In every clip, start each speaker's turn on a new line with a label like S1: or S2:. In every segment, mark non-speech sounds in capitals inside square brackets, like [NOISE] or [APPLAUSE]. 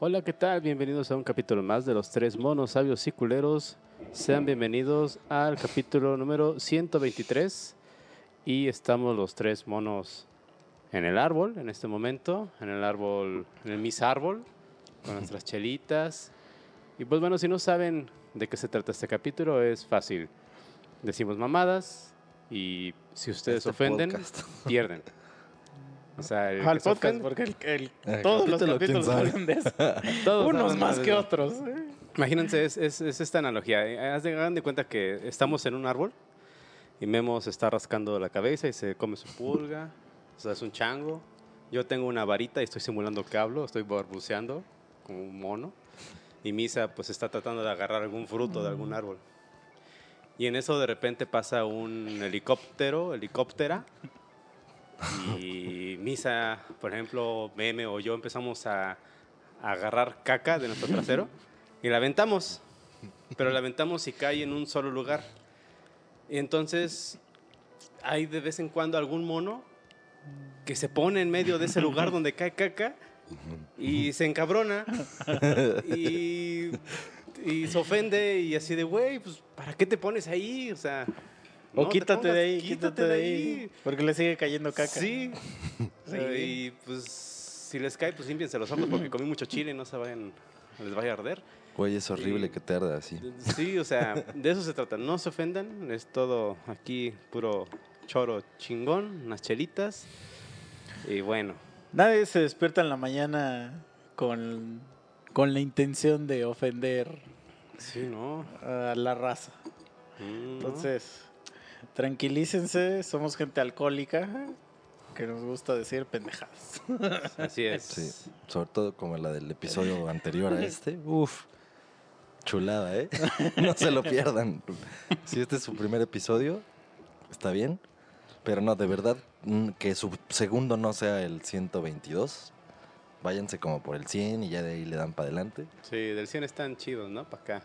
S1: Hola, ¿qué tal? Bienvenidos a un capítulo más de los tres monos sabios y culeros. Sean bienvenidos al capítulo número 123. Y estamos los tres monos en el árbol en este momento, en el árbol, en el mis árbol, con nuestras chelitas. Y pues bueno, si no saben de qué se trata este capítulo, es fácil. Decimos mamadas y si ustedes
S2: Este
S1: ofenden,
S2: podcast.
S1: pierden. [LAUGHS] O sea, el
S3: Al podcast, porque el, el- [LAUGHS]
S2: El
S3: todos los
S2: capítulo, ¿quién
S3: capítulos hablan de eso. [LAUGHS]
S1: todos
S3: Unos más que
S1: eso.
S3: otros. ¿eh?
S1: Imagínense, es, es- es esta analogía. eh, Haz de, hagan de cuenta que estamos en un árbol y Memo se está rascando la cabeza y se come su pulga. O sea, es un chango. Yo tengo una varita y estoy simulando que hablo, estoy barbuceando como un mono. Y Misa pues está tratando de agarrar algún fruto de algún árbol. Y en eso de repente pasa un helicóptero, helicóptera. Y Misa, por ejemplo, Meme o yo empezamos a, agarrar caca de nuestro trasero y la aventamos. Pero la aventamos y cae en un solo lugar. Y entonces hay de vez en cuando algún mono que se pone en medio de ese lugar donde cae caca y se encabrona y, y se ofende y así de, güey, pues, ¿para qué te pones ahí? O sea,
S3: O
S1: no
S3: quítate de ahí, quítate de ahí. Porque le sigue cayendo caca.
S1: Sí. [LAUGHS]
S3: Sí.
S1: Y pues, si les cae, pues límpiense los ojos porque comí mucho chile y no se vayan, les vaya a arder.
S2: Güey, es horrible
S1: Y-
S2: que te arda así.
S1: Sí, o sea, de eso se trata. No se ofendan, es todo aquí puro choro chingón, unas chelitas. Y bueno,
S3: Nadie se despierta en la mañana con, con la intención de ofender
S1: sí, ¿no?
S3: a la raza.
S1: Mm,
S3: Entonces, tranquilícense, somos gente alcohólica que nos gusta decir pendejadas.
S1: Así es.
S2: Sí, sobre todo como la del episodio anterior a este. Uf, chulada, ¿eh? [LAUGHS] No se lo pierdan. Si este es su primer episodio, está bien. Pero no, de verdad, mm, que su segundo no sea el 122. Váyanse como por el 100 y ya de ahí le dan para adelante.
S1: Sí, del 100 están chidos, ¿no? Para acá.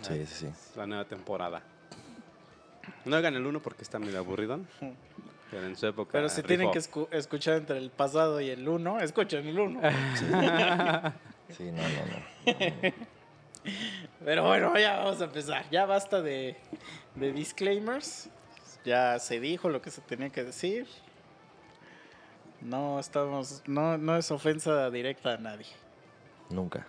S2: Sí, sí, sí.
S1: Es la nueva temporada. No hagan el 1 porque está medio aburrido. Pero en su época.
S3: Pero si
S1: rifó.
S3: tienen que escu- escuchar entre el pasado y el uno, escuchen el uno. [LAUGHS]
S2: Sí, no, no, no. [LAUGHS]
S3: Pero bueno, ya vamos a empezar. Ya basta de, de disclaimers. Ya se dijo lo que se tenía que decir. No estamos, no, no es ofensa directa a nadie.
S2: Nunca.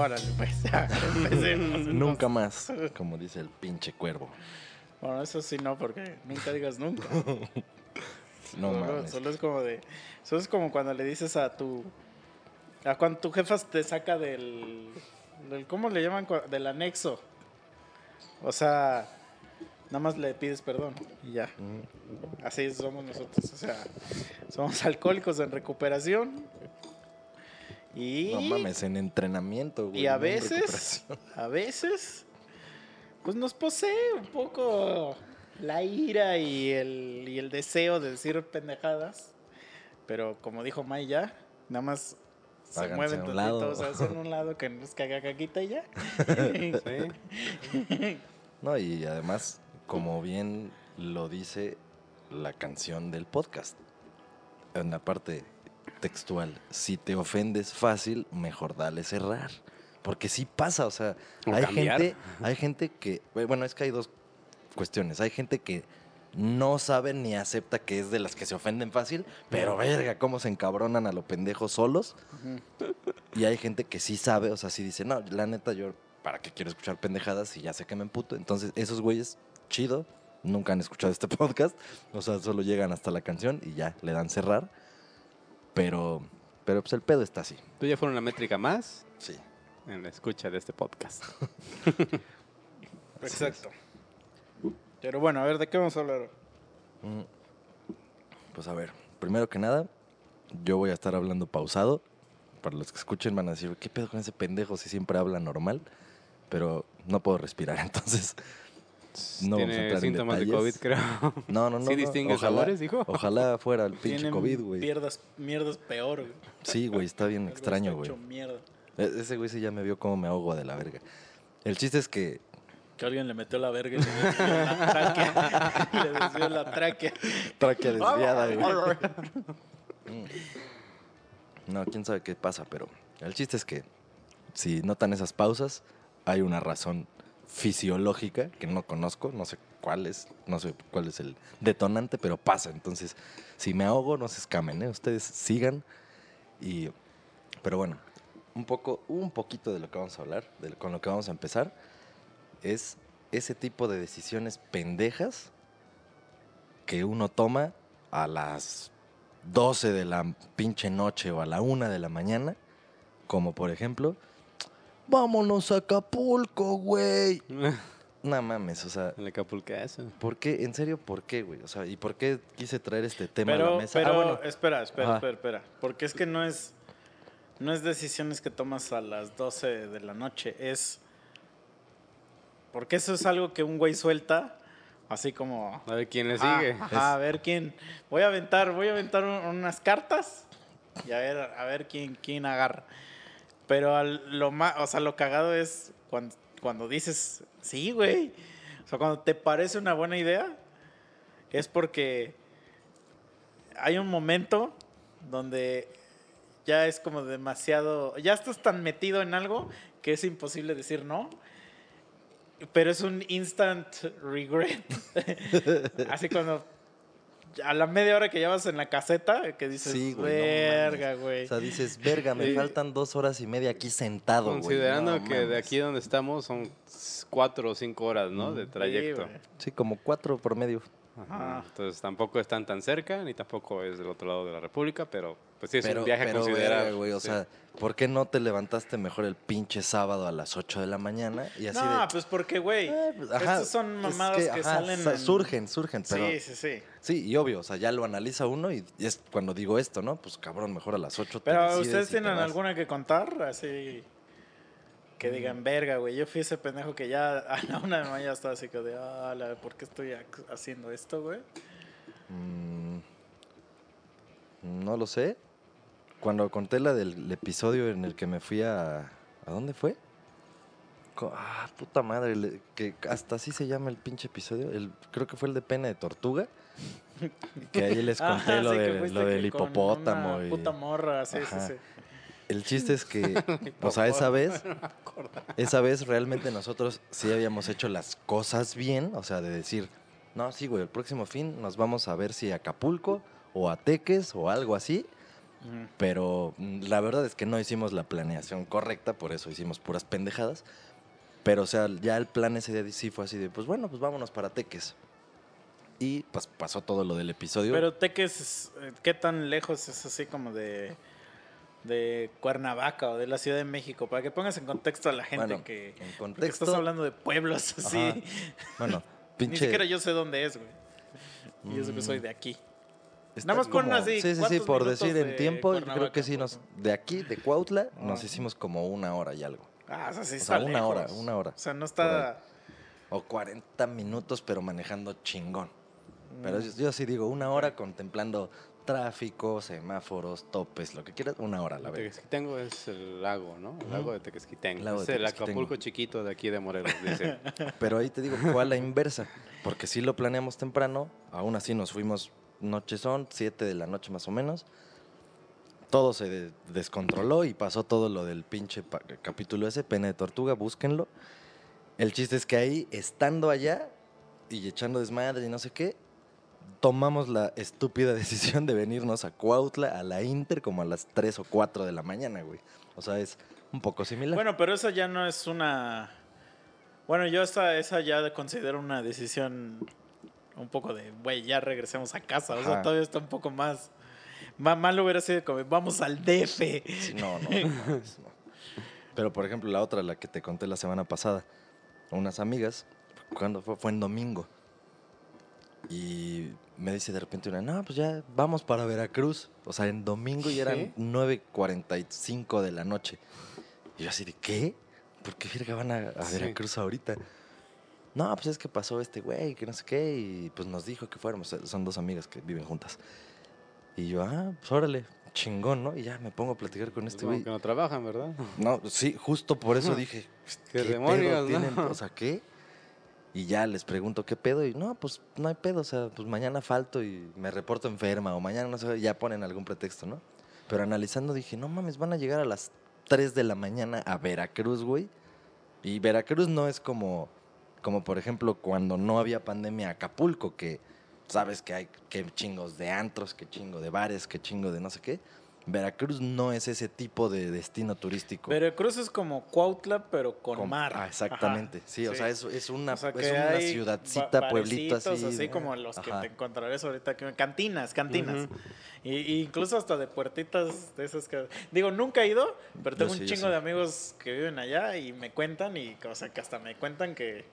S3: Órale, pues [LAUGHS] empecemos.
S2: Nunca más, como dice el pinche cuervo.
S3: Bueno, eso sí no, porque nunca digas nunca. [LAUGHS]
S2: No
S3: solo,
S2: mames.
S3: solo es como de. Solo es como cuando le dices a tu. A cuando tu jefa te saca del. del ¿Cómo le llaman? Del anexo. O sea, nada más le pides perdón y ya.
S2: Mm,
S3: Así somos nosotros. O sea, somos alcohólicos en recuperación. Y.
S2: No mames, en entrenamiento, güey.
S3: Y a veces, [LAUGHS] a veces, pues nos posee un poco la ira y el, y el deseo de decir pendejadas. Pero como dijo May ya, nada más se
S2: Háganse
S3: mueven tantito,
S2: lado.
S3: o sea, [LAUGHS] hacen un lado que nos caga caquita y ya.
S1: Sí.
S2: No, y además, como bien lo dice la canción del podcast, en la parte textual, si te ofendes fácil, mejor dale cerrar. Porque sí pasa, o sea,
S1: O
S2: hay
S1: cambiar.
S2: gente, hay gente que, bueno, es que hay dos cuestiones. Hay gente que no sabe ni acepta que es de las que se ofenden fácil, pero verga, cómo se encabronan a lo pendejo solos. Y hay gente que sí sabe, o sea, sí dice, no, la neta, yo, ¿para qué quiero escuchar pendejadas si ya sé que me emputo? Entonces, esos güeyes, chido, nunca han escuchado este [LAUGHS] podcast, o sea, solo llegan hasta la canción y ya le dan cerrar. Pero, pero pues el pedo está así.
S1: Tú ya fueron una métrica más
S2: Sí.
S1: en la escucha de este podcast. [LAUGHS]
S3: Exacto. Pero bueno, a ver, ¿de qué vamos a hablar?
S2: Mm. Pues a ver, primero que nada, yo voy a estar hablando pausado. Para los que escuchen van a decir, ¿qué pedo con ese pendejo si siempre habla normal? Pero no puedo respirar, [LAUGHS] entonces no vamos a
S1: Tiene
S2: entrar en
S1: síntomas de. COVID, creo.
S2: No, no, [LAUGHS] no.
S1: ¿Sí
S2: no.
S1: distingue
S2: Ojalá-
S1: sabores, dijo?
S2: Ojalá fuera el pinche
S3: Tienen
S2: COVID, güey.
S3: Mierdas, mierdas peor, güey.
S2: Sí, güey, está bien [LAUGHS] extraño, güey.
S3: hecho mierda.
S2: E- Ese güey sí ya me vio cómo me ahogo de la verga. El chiste es que
S3: Que alguien le metió la verga y le desvió la tráquea. [LAUGHS] le desvió la tráquea.
S2: tráquea desviada, güey. No, quién sabe qué pasa, pero el chiste es que si notan esas pausas, hay una razón fisiológica que no conozco, no sé cuál es, no sé cuál es el detonante, pero pasa. Entonces, si me ahogo, no se escamen, ¿eh? Ustedes sigan y... Pero bueno, un poco, un poquito de lo que vamos a hablar, de, con lo que vamos a empezar, es ese tipo de decisiones pendejas que uno toma a las 12 de la pinche noche o a la 1 de la mañana, como por ejemplo, vámonos a Acapulco, güey. [LAUGHS] No mames, o sea,
S1: En Acapulcazo.
S2: ¿por qué? ¿En serio por qué, güey? O sea, ¿y por qué quise traer este tema a
S3: Pero,
S2: la mesa?
S3: pero
S2: Ah, bueno,
S3: espera, espera,
S2: Ajá.
S3: espera, espera. Porque es que no es, no es decisiones que tomas a las 12 de la noche. Es. Porque eso es algo que un güey suelta, así como.
S1: A ver quién le
S3: Ajá,
S1: sigue.
S3: ajá, a ver quién. Voy a aventar, voy a aventar un- unas cartas y a ver, a ver quién, quién agarra. Pero lo más, o sea, lo cagado es cuando, cuando dices, sí, güey. O sea, cuando te parece una buena idea, es porque hay un momento donde ya es como demasiado, ya estás tan metido en algo que es imposible decir no. Pero es un instant regret. [LAUGHS] Así cuando a la media hora que llevas en la caseta, que dices,
S2: Sí, güey,
S3: verga,
S2: mames".
S3: güey.
S2: o sea, dices, verga, me
S1: Sí.
S2: faltan dos horas y media aquí sentado, güey.
S1: Considerando
S2: No
S1: que de aquí donde estamos son cuatro o cinco horas, ¿no? De trayecto.
S3: Sí, güey.
S2: Sí, como cuatro por medio.
S1: Ajá.
S3: Ajá.
S1: Entonces tampoco están tan cerca, ni tampoco es del otro lado de la República, pero pues sí es
S2: pero,
S1: un viaje
S2: pero,
S1: considerar.
S2: verga, güey, o
S1: sí.
S2: sea, ¿por qué no te levantaste mejor el pinche sábado a las 8 de la mañana? Y así
S3: No,
S2: de,
S3: pues porque, güey.
S2: "Eh, pues,
S3: Estas son
S2: es
S3: mamadas que,
S2: ajá,
S3: salen.
S2: sa-
S3: en-
S2: Surgen, surgen, pero...
S3: Sí, sí, sí.
S2: Sí, y obvio, o sea, ya lo analiza uno y y es cuando digo esto, ¿no? Pues cabrón, mejor a las 8 te
S3: Pero
S2: decides
S3: ustedes
S2: te
S3: tienen alguna que contar, así. Que digan, verga, güey. Yo fui ese pendejo que ya [LAUGHS] a la una de la mañana estaba así que de, ah, la- ¿por qué estoy ac- haciendo esto, güey?
S2: Mm, no lo sé. Cuando conté la del episodio en el que me fui a... ¿A dónde fue? Ah, puta madre, que hasta así se llama el pinche episodio. El, creo que fue el de pena de tortuga. Que ahí les [LAUGHS] conté lo,
S3: sí,
S2: de- lo del
S3: que con
S2: hipopótamo.
S3: una
S2: y-
S3: Puta morra, sí,
S2: Ajá.
S3: sí, sí.
S2: El chiste es que, [LAUGHS] o sea, esa vez, [LAUGHS] esa vez realmente nosotros sí habíamos hecho las cosas bien, o sea, de decir, no, sí, güey, el próximo fin nos vamos a ver si a Acapulco o a Teques o algo así, pero mm, la verdad es que no hicimos la planeación correcta, por eso hicimos puras pendejadas, pero o sea, ya el plan ese día sí fue así de, pues bueno, pues vámonos para Teques. Y pues pasó todo lo del episodio.
S3: Pero Teques, es- eh, ¿qué tan lejos es así como de, de Cuernavaca o de la Ciudad de México? Para que pongas en contexto a la gente
S2: Bueno,
S3: que...
S2: en contexto,
S3: estás hablando de pueblos [LAUGHS] así.
S2: Ajá. bueno, [LAUGHS]
S3: Ni
S2: pinche...
S3: siquiera yo sé dónde es, güey. Y yo soy
S2: Mm.
S3: de aquí.
S2: Está
S3: Nada más
S2: como-
S3: así,
S2: Sí, sí, sí,
S3: ¿cuántos
S2: por decir en
S3: de
S2: tiempo, yo creo que sí nos. De aquí, de Cuautla, nos hicimos como una hora y algo.
S3: Ah, o sea, sí
S2: O sea, una hora, una hora.
S3: O sea, no está...
S2: O 40 minutos, pero manejando chingón. Pero
S3: Mm.
S2: yo, yo sí digo, una hora contemplando tráfico, semáforos, topes, lo que quieras, una hora a la vez.
S1: Tequesquitengo es el lago, ¿no? El lago de Tequesquitengo.
S2: Lago de
S1: es el. Acapulco chiquito de aquí de Morelos, dice. [LAUGHS]
S2: Pero ahí te digo, fue a la inversa. Porque sí lo planeamos temprano, aún así nos fuimos nochezón, 7 de la noche más o menos. Todo se de- descontroló y pasó todo lo del pinche capítulo ese, pena de tortuga, búsquenlo. El chiste es que ahí, estando allá y echando desmadre y no sé qué, tomamos la estúpida [LAUGHS] decisión de venirnos a Cuautla, a la Inter, como a las 3 o 4 de la mañana, güey. O sea, es un poco similar.
S3: Bueno, pero esa ya no es una... Bueno, yo esa, esa ya considero una decisión un poco de, güey, ya regresemos a casa. O sea, todavía está un poco más... Más malo hubiera sido como, vamos al DF.
S2: Sí, no, no, [LAUGHS] no mames, no. Pero por ejemplo, la otra, la que te conté la semana pasada, unas amigas, cuando fue? Fue en domingo. Y me dice de repente una, no, pues ya vamos para Veracruz. O sea, en domingo y eran
S1: Sí.
S2: 9.45 de la noche. Y yo así de, ¿qué? ¿Por qué verga van a, a
S1: Sí.
S2: Veracruz ahorita? No, pues es que pasó este güey, que no sé qué, y pues nos dijo que fuéramos. Son dos amigas que viven juntas. Y yo, ah, pues órale, chingón, ¿no? Y ya me pongo a platicar con este
S1: Como
S2: güey.
S1: que no trabajan, ¿verdad?
S2: No, sí, justo por eso [LAUGHS] dije,
S1: Qué
S2: pedo
S1: demonios,
S2: tienen?
S1: ¿no?
S2: O sea, ¿qué? Y ya les pregunto qué pedo y no, pues no hay pedo, o sea, pues mañana falto y me reporto enferma o mañana no sé, ya ponen algún pretexto, ¿no? Pero analizando dije, no mames, van a llegar a las 3 de la mañana a Veracruz, güey. Y Veracruz no es como, como por ejemplo, cuando no había pandemia Acapulco, que sabes que hay que chingos de antros, que chingo de bares, que chingo de no sé qué. Veracruz no es ese tipo de destino turístico.
S3: Veracruz es como Cuautla, pero con,
S2: Con-
S3: mar.
S2: Ah, exactamente. Sí, o sea, es, es una,
S3: O sea,
S2: es una ciudadcita, pueblito así.
S3: así
S2: de-
S3: como los que
S2: Ajá.
S3: te encontrarás ahorita aquí. Cantinas, cantinas. Y, y incluso hasta de puertitas de esas que... Digo, nunca he ido, pero tengo
S2: sí,
S3: un chingo
S2: sí.
S3: de amigos que viven allá y me cuentan y, o sea, que hasta me cuentan que...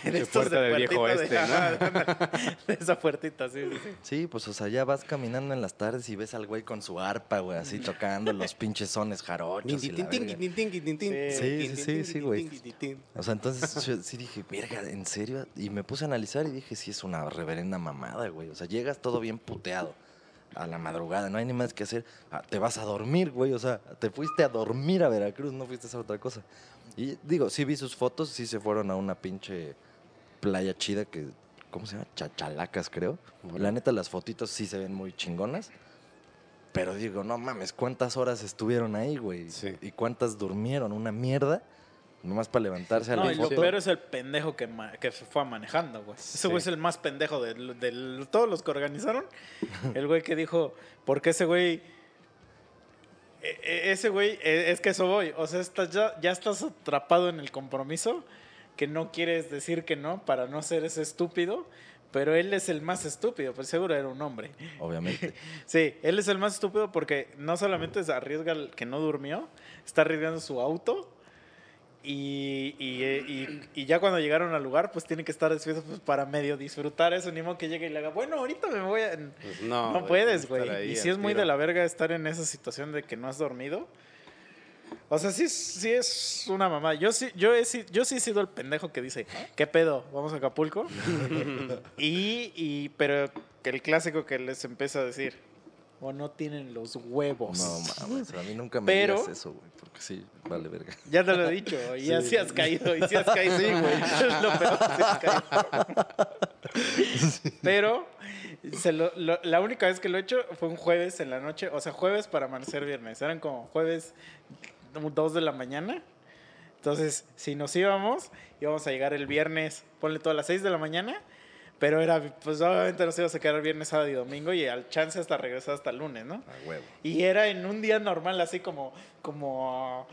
S3: [LAUGHS] de estos
S1: puerta del viejo
S3: de-
S1: oeste, ¿no? [LAUGHS]
S3: de esa puertita, sí, sí, sí.
S2: Sí, pues, o sea, ya vas caminando en las tardes y ves al güey con su arpa, güey, así tocando los pinches sones jarochos.
S3: Sí,
S2: sí, sí, sí, güey. O sea, entonces yo sí dije, verga, ¿en serio? Y me puse a analizar y dije, sí, es una reverenda mamada, güey. O sea, llegas todo bien puteado a la madrugada, no hay ni más que hacer. Ah, te vas a dormir, güey. O sea, te fuiste a dormir a Veracruz, no fuiste a hacer otra cosa. Y digo, sí vi sus fotos, sí se fueron a una pinche playa chida que, ¿cómo se llama? Chachalacas, creo. La neta, las fotitos sí se ven muy chingonas. Pero digo, no mames, ¿cuántas horas estuvieron ahí, güey?
S1: Sí.
S2: ¿Y cuántas durmieron? Una mierda. Nomás para levantarse a
S3: No,
S2: la
S3: y lo
S2: foto.
S3: peor es el pendejo que, ma- que se fue manejando, güey. Ese güey es el más pendejo de, de todos los que organizaron. [LAUGHS] El güey que dijo, porque ese güey... e- e- Ese güey, e- es que eso voy. O sea, estás ya, ya estás atrapado en el compromiso que no quieres decir que no para no ser ese estúpido. Pero él es el más estúpido, pues seguro era un hombre.
S2: Obviamente. [LAUGHS]
S3: Sí, él es el más estúpido porque no solamente se arriesga que no durmió, está arriesgando su auto. Y, y, y- y ya cuando llegaron al lugar, pues tiene que estar despierto pues, para medio disfrutar eso. Ni modo que llegue y le haga, bueno, ahorita me voy a.
S1: Pues no,
S3: no puedes, güey. Y si es muy de la verga estar en esa situación de que no has dormido. O sea, sí, sí es una mamá. Yo sí, yo, he, yo sí he sido el pendejo que dice, ¿qué pedo? ¿Vamos a Acapulco? [LAUGHS] y, y, pero que el clásico que les empieza a decir, o no tienen los huevos.
S2: No mames, a mí nunca me
S3: Pero-
S2: digas eso, güey, porque sí, vale verga.
S3: Ya te lo he dicho, y así has caído, y sí has caído. Sí, güey. [LAUGHS] Es lo peor, sí has caído. Pero se lo- lo- la única vez que lo he hecho fue un jueves en la noche, o sea, jueves para amanecer viernes. Eran como jueves 2 de la mañana. Entonces, si nos íbamos, íbamos a llegar el viernes, ponle todo a las 6 de la mañana. Pero era, pues obviamente nos íbamos a quedar viernes, sábado y domingo y al chance hasta regresar hasta el lunes, ¿no?
S2: A huevo.
S3: Y era en un día normal, así como, como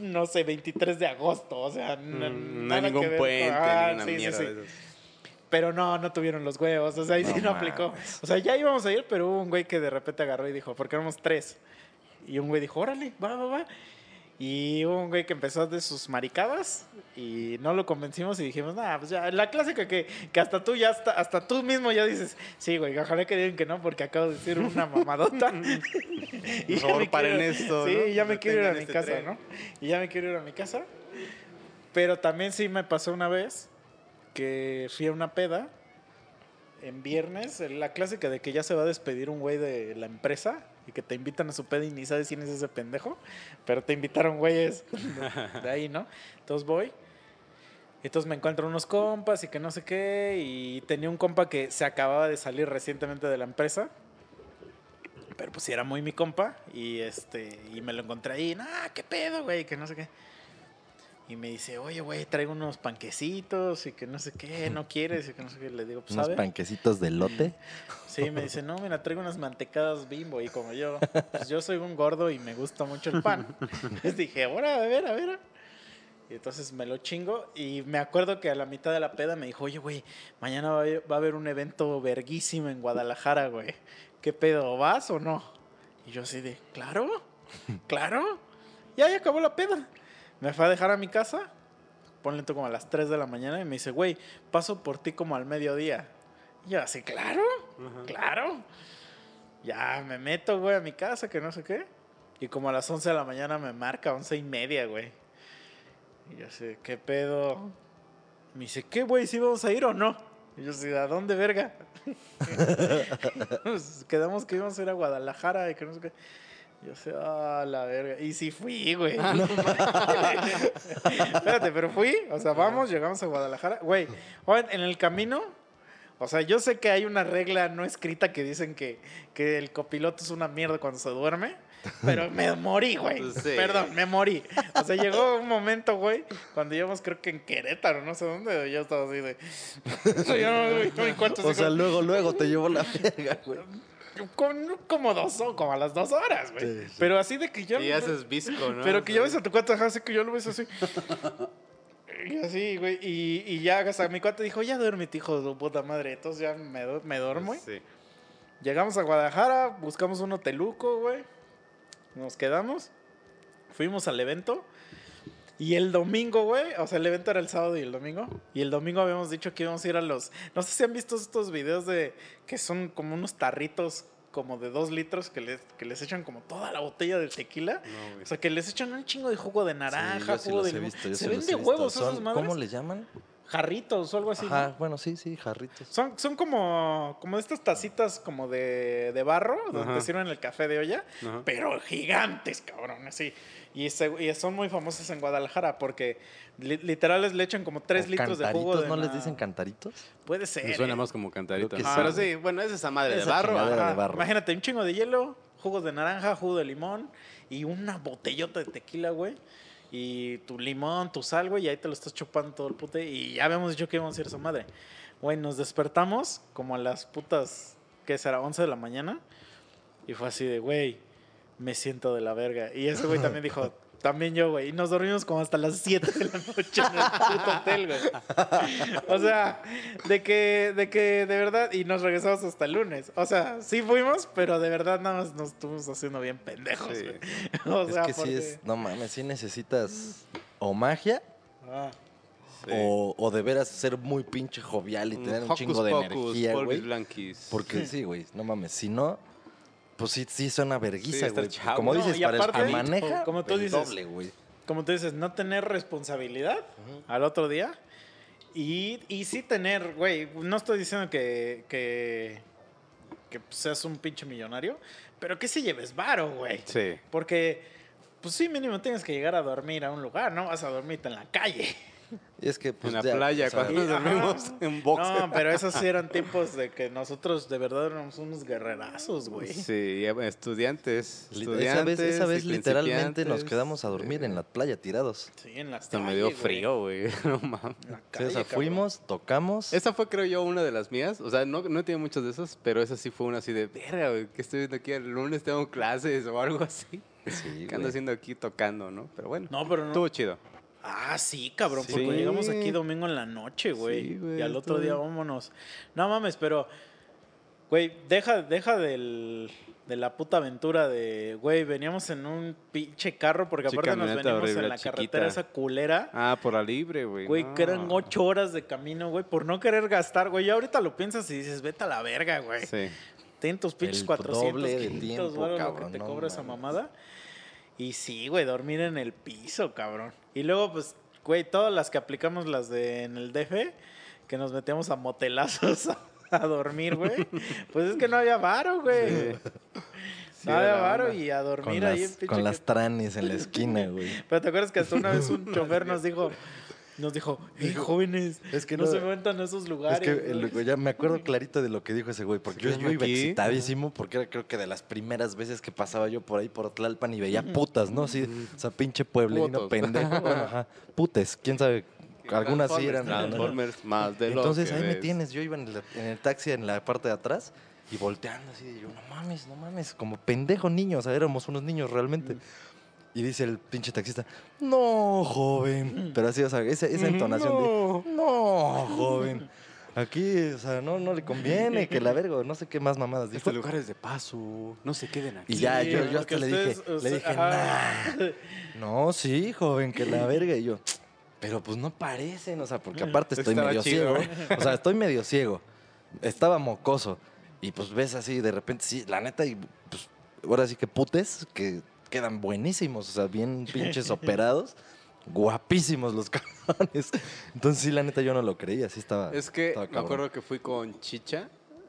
S3: no sé, 23 de agosto. O sea,
S1: Mm, No hay ningún
S3: que ver
S1: puente,
S3: Ah,
S1: ninguna
S3: sí, sí,
S1: mierda
S3: sí.
S1: de esas.
S3: Pero no, no tuvieron los huevos. O sea, ahí sí
S2: No
S3: no aplicó. O sea, ya íbamos a ir, pero hubo un güey que de repente agarró y dijo, porque éramos tres. Y un güey dijo, órale, va, va, va. Y hubo un güey que empezó de sus maricadas y no lo convencimos y dijimos, nah, pues ya, la clásica que, que hasta tú ya, hasta, hasta tú mismo ya dices, sí, güey, ojalá que digan que no porque acabo de decir una mamadota. [LAUGHS] [LAUGHS] y
S1: Por favor, paren
S3: quiero-
S1: esto,
S3: Sí,
S1: ¿no?
S3: ya me quiero ir a mi
S1: este
S3: casa,
S1: tren.
S3: ¿no? Y ya me quiero ir a mi casa. Pero también sí me pasó una vez que fui a una peda en viernes, la clásica de que ya se va a despedir un güey de la empresa y que te invitan a su peda y ni sabes quién es ese pendejo, pero te invitaron güeyes [LAUGHS] de ahí, ¿no? Entonces voy. Entonces me encuentro unos compas y que no sé qué, y tenía un compa que se acababa de salir recientemente de la empresa. Pero pues sí era muy mi compa y este y me lo encontré ahí, "Ah, qué pedo, güey", que no sé qué. Y me dice, "Oye, güey, traigo unos panquecitos y que no sé qué, no [LAUGHS] quieres", y que no sé qué. Le digo, "Pues,
S2: Unos
S3: ¿sabe?"
S2: panquecitos de lote. [LAUGHS]
S3: Sí, me dice, no, mira, traigo unas mantecadas bimbo. Y como yo, pues yo soy un gordo y me gusta mucho el pan. [LAUGHS] Entonces dije, ahora, a ver, a ver. Y entonces me lo chingo. Y me acuerdo que a la mitad de la peda me dijo, oye, güey, mañana va a haber- va a haber un evento verguísimo en Guadalajara, güey. ¿Qué pedo? ¿Vas o no? Y yo así de, claro, claro. Ya, ya acabó la peda. Me fue a dejar a mi casa. Ponle tú como a las 3 de la mañana y me dice, güey, paso por ti como al mediodía. Y yo así, claro, Claro. Ya me meto, güey, a mi casa, que no sé qué. Y como a las 11 de la mañana me marca, once y media, güey. Y yo sé, ¿qué pedo? Me dice, ¿qué, güey? ¿Sí vamos a ir o no? Y yo sé, ¿a dónde, verga? [LAUGHS] Pues, quedamos que íbamos a ir a Guadalajara y que no sé qué. Yo sé, ah, la verga. Y sí fui, güey. [LAUGHS] Espérate, pero fui. O sea, vamos, llegamos a Guadalajara. Güey, en el camino, o sea, yo sé que hay una regla no escrita que dicen que, que el copiloto es una mierda cuando se duerme. Pero me morí, güey.
S1: Sí.
S3: Perdón, me morí. O sea, llegó un momento, güey, cuando íbamos, creo que en Querétaro, no sé dónde, yo estaba así de. [LAUGHS] yo no, güey, no, ¿y cuántos
S2: O sea, luego, luego te llevó la verga, güey. [LAUGHS]
S3: Con- como dos, como a las dos horas, güey.
S2: Sí, sí.
S3: Pero así de que yo.
S1: Y haces visco, ¿no?
S3: Pero que ya ves a tu cuate, así que yo lo ves así. [LAUGHS] Y así, güey. Y, y ya, o sea, mi cuate dijo, ya duérmete, hijo de puta madre. Entonces ya me, me duermo, güey.
S1: Sí.
S3: Llegamos a Guadalajara, buscamos un hoteluco, güey. Nos quedamos. Fuimos al evento. Y el domingo, güey, o sea, el evento era el sábado y el domingo. Y el domingo habíamos dicho que íbamos a ir a los. No sé si han visto estos videos de. que son como unos tarritos como de dos litros que les, que les echan como toda la botella de tequila.
S1: No.
S3: O sea, que les echan un chingo de jugo de naranja,
S2: Sí, yo sí
S3: jugo de
S2: visto, yo
S3: Se
S2: sí
S3: ven de huevos esas madres.
S2: ¿Cómo le llaman?
S3: Jarritos o algo así. ¿no?
S2: Ajá, bueno, sí, sí, jarritos.
S3: Son, son como, como estas tacitas como de, de barro, donde
S1: Ajá.
S3: te sirven el café de olla,
S1: Ajá.
S3: pero gigantes, cabrón, así. Y, se- y son muy famosas en Guadalajara porque li- literales le echan como 3
S2: ¿O
S3: litros de jugo
S2: cantaritos?
S3: de
S2: ¿No les dicen cantaritos?
S3: Puede ser.
S1: Me suena
S3: eh.
S1: más como cantarito.
S2: Creo que
S1: ¿no?
S2: sí.
S1: Pero sí, bueno, es esa madre barro.
S2: de barro.
S3: Imagínate, un chingo de hielo, jugos de naranja, jugo de limón y una botellota de tequila, güey. Y tu limón, tu sal, güey, y ahí te lo estás chupando todo el pute. Y ya habíamos dicho que íbamos a ir a esa madre. Güey, nos despertamos como a las putas, ¿qué será? 11 de la mañana. Y fue así de, güey, me siento de la verga. Y ese güey también dijo, [LAUGHS] también yo, güey. Y nos dormimos como hasta las 7 de la noche en el puto hotel, güey. [LAUGHS] O sea, de que, de que, de verdad, y nos regresamos hasta el lunes. O sea, sí fuimos, pero de verdad nada más nos estuvimos haciendo bien pendejos,
S1: Sí.
S3: güey. [LAUGHS] O sea,
S2: es que sí es, no mames, sí necesitas o magia
S3: Ah,
S1: Sí.
S2: o, o de veras ser muy pinche jovial y tener un chingo de
S1: pocus,
S2: energía, güey. Porque sí, güey, no mames, si no, pues sí, sí suena verguiza, güey. Como
S3: No,
S2: dices, para el
S3: aparte,
S2: que maneja,
S3: como tú
S2: el
S3: dices,
S2: doble, güey.
S3: como tú dices, no tener responsabilidad al otro día. Y, y sí tener, güey, no estoy diciendo que, que, que seas un pinche millonario, pero que sí lleves varo, güey.
S1: Sí.
S3: Porque, pues sí, mínimo tienes que llegar a dormir a un lugar, ¿no? Vas a dormirte en la calle.
S2: Y es que, pues,
S1: en la
S2: ya,
S1: playa,
S2: o sea,
S1: cuando [LAUGHS] nos dormimos en boxer.
S3: No, pero esos sí eran tiempos de que nosotros de verdad éramos unos guerrerazos, güey.
S1: Sí, estudiantes. estudiantes
S2: esa vez, esa
S1: y
S2: vez literalmente nos quedamos a dormir en la playa tirados.
S3: Sí, en la
S1: Hasta me dio frío, güey. [LAUGHS] No mames.
S2: O sea,
S3: cabrón.
S2: fuimos, tocamos.
S1: Esa fue, creo yo, una de las mías. O sea, no, no tiene muchas de esas, pero esa sí fue una así de, verga, güey, ¿qué estoy viendo aquí? El lunes tengo clases o algo así.
S2: Sí,
S1: ¿Qué ando haciendo aquí tocando, no? Pero bueno,
S3: No, pero no.
S1: estuvo chido.
S3: Ah, sí, cabrón,
S1: Sí.
S3: porque llegamos aquí domingo en la noche, güey.
S1: Sí, güey,
S3: y al otro día vámonos. No mames, pero, güey, deja, deja del, de la puta aventura de, güey, veníamos en un pinche carro porque
S1: Sí,
S3: aparte nos venimos
S1: horrible,
S3: en la
S1: chiquita.
S3: carretera esa culera.
S1: Ah, por la libre, güey.
S3: Güey,
S1: no.
S3: que eran ocho horas de camino, güey, por no querer gastar, güey. Ya ahorita lo piensas y dices, vete a la verga, güey.
S1: Sí.
S3: Ten tus pinches
S2: El
S3: 400,
S2: doble de
S3: 500
S2: tiempo,
S3: varos lo que te
S2: no
S3: cobra esa
S2: mames.
S3: Y sí, güey, dormir en el piso, cabrón. Y luego, pues, güey, todas las que aplicamos las de en el DF, que nos metíamos a motelazos a, [LAUGHS] a dormir, güey. Pues es que no había varo, güey.
S1: Sí,
S3: no había varo y a
S2: Con
S3: dormir ahí en pinche
S2: con
S3: que-
S2: las tranes en la esquina, güey.
S3: Pero te acuerdas que hasta una vez un [LAUGHS] chofer nos dijo, nos dijo, hey, jóvenes,
S2: Es que
S3: no,
S2: no-
S3: se metan a esos lugares.
S2: Es que
S3: güey".
S2: el- güey, ya me acuerdo clarito de lo que dijo ese güey, porque yo, yo iba excitadísimo, porque era creo que de las primeras veces que pasaba yo por ahí por Tlalpan y veía putas, ¿no? Sí, o sea, pinche pueblerino
S1: Putos.
S2: pendejo. bueno, ajá, putes, quién sabe, algunas sí eran.
S1: Transformers más de lo
S2: Entonces ahí me tienes, yo iba en el, en el taxi en la parte de atrás y volteando así, y yo, no mames, no mames, como pendejo niño, o sea, éramos unos niños realmente. Y dice el pinche taxista, no, joven. Pero así, o sea, esa, esa entonación de, no, joven. Aquí, o sea, no, no le conviene, que la verga, no sé qué más mamadas dijo.
S1: Este lugar es de paso. No se queden aquí.
S2: Y ya,
S3: Sí,
S2: yo, hasta le dije,
S3: ustedes,
S2: le dije, nah. No, sí, joven, que la verga. Y yo, pero pues no parecen, o sea, porque aparte estoy
S1: Estaba
S2: medio
S1: chido.
S2: ciego. O sea, estoy medio ciego. Estaba mocoso. Y pues ves así, de repente, sí, la neta, y pues ahora sí que putes, que quedan buenísimos, o sea, bien [LAUGHS] pinches operados. Guapísimos los cabrones. Entonces, sí, la neta, yo no lo creía. Sí, estaba.
S1: Es que
S2: estaba
S1: me acuerdo que fui con Chicha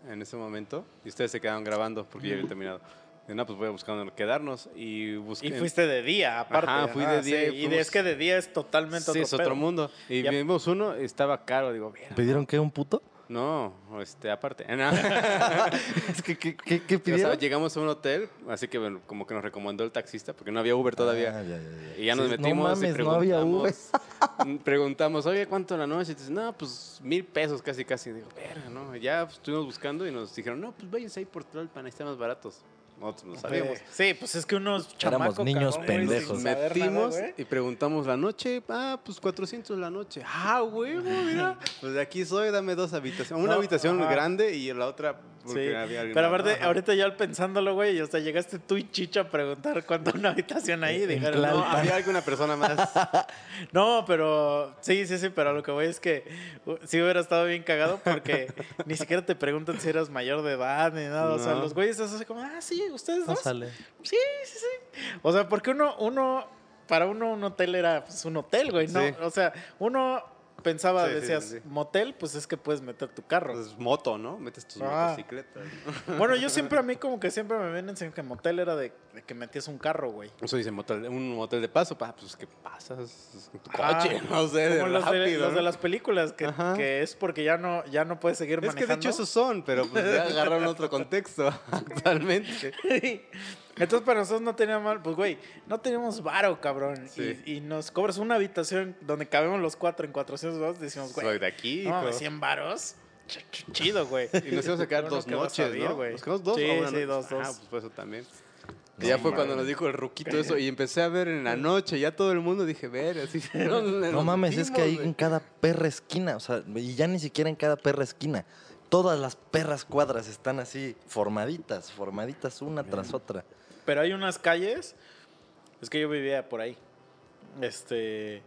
S1: en ese momento y ustedes se quedaron grabando porque ya había terminado. Y no, pues voy a buscar quedarnos y busqué.
S3: Y fuiste de día, aparte.
S1: Ajá, fui de día y
S3: sí, Y de-
S1: fuimos-
S3: es que de día es totalmente
S1: Sí,
S3: otro
S1: es otro
S3: pedo.
S1: mundo. Y
S3: Ya-
S1: vimos uno, estaba caro. Digo, mira.
S2: ¿Pidieron qué? ¿Un puto?
S1: No, este, aparte. [LAUGHS] No.
S2: Es que, ¿qué, qué, qué
S1: O sea,
S2: pidieron?
S1: llegamos a un hotel, así que bueno, como que nos recomendó el taxista, porque no había Uber todavía.
S2: Ah, ya, ya, ya.
S1: Y ya nos
S2: Sí,
S1: metimos
S2: No mames,
S1: y
S2: no había Uber.
S1: preguntamos, [LAUGHS] preguntamos, oye, ¿cuánto la noche? Y dices, no, pues mil pesos casi, casi. Digo, verga, ¿no? Ya pues, estuvimos buscando y nos dijeron, no, pues váyanse ahí por Tlalpan, ahí están más baratos. Nosotros no sabíamos.
S3: Sí, pues es que unos chamaco,
S2: niños
S3: sin
S2: pendejos.
S3: nada,
S1: Metimos y preguntamos la noche, ah, pues 400 la noche. Ah, huevo, mira. [LAUGHS] Pues de aquí soy, dame dos habitaciones. Una
S3: No,
S1: habitación
S3: ajá.
S1: grande y la otra porque
S3: Sí,
S1: había alguien
S3: pero aparte,
S1: Ajá.
S3: ahorita ya pensándolo, güey, o sea, llegaste tú y Chicha a preguntar cuánto una habitación ahí.
S2: En
S3: Dijeron, no,
S1: había alguna persona más. [LAUGHS]
S3: no, pero sí, sí, sí, pero a lo que voy es que uh, sí hubiera estado bien cagado porque [LAUGHS] ni siquiera te preguntan si eras mayor de edad ni nada. O sea, los güeyes es así como, ah, sí, ustedes dos.
S2: Pásale.
S3: Sí, sí, sí. O sea, porque uno, uno, para uno un hotel era pues, un hotel, güey, ¿no?
S1: Sí.
S3: O sea, uno pensaba,
S1: Sí,
S3: decías,
S1: sí, sí.
S3: motel, pues es que puedes meter tu carro.
S1: Pues moto, ¿no? Metes tus
S3: Ah.
S1: motocicletas. [LAUGHS]
S3: Bueno, yo siempre a mí como que siempre me ven enseñando que motel era de, de que metías un carro, güey.
S1: Eso dice motel, un motel de paso, pa, pues que pasas tu
S3: Ah,
S1: coche, no sé, de
S3: Como los, de,
S1: rápido,
S3: los de
S1: ¿no?
S3: las películas, que, que es porque ya no, ya no puedes seguir
S1: Es que
S3: manejando.
S1: de hecho esos son, pero pues ya agarraron otro [LAUGHS] contexto [LAUGHS] actualmente.
S3: Entonces para nosotros no tenía mal, pues güey, no teníamos varo, cabrón.
S1: Sí.
S3: Y, y nos cobras una habitación donde cabemos los cuatro en 400 varos, decimos, güey,
S1: Soy de aquí.
S3: no,
S1: hijo.
S3: 100 varos, ch- ch- chido, güey.
S1: Y nos íbamos a quedar dos
S3: que vas a
S1: noches, ¿no?
S3: güey.
S1: Nos quedamos dos
S3: Sí,
S1: o una
S3: sí,
S1: noche?
S3: dos,
S1: Ah,
S3: dos.
S1: pues por eso también. Y
S2: No
S1: ya fue cuando nos dijo el ruquito eso y empecé a ver en la noche, ya todo el mundo dije, ver, así. No,
S2: No mames, es que ahí en cada perra esquina, o sea, y ya ni siquiera en cada perra esquina. Todas las perras cuadras están así, formaditas, formaditas una tras otra.
S3: Pero hay unas calles, es que yo vivía por ahí. Este,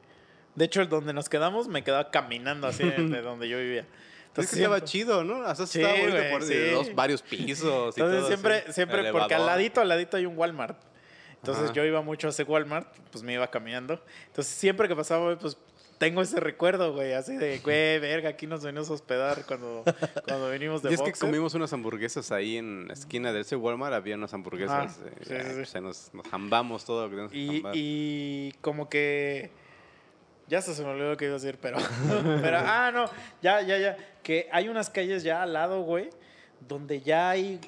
S3: de hecho, el donde nos quedamos me quedaba caminando así de, de [LAUGHS] donde yo vivía.
S1: Es que estaba chido, ¿no? O sea,
S3: Sí,
S1: estaba bonito por
S3: sí.
S1: dos, varios [LAUGHS] pisos y
S3: Entonces
S1: todo
S3: siempre,
S1: así.
S3: siempre, porque al ladito, al ladito hay un Walmart. Entonces
S1: Ajá.
S3: yo iba mucho a ese Walmart, pues me iba caminando. Entonces siempre que pasaba, pues tengo ese recuerdo, güey, así de, güey, verga, aquí nos venimos a hospedar cuando, cuando venimos de
S1: Y es que comimos unas hamburguesas ahí en la esquina de ese Walmart, había unas hamburguesas.
S3: Ah,
S1: eh,
S3: sí, sí, sí.
S1: pues, ahí nos, nos jambamos todo lo que teníamos que
S3: Y, y como que. Ya se me olvidó lo que iba a decir, pero. [LAUGHS] pero ah, no. Ya, ya, ya. Que hay unas calles ya al lado, güey. Donde ya hay.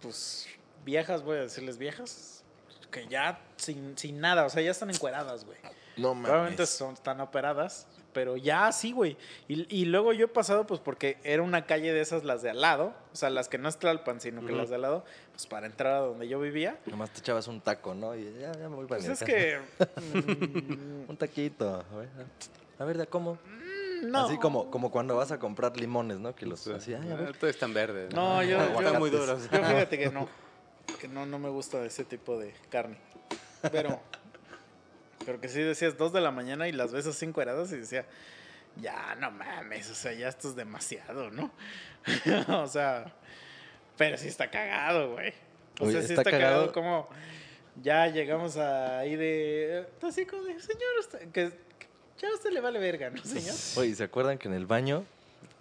S3: Pues. Viejas, voy a decirles viejas. Que ya sin, sin nada. O sea, ya están encueradas, güey.
S2: No
S3: Probablemente son, están operadas. Pero ya sí, güey. Y, y luego yo he pasado, pues porque era una calle de esas, las de al lado. O sea, las que no es Tlalpan, sino que las de al lado. Pues para entrar a donde yo vivía.
S2: Nomás te echabas un taco, ¿no? Y ya, ya me voy para
S3: Pues es que. [LAUGHS] mm,
S2: Un taquito. A ver, a ver, ¿de cómo?
S3: no.
S2: Así como, como cuando vas a comprar limones, ¿no? Que los
S1: Sí.
S2: así, ay, a
S1: Ah,
S2: ver.
S1: todos están verdes.
S3: No, yo, yo,
S1: Están muy
S3: yo
S1: duros.
S3: fíjate que [LAUGHS] no. Que no, no me gusta ese tipo de carne. Pero. Que sí decías dos de la mañana y las ves así encueradas y decía. Ya, no mames, o sea, ya esto es demasiado, ¿no? [LAUGHS] o sea, pero sí está cagado, güey. O
S2: Oye,
S3: sea, sí
S2: está
S3: está, cagado
S2: cagado.
S3: como ya llegamos ahí de. Así como de, señor, usted- que, ya a usted le vale verga, ¿no, señor?
S2: Oye, ¿se acuerdan que en el baño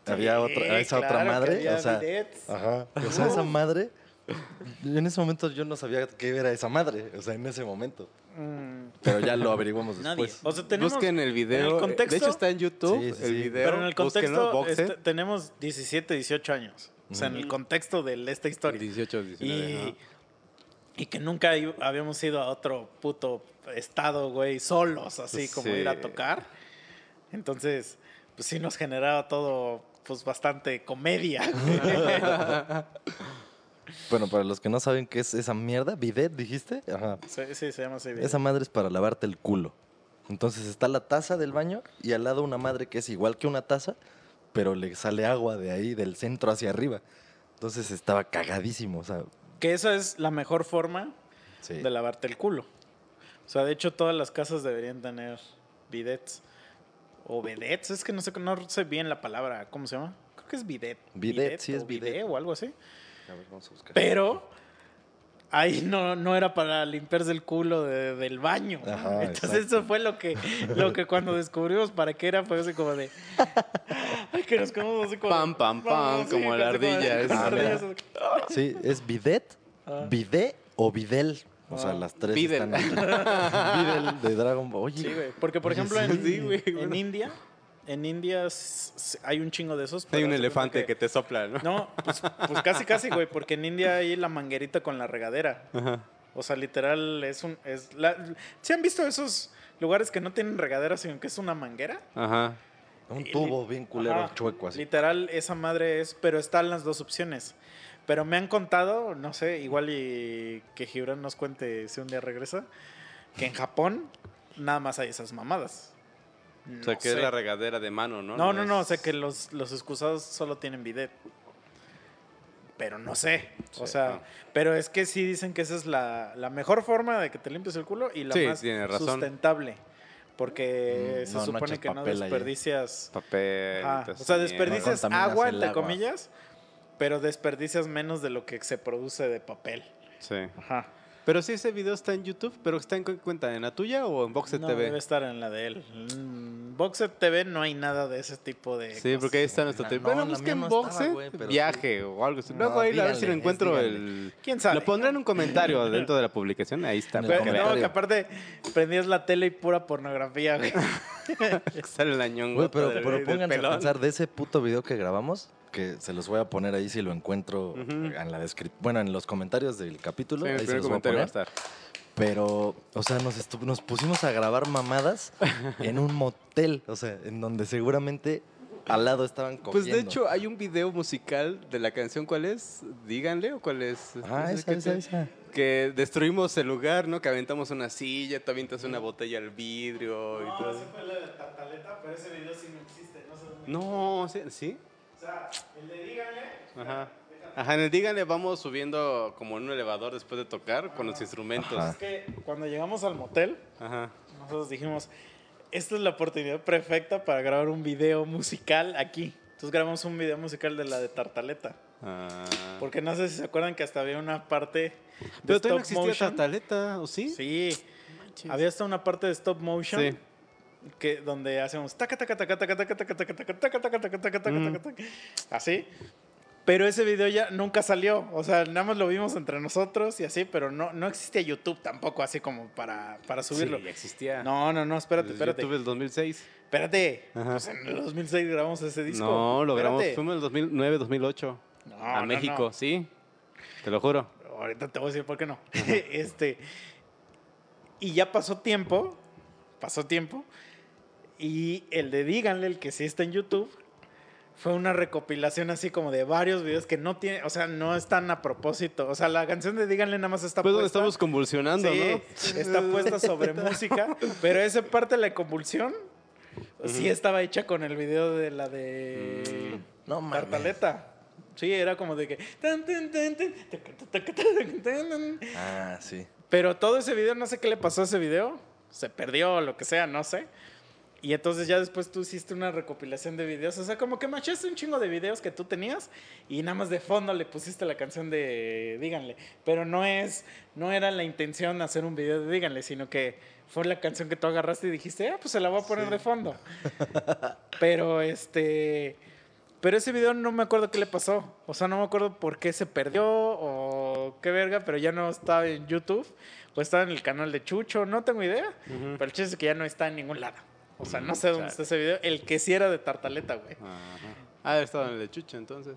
S2: había
S3: Sí,
S2: otra, esa otra
S3: que
S2: madre?
S3: había
S2: o sea,
S3: bidets.
S2: ajá. O sea, esa madre. En ese momento yo no sabía qué era esa madre. O sea, en ese momento.
S3: Mm,
S2: Pero ya lo averiguamos [LAUGHS] después.
S3: O sea, tenemos.
S1: Busquen el video.
S3: en el contexto-
S1: de hecho, está en YouTube
S2: Sí, sí,
S1: el video.
S3: Pero en el contexto, este, tenemos 17, 18 años. O sea, en el contexto de esta historia.
S1: 18, 19.
S3: Y,
S1: ajá.
S3: y que nunca habíamos ido a otro puto estado, güey, solos, así como
S1: Sí.
S3: ir a tocar. Entonces, pues sí nos generaba todo, pues bastante comedia. [LAUGHS]
S2: Bueno, para los que no saben qué es esa mierda, bidet, dijiste. Ajá.
S3: sí, sí, se llama así.
S2: Esa madre es para lavarte el culo. Entonces está la taza del baño y al lado una madre que es igual que una taza, pero le sale agua de ahí, del centro hacia arriba. Entonces estaba cagadísimo, o sea,
S3: Que esa es la mejor forma
S2: sí.
S3: de lavarte el culo. O sea, de hecho, todas las casas deberían tener bidets. O vedets, es que no sé, no sé bien la palabra, ¿cómo se llama? Creo que es bidet.
S2: Bidet, sí es bidet.
S3: o algo así.
S2: A ver, vamos a buscar.
S3: Pero ahí no, no era para limpiarse el culo de- del baño.
S2: Ajá,
S3: Entonces
S2: exacto.
S3: eso fue lo que, lo que cuando descubrimos para qué era, fue así como de... [LAUGHS] Ay, que nos quedamos así como... de-
S1: Pam, pam, pam,
S3: sí,
S1: como la ardilla, es-
S3: ardilla.
S2: Sí, es bidet,
S3: Ah.
S2: bidé o bidel. O sea,
S3: Ah.
S2: las tres
S1: Videl.
S2: están ahí. [LAUGHS] Videl de Dragon Ball. Oye,
S3: Sí, güey. Porque, por
S2: Oye,
S3: ejemplo,
S2: sí.
S3: en,
S1: Sí, güey,
S3: en. India, en India hay un chingo de esos.
S1: Hay un elefante que te sopla, ¿no?
S3: No, pues, pues casi, [LAUGHS] casi, güey, porque en India hay la manguerita con la regadera.
S1: Ajá.
S3: O sea, literal, es un... Es la, ¿Sí han visto esos lugares que no tienen regadera, sino que es una manguera?
S1: Ajá.
S2: un tubo bien culero,
S3: Ajá.
S2: chueco así.
S3: Literal, esa madre es... Pero están las dos opciones. Pero me han contado, no sé, igual y que Gibran nos cuente si un día regresa, que en Japón nada más hay esas mamadas.
S1: O sea, que es la regadera de mano, ¿no?
S3: No, no, no, o sea que los, los excusados solo tienen bidet. Pero no sé. O sea,
S1: no.
S3: pero es que sí dicen que esa es la, la mejor forma de que te limpies el culo y la
S1: Sí,
S3: más
S1: tiene razón.
S3: sustentable. Porque
S2: Mm,
S3: se
S2: no,
S3: supone que no
S2: papel
S3: desperdicias.
S1: Papel.
S3: Ajá,
S1: entonces,
S3: O sea, desperdicias agua, entre
S2: agua.
S3: comillas, pero desperdicias menos de lo que se produce de papel.
S1: Sí.
S3: Ajá.
S1: Pero sí, ese video está en YouTube, pero está en qué cuenta, ¿en la tuya o en Boxet
S3: No,
S1: TV?
S3: debe estar en la de él. En Boxet TV no hay nada de ese tipo de.
S1: Sí, porque ahí está nuestro
S2: no,
S1: Bueno, busquen
S2: pero
S1: viaje o algo así.
S2: No,
S1: Luego ahí a ver si lo encuentro el...
S3: ¿Quién sabe?
S1: Lo pondré en un comentario [LAUGHS] dentro de la publicación, ahí está.
S3: Pero,
S1: que
S3: no, que aparte prendías la tele y pura pornografía, güey. [LAUGHS]
S1: Sale el añón.
S2: Güey, pero, pero pónganse a pensar de ese puto video que grabamos, que se los voy a poner ahí si lo encuentro en la descripción. Bueno, en los comentarios del capítulo.
S1: Sí, el
S2: ahí se los voy a
S1: comentario va a
S2: poner.
S1: estar.
S2: Pero, o sea, nos, estu- nos pusimos a grabar mamadas [LAUGHS] en un motel. O sea, en donde seguramente al lado estaban cogiendo.
S1: Pues de hecho hay un video musical de la canción, ¿cuál es? Díganle o cuál es.
S2: Ah,
S1: No sé
S2: esa, esa,
S1: te-
S2: esa.
S1: Que destruimos el lugar, ¿no? Que aventamos una silla, tú avientas una botella al vidrio y todo.
S3: fue la de Tartaleta, pero ese video sí no existe, no sé dónde.
S1: No, ¿sí? ¿sí?
S3: O sea, el de díganle.
S1: Ajá. Ajá, en el díganle vamos subiendo como en un elevador después de tocar con los instrumentos.
S2: Ajá.
S3: Es que cuando llegamos al motel,
S1: Ajá.
S3: nosotros dijimos, esta es la oportunidad perfecta para grabar un video musical aquí. Entonces grabamos un video musical de la de Tartaleta.
S1: Ah.
S3: Porque no sé si se acuerdan que hasta había una parte de
S1: Pero todavía no existía
S3: motion.
S1: Tartaleta, ¿o sí?
S3: Sí. Había hasta una parte de stop motion
S1: Sí.
S3: Que donde hacemos taca taca taca taca taca taca taca taca taca taca taca taca taca
S1: Mm.
S3: taca taca así. Pero ese video ya nunca salió, o sea, nada más lo vimos entre nosotros y así, pero no, no existía YouTube tampoco así como para, para subirlo.
S1: Sí, existía.
S3: No, no, no, espérate, espérate.
S1: YouTube del 2006.
S3: Espérate. Pues en el 2006 grabamos ese disco.
S1: No, lo grabamos, fuimos en el 2009, 2008.
S3: No,
S1: a México, sí. Te lo juro.
S3: Ahorita te voy a decir por qué no. este. Y ya pasó tiempo. Pasó tiempo. Y el de Díganle, el que sí está en YouTube, fue una recopilación así como de varios videos que no tiene, o sea, no están a propósito. O sea, la canción de Díganle nada más está
S1: Pues donde
S3: puesta.
S1: estamos convulsionando,
S3: Sí,
S1: ¿no?
S3: está puesta sobre [LAUGHS] música, pero esa parte de la convulsión sí estaba hecha con el video de la de
S2: No mames.
S3: Tartaleta. Sí, era como de que.
S2: Ah, sí.
S3: Pero todo ese video, no sé qué le pasó a ese video. Se perdió, lo que sea, no sé. Y entonces ya después tú hiciste una recopilación de videos. O sea, como que machaste un chingo de videos que tú tenías y nada más de fondo le pusiste la canción de Díganle. Pero no es, no era la intención hacer un video de Díganle, sino que fue la canción que tú agarraste y dijiste, ah, pues se la voy a poner de fondo. pero este. Pero ese video no me acuerdo qué le pasó. O sea, no me acuerdo por qué se perdió o qué verga, pero ya no estaba en YouTube. O estaba en el canal de Chucho, no tengo idea. Pero el chiste es que ya no está en ningún lado. O sea, no sé dónde está ese video. El que sí era de Tartaleta, güey.
S1: Ajá. Ah, estaba en el de Chucho entonces.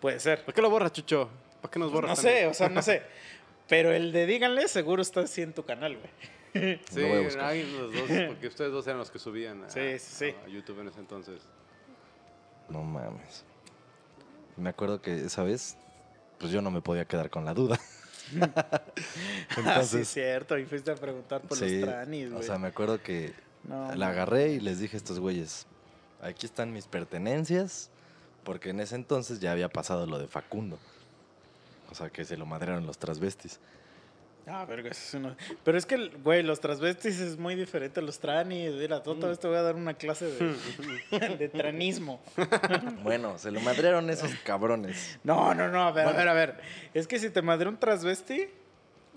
S3: Puede ser.
S1: ¿Por qué lo borras, Chucho? ¿Por qué nos borras?
S3: No
S1: también?
S3: sé, o sea, no sé. [LAUGHS] Pero el de Díganle seguro está así en tu canal, güey.
S1: Sí,
S2: Lo voy a
S1: hay los dos, [LAUGHS] porque ustedes dos eran los que subían a,
S3: Sí, sí, sí.
S1: a YouTube en ese entonces.
S2: No mames. Me acuerdo que esa vez, pues yo no me podía quedar con la duda. [LAUGHS]
S3: ah, sí,
S2: Entonces,
S3: es cierto. Y fuiste a preguntar por
S2: sí,
S3: los tranis, güey.
S2: o sea, me acuerdo que
S3: No,
S2: la agarré y les dije a estos güeyes, aquí están mis pertenencias, porque en ese entonces ya había pasado lo de Facundo. O sea, que se lo madrearon los transvestis.
S3: Ah, verga, eso es una- Pero es que, güey, los transvestis es muy diferente a los tranis. Mira, vez te voy a dar una clase de, [LAUGHS] de tranismo. [LAUGHS]
S2: Bueno, se lo madrearon esos cabrones.
S3: No, no, no, a ver, a ver, a ver. Es que si te madre un transvesti,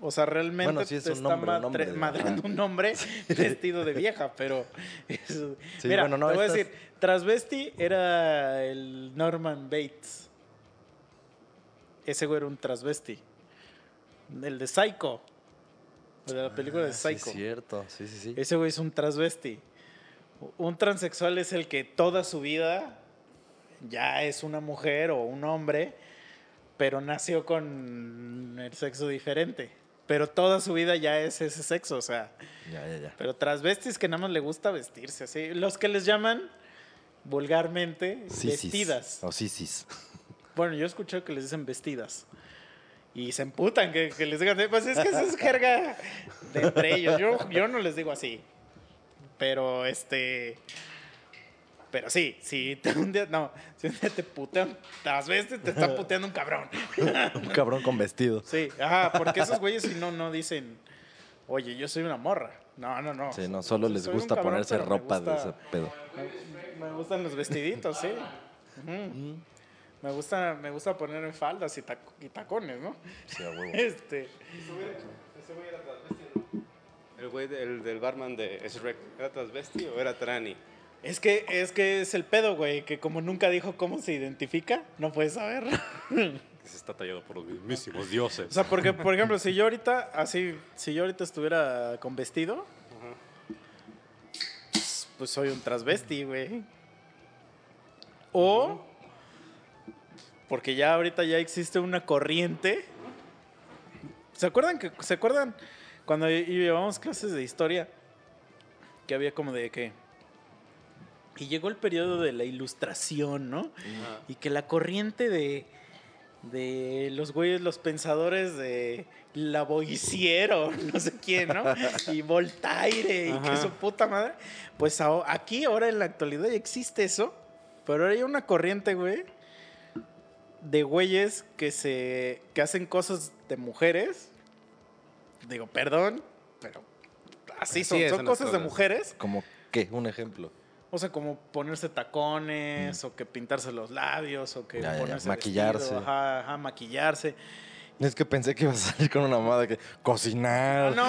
S3: o sea, realmente
S2: Bueno, sí es
S3: te
S2: un
S3: está
S2: hombre, un hombre
S3: madreando un hombre [LAUGHS] vestido de vieja, pero... [LAUGHS]
S2: Sí,
S3: Mira,
S2: bueno, no,
S3: te voy a decir, transvesti era el Norman Bates. Ese güey era un transvesti. El de Psycho. El de la película de
S2: Ah, sí,
S3: Psycho.
S2: es cierto, sí, sí, sí.
S3: Ese güey es un transvesti. Un transexual es el que toda su vida ya es una mujer o un hombre, pero nació con el sexo diferente. Pero toda su vida ya es ese sexo, o sea.
S2: Ya, ya, ya.
S3: Pero transvestis que nada más le gusta vestirse así. Los que les llaman vulgarmente
S2: Sisis.
S3: vestidas.
S2: O sisis. [LAUGHS]
S3: Bueno, yo he escuchado que les dicen vestidas. Y se emputan que, que les digan, pues es que eso es jerga de entre ellos. Yo, yo no les digo así. Pero este. Pero sí, si [LAUGHS] te, un día, no, si un día te putean, transvestis, te está puteando un cabrón. [LAUGHS]
S2: Un cabrón con vestido.
S3: Sí, ajá, porque esos güeyes si no, no dicen, oye, yo soy una morra. No, no, no.
S2: Sí, no, solo les gusta
S3: cabrón,
S2: ponerse ropa de ese pedo.
S3: me, me gustan los vestiditos, sí. Me gusta, me gusta ponerme faldas y, tac- y tacones, ¿no?
S2: Sí, a huevo. [LAUGHS]
S3: Este,
S1: El güey de- el del barman de Shrek, ¿era transvesti o era trani?
S3: Es que es que es el pedo, güey, que como nunca dijo cómo se identifica, no puedes saber. [LAUGHS]
S1: Se está tallado por los mismísimos dioses.
S3: O sea, porque por ejemplo, si yo ahorita así, si yo ahorita estuviera con vestido, pues, soy un transvesti, güey. O porque ya ahorita ya existe una corriente. ¿Se acuerdan que se acuerdan cuando ll- llevábamos clases de historia que había como de que y llegó el periodo de la ilustración, ¿no? Y que la corriente de de los güeyes, los pensadores de Lavoisier [LAUGHS] no sé quién, ¿no? [LAUGHS] Y Voltaire y que su puta madre. Pues aquí ahora en la actualidad ya existe eso, pero ahora hay una corriente, güey, de güeyes que se que hacen cosas de mujeres. Digo, perdón, pero así
S1: Así
S3: son, son cosas de mujeres.
S2: ¿Como qué? Un ejemplo.
S3: O sea, como ponerse tacones, o que pintarse los labios, o que
S2: Ya, ya, ya.
S3: ponerse
S2: Maquillarse.
S3: vestido, ajá, ajá, maquillarse.
S2: Es que pensé que ibas a salir con una mamada que cocinar.
S3: No,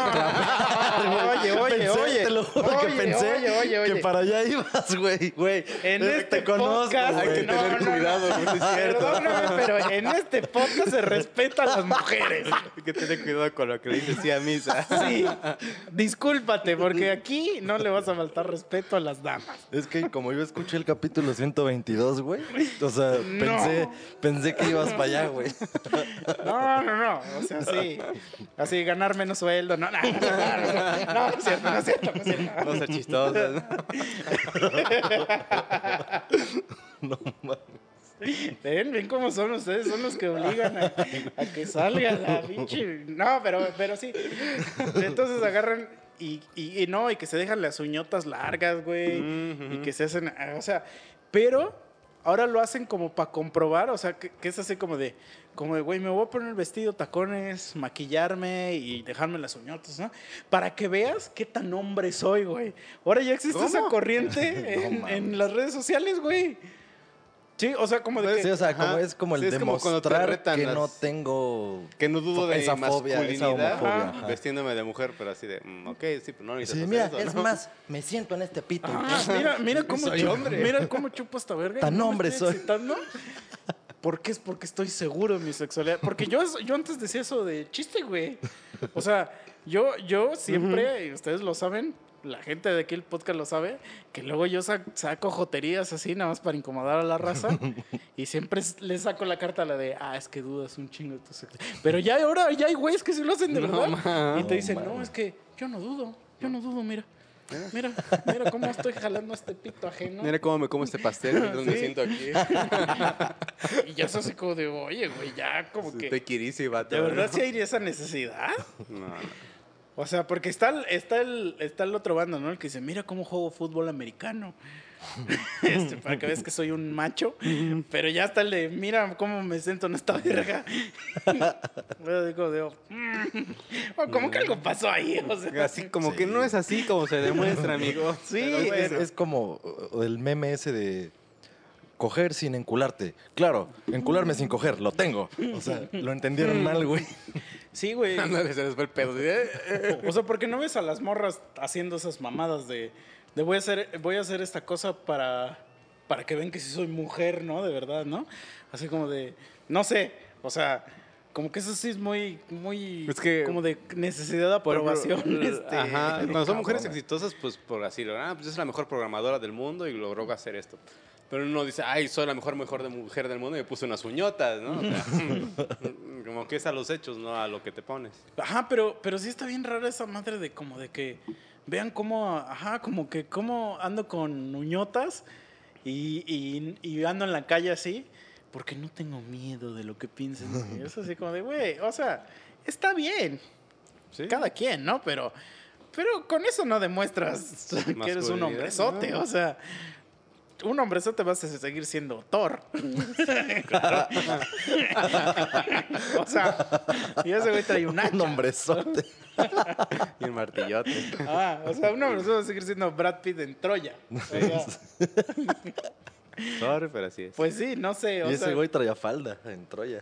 S3: oye, oye,
S2: Pensé,
S3: oye.
S2: Te lo juro que
S3: Oye,
S2: pensé
S3: oye, oye, oye.
S2: que para allá ibas, güey. Güey,
S3: En
S2: te
S3: este
S2: conozco,
S3: podcast
S2: güey.
S3: hay que tener cuidado, Perdóname, pero en este podcast se respeta a las mujeres.
S1: Hay que tener cuidado con lo que le dices sí a misa.
S3: Sí. Discúlpate, porque aquí no le vas a faltar respeto a las damas.
S2: Es que como yo escuché el capítulo 122, güey. O sea,
S3: No.
S2: pensé, pensé que ibas para allá, güey.
S3: No, no, no. O sea, sí. Así, ganar menos sueldo. No, no, no, no, no, no, no es cierto, no es cierto, no es cierto.
S1: No ser chistosas. ¿no?
S3: Ven, ven cómo son ustedes, son los que obligan a, a que salga la pinche. No, pero, pero sí. Entonces agarran y, y, y no, y que se dejan las uñotas largas, güey. Y que se hacen. O sea, pero ahora lo hacen como para comprobar, o sea, que, que es así como de. Como de, güey, me voy a poner el vestido, tacones, maquillarme y dejarme las uñotas, ¿no? Para que veas qué tan hombre soy, güey. Ahora ya existe esa corriente [LAUGHS] en, en las redes sociales, güey. Sí, o sea, como de que...
S2: Sí, o sea,
S1: Ajá.
S2: como es como el
S1: Sí, es como cuando te
S2: demostrar
S1: retan
S2: que
S1: las-
S2: no tengo...
S1: Que no dudo de
S2: Esa
S1: masculinidad ajá,
S2: ajá.
S1: vestiéndome de mujer, pero así de, mm, ok, sí, pero no necesitas
S2: Sí, mira,
S1: eso,
S2: es
S1: ¿no?
S2: más, me siento en este pito.
S3: Ah, mira, mira [LAUGHS] cómo
S2: Soy
S3: chupo,
S2: hombre.
S3: mira cómo chupo esta verga.
S2: Tan
S3: ¿No me
S2: hombre soy.
S3: excitando? [LAUGHS] ¿Por qué? Es porque estoy seguro de mi sexualidad. Porque yo, yo antes decía eso de chiste, güey. O sea, yo, yo siempre, y ustedes lo saben, la gente de aquí el podcast lo sabe, que luego yo sa- saco joterías así, nada más para incomodar a la raza. [LAUGHS] y siempre le saco la carta a la de, ah, es que dudas un chingo de tu sexualidad. Pero ya ahora ya hay güeyes que sí lo hacen de verdad. y te dicen, no, es que yo no dudo, yo no dudo, mira. Mira, mira cómo estoy jalando este pito ajeno.
S1: Mira cómo me como este pastel, mientras me siento aquí. [LAUGHS]
S3: Y ya es así como de, oye, güey, ya como
S1: Estoy
S3: que...
S1: quirísimo, vato.
S3: ¿De verdad sí hay esa necesidad?
S1: No, no.
S3: O sea, porque está el, está el, está el otro bando, ¿no? El que dice, mira cómo juego fútbol americano. [LAUGHS] Este, para que veas que soy un macho. Pero ya está el de, mira cómo me siento en esta verga. [LAUGHS] Digo, digo, "Mm". como que algo pasó ahí. O sea,
S1: Así como que no es así como se demuestra, amigo.
S3: Sí,
S1: Pero
S2: Es,
S1: bueno.
S2: es como el meme ese de coger sin encularte. Claro, encularme sin coger, lo tengo. O sea, lo entendieron mal, güey.
S3: sí, güey. [LAUGHS]
S1: Ándale, se les fue el pedo. ¿eh?
S3: O sea, porque no ves a las morras haciendo esas mamadas de, de voy a hacer, voy a hacer esta cosa para, para que ven que sí soy mujer, ¿no? De verdad, ¿no? Así como de, no sé, o sea, como que eso sí es muy, muy,
S1: Es que-
S3: como de necesidad de
S1: Por
S3: aprobación. este,
S1: Ajá, cuando son mujeres exitosas, pues por así ah, pues es la mejor programadora del mundo y logró hacer esto. Pero uno dice, ay, soy la mejor, mejor de mujer del mundo y me puse unas uñotas, ¿no? O sea, [LAUGHS] como que es a los hechos, no a lo que te pones.
S3: Ajá, pero, pero sí está bien rara esa madre de como de que vean cómo, ajá, como que cómo ando con uñotas y, y, y ando en la calle así, porque no tengo miedo de lo que piensen. [LAUGHS] Es así como de, güey, o sea, está bien,
S1: ¿Sí?
S3: cada quien, ¿no? Pero, pero con eso no demuestras que eres un hombrezote,
S1: ¿no?
S3: o sea... Un hombrezote vas a seguir siendo Thor. [LAUGHS] o sea, y ese güey trae un hacha.
S2: Un hombrezote.
S1: Y el martillote.
S3: Ah, o sea, un hombrezote va a seguir siendo Brad Pitt en Troya. O sea,
S1: Sorry, pero así es.
S3: pues sí, no sé. O
S2: Y ese
S3: sea,
S2: güey traía falda en Troya.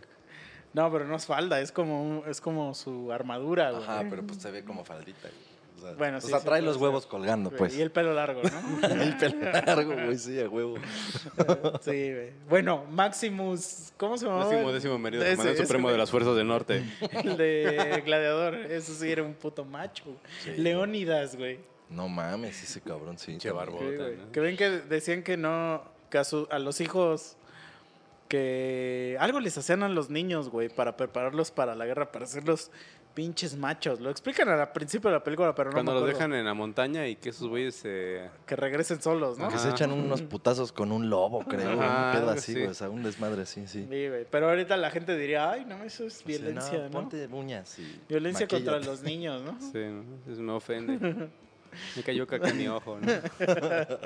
S3: No, pero no es falda, es como, un- es como su armadura, güey.
S2: Ajá, pero pues se ve como faldita. güey. O sea,
S3: Bueno,
S2: o
S3: sí,
S2: sea
S3: sí
S2: trae los
S3: ser.
S2: huevos colgando, pues.
S3: Y el pelo largo, ¿no? [LAUGHS]
S2: El pelo largo, güey, sí, a huevo. [LAUGHS]
S3: sí, güey. Bueno, Maximus, ¿cómo se llamaba?
S1: Décimo, décimo meridio,
S3: Ese-
S1: comandante
S3: ese
S1: supremo de las fuerzas del norte.
S3: El de Gladiador, eso sí era un puto macho. Leónidas, güey.
S2: No mames, ese cabrón, sí.
S1: Pinche
S2: también.
S1: barbo.
S3: Sí. Que ven que decían que no, que a, su- a los hijos, que algo les hacían a los niños, güey, para prepararlos para la guerra, para hacerlos pinches machos. Lo explican al principio de la película, pero no
S1: Cuando
S3: me
S1: los dejan en la montaña y que esos güeyes se...
S3: Que regresen solos, ¿no?
S2: Que se echan unos putazos con un lobo, creo.
S1: Ajá,
S2: un pedo así, güey. O sea, un desmadre sí.
S3: Sí, güey. Pero ahorita la gente diría, ay, no, eso es
S2: O sea,
S3: violencia, ¿no?
S2: Ponte uñas y
S3: Violencia contra los niños, ¿no?
S1: Sí, ¿no? Eso me ofende. Me cayó caca en mi ojo, ¿no? [LAUGHS]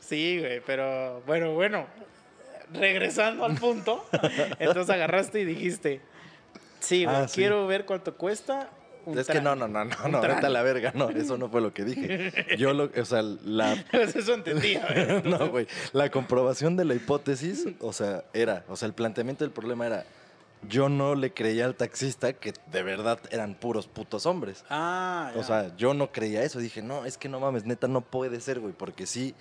S3: Sí, güey, pero bueno, bueno. Regresando al punto, [LAUGHS] entonces agarraste y dijiste, sí, güey,
S2: Ah, sí.
S3: quiero ver cuánto cuesta. un
S2: Es que
S3: traje".
S2: no, no, no, no, no, vete a la verga, no, eso no fue lo que dije. [LAUGHS] Yo lo, o sea, la, [LAUGHS]
S3: Eso entendía, güey. [LAUGHS]
S2: no, güey, la comprobación de la hipótesis, o sea, era, o sea, el planteamiento del problema era, yo no le creía al taxista que de verdad eran puros putos hombres.
S3: Ah,
S2: O
S3: ya.
S2: sea, yo no creía eso, dije, no, es que no mames, neta, no puede ser, güey, porque sí,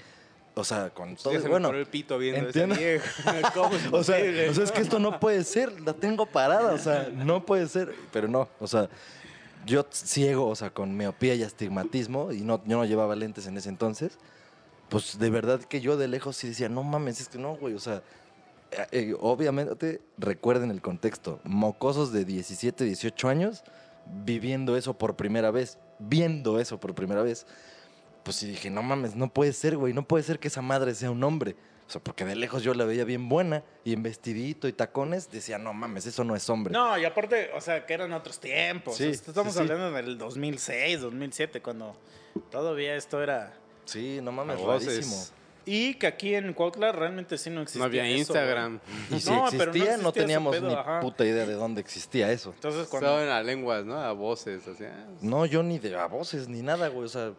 S2: o sea, con todo,
S1: se
S2: bueno,
S1: el pito viendo
S2: entiendo.
S1: esa vieja. [LAUGHS] ¿Cómo
S2: o sea, o sea, es que esto no puede ser, la tengo parada, o sea, no puede ser, pero no, o sea, yo ciego, o sea, con miopía y astigmatismo, y no, yo no llevaba lentes en ese entonces, pues de verdad que yo de lejos sí decía, no mames, es que no, güey, o sea, eh, eh, obviamente recuerden el contexto, mocosos de 17, 18 años viviendo eso por primera vez, viendo eso por primera vez, pues sí dije, no mames, no puede ser, güey, no puede ser que esa madre sea un hombre. O sea, porque de lejos yo la veía bien buena y en vestidito y tacones decía, no mames, eso no es hombre.
S3: No, y aparte, o sea, que eran otros tiempos.
S2: Sí,
S3: O sea, estamos
S2: sí, sí.
S3: hablando del 2006, 2007, cuando todavía esto era...
S2: Sí, no mames, rarísimo.
S3: Y que aquí en Cuautla realmente sí no existía
S1: No había
S3: eso,
S1: Instagram.
S2: Y si
S3: No,
S2: existía,
S3: pero no
S2: no,
S3: existía ese
S2: teníamos
S3: pedo,
S2: ni
S3: ajá.
S2: puta idea de dónde existía eso.
S3: Entonces, cuando...
S1: Estaban a lenguas, ¿no? A voces, así. ah,
S2: No, yo ni de a voces ni nada, güey. O sea,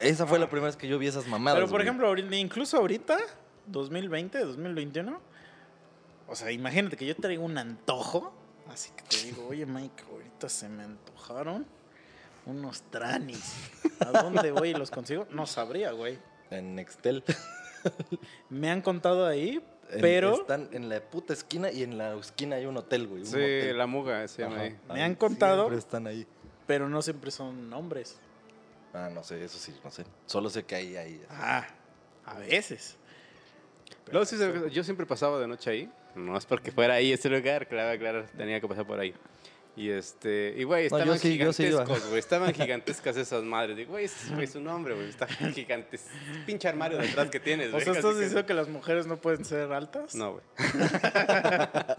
S2: esa fue la primera vez que yo vi esas mamadas.
S3: Pero por
S2: güey.
S3: ejemplo, ahorita- incluso ahorita, 2020, 2021, o sea, imagínate que yo traigo un antojo, así que te digo, oye Mike, ahorita se me antojaron unos tranis. ¿A dónde voy y los consigo? No sabría, güey.
S2: En Nextel. [LAUGHS]
S3: Me han contado ahí,
S2: En-
S3: pero
S2: Están en la puta esquina y en la esquina hay un hotel, güey. un
S1: Sí, la muga se llama ahí.
S3: Me han contado.
S2: Siempre están ahí.
S3: pero no siempre son hombres.
S2: Ah, no sé, eso sí, no sé. Solo sé que ahí hay.
S3: Ah, a veces.
S1: Luego sí yo siempre pasaba de noche ahí. No es porque fuera ahí ese lugar, claro, claro, tenía que pasar por ahí. Y este, y güey,
S2: No,
S1: estaban
S2: sí, yo sí iba.
S1: gigantescos, güey, estaban gigantescas esas madres. Digo, güey, ese es un hombre, güey, está gigantes. Pinche armario detrás que tienes,
S3: O
S1: güey.
S3: sea,
S1: casi
S3: ¿estás
S1: que-
S3: diciendo que las mujeres no pueden ser altas?
S1: No, güey. [LAUGHS]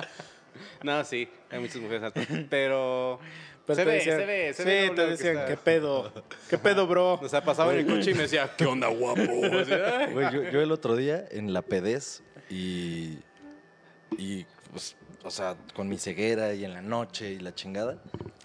S1: no, sí, hay muchas mujeres altas. [LAUGHS] Pero,
S3: Pero
S1: Se ve,
S3: decían-
S1: se ve, se
S3: sí,
S1: ve
S3: te decían, ¿qué pedo? ¿Qué pedo, bro? [LAUGHS]
S1: O sea, pasaba en el coche y me decía, ¿qué onda, guapo? [LAUGHS]
S2: Güey, yo, yo el otro día en la pedez y. Y, pues, o sea, con mi ceguera y en la noche y la chingada.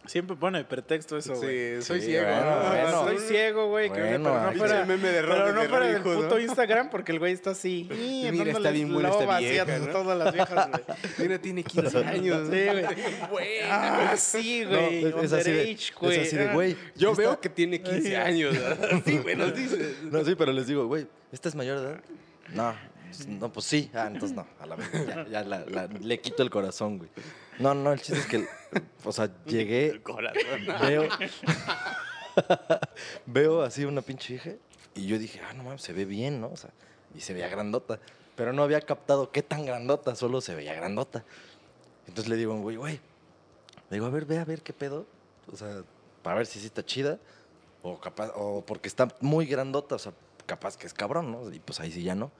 S3: Siempre pone pretexto eso, güey.
S1: Sí, soy
S2: Sí,
S1: ciego.
S2: bueno,
S1: ¿no?
S2: bueno.
S3: Soy ciego, güey. que-
S2: Bueno,
S3: pero no fuera,
S1: meme de
S3: pero
S1: Ronnie
S3: no
S1: de
S3: fuera
S1: Robin
S3: del
S1: Hood,
S3: puto
S1: ¿no?
S3: Instagram porque el güey está así. y [LAUGHS]
S1: Mira, está bien buena esta vieja, ¿no?
S3: todas las viejas, güey. [LAUGHS]
S1: Mira, tiene 15 años.
S3: Sí, güey. [LAUGHS]
S1: Bueno.
S3: Ah, sí, güey.
S2: No, es, es así de,
S3: güey.
S2: es así de, güey.
S1: Yo
S2: esta-
S1: veo que tiene 15 años. Sí, güey, nos dices.
S2: No, sí, pero les digo, güey, ¿esta es mayor de edad? No, no, pues sí. Ah, entonces no, a la vez. Ya, ya la- la- le quito el corazón, güey. No, no, el chiste es que, o sea, llegué, [LAUGHS]
S1: Corazón.
S2: veo, [LAUGHS] veo así una pinche hija y yo dije, ah, no mames, se ve bien, ¿no? O sea, y se veía grandota. Pero no había captado qué tan grandota, solo se veía grandota. Entonces le digo, güey, güey, le digo, a ver, ve a ver qué pedo. O sea, para ver si sí está chida. O capaz, o porque está muy grandota, o sea, capaz que es cabrón, ¿no? Y pues ahí sí ya no.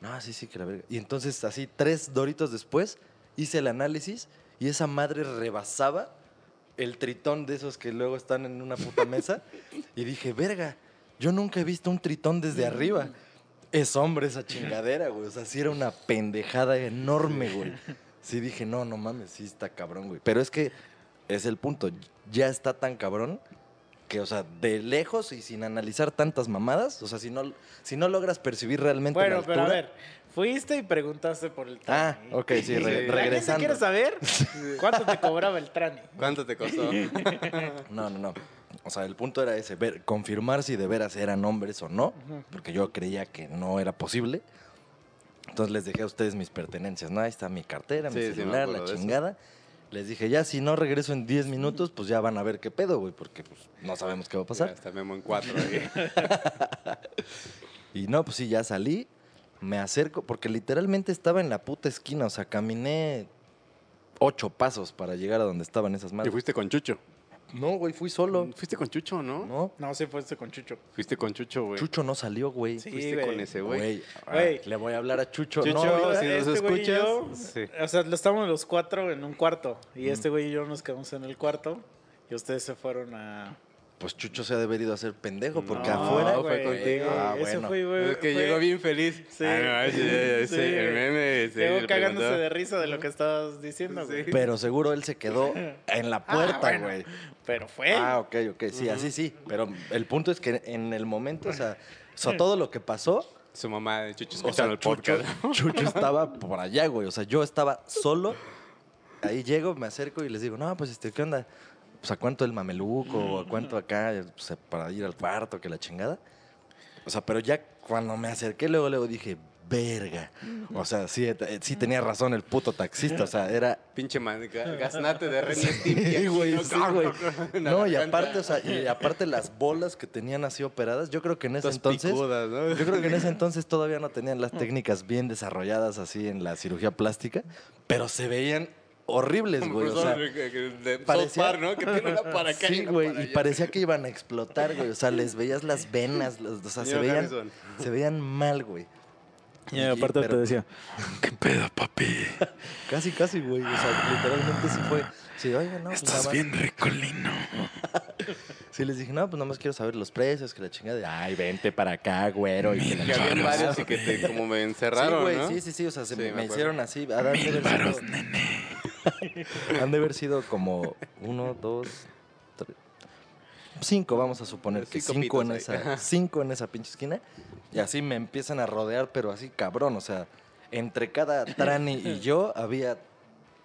S2: No, sí, sí, que la verga. Y entonces, así, tres doritos después, hice el análisis y esa madre rebasaba el tritón de esos que luego están en una puta mesa. [LAUGHS] y dije, verga, yo nunca he visto un tritón desde arriba. Es hombre esa chingadera, güey. O sea, sí era una pendejada enorme, güey. [LAUGHS] Sí dije, no, no mames, sí está cabrón, güey. Pero es que es el punto. Ya está tan cabrón que, o sea, de lejos y sin analizar tantas mamadas, o sea, si no, si no logras percibir realmente la
S3: Bueno, pero a ver, fuiste y preguntaste por el
S2: Ah,
S3: trani.
S2: ok, sí, re-
S3: ¿La gente
S2: regresando.
S3: quiere saber [LAUGHS] cuánto te cobraba el trani?
S1: ¿Cuánto te costó? [LAUGHS]
S2: No, no, no. O sea, el punto era ese, ver, confirmar si de veras eran hombres o no, porque yo creía que no era posible. Entonces les dejé a ustedes mis pertenencias, ¿no? Ahí está mi cartera, mi
S1: Sí,
S2: celular, la
S1: eso.
S2: Les dije, ya si no regreso en 10 minutos, pues ya van a ver qué pedo, güey, porque pues, no sabemos qué va a
S1: Ya
S2: pasar.
S1: está Memo en cuatro. [LAUGHS]
S2: Y no, pues sí, ya salí, me acerco, porque literalmente estaba en la puta esquina, o sea, caminé ocho pasos para llegar a donde estaban esas
S1: Y
S2: madres.
S1: fuiste con Chucho.
S2: No, güey, fui solo.
S1: Fuiste con Chucho, ¿no?
S2: No,
S3: No, sí fuiste con Chucho.
S1: Fuiste con Chucho, güey.
S2: Chucho no salió, güey.
S3: Sí,
S1: Fuiste
S3: güey.
S1: con ese güey.
S2: Güey,
S3: Güey.
S2: le voy a hablar a Chucho.
S1: Chucho,
S2: no,
S1: si nos
S3: este y
S1: escuchas,
S3: yo,
S1: sí.
S3: O sea, lo estábamos los cuatro en un cuarto. Y este güey y yo nos quedamos en el cuarto. Y ustedes se fueron a.
S2: pues Chucho se ha de haber ido a ser pendejo, porque
S3: No,
S2: afuera.
S1: fue
S3: güey,
S1: contigo.
S2: Ah,
S3: Ese
S2: bueno.
S3: fue, güey.
S1: Es que
S3: fue-
S1: llegó bien feliz.
S3: Sí.
S1: Ah, no, sí, sí,
S3: Sí,
S1: el meme.
S3: Llegó
S1: le
S3: cagándose
S1: preguntó.
S3: de risa de lo que estabas diciendo, güey.
S1: Sí.
S2: Pero seguro él se quedó [LAUGHS] en la puerta,
S3: Ah, bueno.
S2: güey.
S3: Pero fue.
S2: Ah, ok, ok. Sí, así sí. Pero el punto es que en el momento, o sea, o sea, todo lo que pasó,
S1: Su mamá de Chucho
S2: o sea,
S1: el
S2: Chucho,
S1: podcast. [LAUGHS]
S2: Chucho [LAUGHS] estaba por allá, güey. O sea, yo estaba solo. Ahí llego, me acerco y les digo, no, pues, este, ¿qué onda? Pues, ¿a cuánto el mameluco? ¿O a cuánto acá? Pues, para ir al cuarto, que la chingada. O sea, pero ya cuando me acerqué, luego, luego dije, verga. O sea, sí, eh, sí tenía razón el puto taxista. O sea, era
S1: Pinche man, ga- [LAUGHS] gaznate de Ren y Stimpy
S2: Sí, güey,
S1: ¿no?
S2: sí, güey. No, y aparte, o sea, y aparte las bolas que tenían así operadas, yo creo que en ese
S1: Todas
S2: entonces,
S1: picudas, ¿no?
S2: yo creo que en ese [LAUGHS] entonces todavía no tenían las técnicas bien desarrolladas así en la cirugía plástica, pero se veían horribles, güey. O sea,
S1: de-
S2: parecía-
S1: ¿no? Que tiene una para acá
S2: sí, güey, y parecía que iban a explotar, güey. O sea, les veías las venas, los- o sea, se veían, se veían mal, güey.
S3: Y aparte
S2: pero-
S3: te decía,
S4: ¿Qué pedo, papi? [LAUGHS]
S2: Casi, casi, güey. O sea, literalmente sí fue. Sí, oiga, no. pues,
S4: Estás bien ricolino. [LAUGHS]
S2: Sí, les dije, no, pues nomás quiero saber los precios, que la chingada. Ay, vente para acá, güero. Y que la [LAUGHS]
S1: Que habían varios y que te como me encerraron,
S2: sí, güey,
S1: ¿no?
S2: sí, sí, sí, o sea, se
S1: Sí,
S2: me,
S1: me
S2: hicieron así. Han de, haber
S4: Varos,
S2: sido,
S4: nene. [LAUGHS]
S2: han de haber sido como uno, dos, tres, cinco, vamos a suponer que
S1: Cinco
S2: cinco en,
S1: ahí.
S2: esa, cinco en esa pinche esquina. Y así me empiezan a rodear, pero así cabrón, o sea, entre cada trani y yo había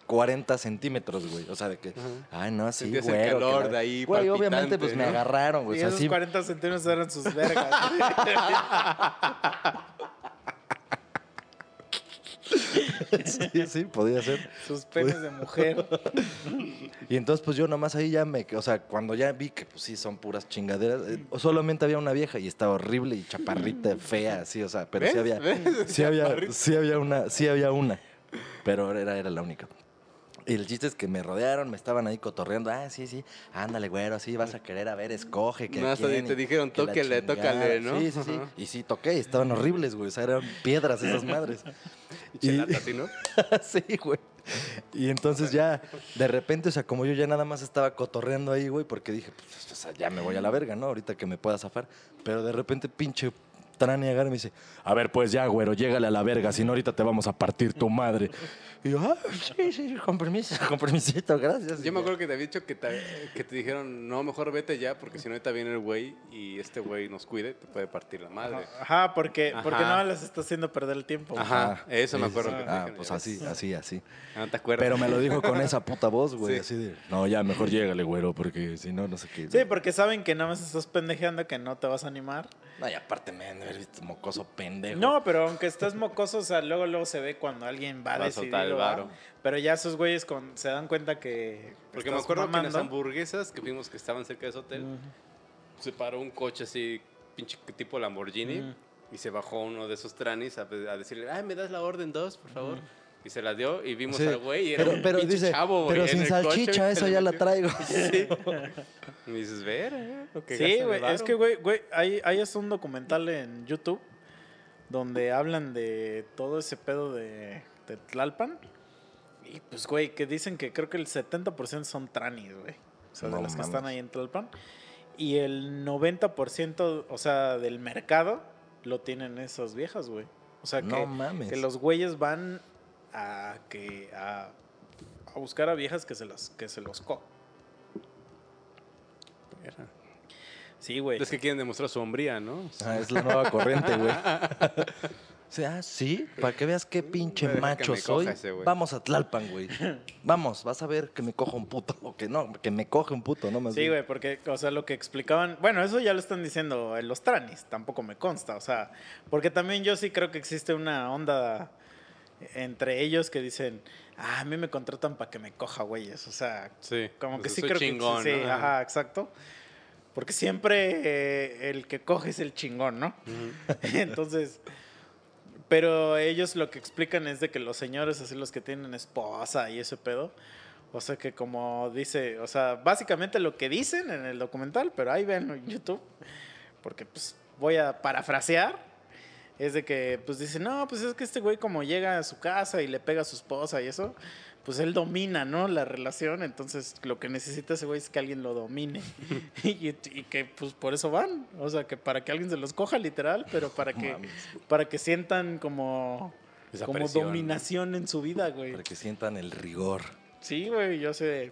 S2: 40 centímetros, güey. O sea, de que, ay, no, sí,
S1: Sentías el
S2: güero. que
S1: calor de ahí
S2: Güey, obviamente, pues me agarraron, güey.
S3: y
S2: O sea,
S3: esos
S2: sí,
S3: 40 centímetros eran sus vergas. [LAUGHS]
S2: sí, sí, podía ser.
S3: sus penes de mujer. [LAUGHS]
S2: Y entonces, pues yo nomás ahí ya me, o sea, cuando ya vi que pues sí son puras chingaderas, eh, solamente había una vieja y estaba horrible y chaparrita, fea, así, o sea, pero sí había,
S1: ¿Ves?
S2: sí había, sí había una, sí había una, pero era, era la única. Y el chiste es que me rodearon, me estaban ahí cotorreando. Ah, sí, sí, ándale, güero, así vas a querer, a ver, escoge. Que
S1: No, hasta
S2: quién,
S1: te
S2: y
S1: dijeron, "Tóquele,
S2: chingada".
S1: tócale, ¿no?
S2: Sí, sí, sí.
S1: Ajá.
S2: Y sí, toqué, y estaban horribles, güey. O sea, eran piedras esas madres. [LAUGHS]
S1: Pinche lata, ¿sí, no? [LAUGHS]
S2: sí, güey. Y entonces ya, de repente, o sea, como yo ya nada más estaba cotorreando ahí, güey, porque dije, pues, o sea, ya me voy a la verga, ¿no? Ahorita que me pueda zafar. Pero de repente, pinche Trani agarra y me dice, a ver, pues ya, güero, llégale a la verga, si no ahorita te vamos a partir tu madre. Y yo, ah, sí, sí, con permiso, [LAUGHS] con permisito, gracias.
S1: Yo me acuerdo que te había dicho que te, que te dijeron, no, mejor vete ya, porque si no ahorita viene el güey y este güey nos cuide, te puede partir la madre.
S3: Ajá, porque, porque
S1: Ajá.
S3: no les está haciendo perder el tiempo.
S1: Ajá, eso me
S2: Sí, sí,
S1: acuerdo
S2: sí.
S1: que te
S2: Ah,
S1: dijeron,
S2: pues así,
S1: ves.
S2: así, así.
S1: ¿No te acuerdas?
S2: Pero me lo dijo con esa puta voz, güey,
S1: Sí.
S2: así de, no, ya, mejor llégale, güero, porque si no, no sé qué.
S3: Sí, porque saben que nada más estás pendejeando, que no te vas a animar.
S2: No, y aparte me han de haber visto mocoso pendejo.
S3: No, pero aunque estés mocoso, o sea, luego luego se ve cuando alguien va a
S1: Va a soltar el.
S3: Pero ya esos güeyes con, se dan cuenta que.
S1: Porque me
S3: estás
S1: acuerdo que en las hamburguesas que vimos que estaban cerca de ese hotel, se paró un coche así, pinche tipo Lamborghini, y se bajó uno de esos tranis a, a decirle, ay, me das la orden dos, por favor. Y se la dio y vimos
S2: Sí,
S1: al güey y era
S2: pero,
S1: un
S2: pero dice,
S1: chavo, güey,
S2: pero sin
S1: coche,
S2: salchicha, eso ya la
S1: metió".
S2: traigo. [LAUGHS]
S1: Sí. Y me dices, ver, eh,
S3: Sí, güey. Es
S1: varo".
S3: que, güey, güey, hay, hay hasta un documental en YouTube donde hablan de todo ese pedo de, de Tlalpan. Y pues, güey, que dicen que creo que el 70% son tranis, güey. O sea,
S2: No
S3: de las que están ahí en Tlalpan. Y el 90%, o sea, del mercado lo tienen esas viejas, güey. O sea, que,
S2: mames.
S3: que los güeyes van a que a, a buscar a viejas que se las que se los co. Sí, güey.
S1: Es que quieren demostrar su hombría, ¿no?
S2: Ah, es la nueva corriente, güey. [LAUGHS] O sea, ah, sí, para que veas qué pinche [LAUGHS]
S1: Deja
S2: macho soy.
S1: ese.
S2: Vamos a Tlalpan, güey. Vamos, vas a ver que me coja un puto. O [LAUGHS] que no, que me coge un puto, ¿no? Más
S3: Sí, güey, porque, o sea, lo que explicaban, bueno, eso ya lo están diciendo en los tranis, tampoco me consta, o sea, porque también yo sí creo que existe una onda entre ellos que dicen, ah, a mí me contratan para que me coja, güeyes, o sea,
S1: Sí.
S3: como que
S1: pues
S3: sí creo
S1: chingón,
S3: que sí,
S1: ¿no?
S3: ajá, exacto, porque siempre eh, el que coge es el chingón, ¿no? [LAUGHS] [LAUGHS] Entonces, pero ellos lo que explican es de que los señores, así los que tienen esposa y ese pedo, o sea que como dice, o sea, básicamente lo que dicen en el documental, pero ahí venlo en YouTube, porque pues voy a parafrasear, es de que pues dice, no, pues es que este güey como llega a su casa y le pega a su esposa y eso, pues él domina, ¿no? La relación, entonces lo que necesita ese güey es que alguien lo domine. [LAUGHS] y, y que pues por eso van, o sea, que para que alguien se los coja literal, pero para que,
S2: Mames.
S3: para que sientan como,
S1: Esa
S3: como
S1: presión.
S3: dominación en su vida, güey.
S2: Para que sientan el rigor.
S3: Sí, güey, yo sé.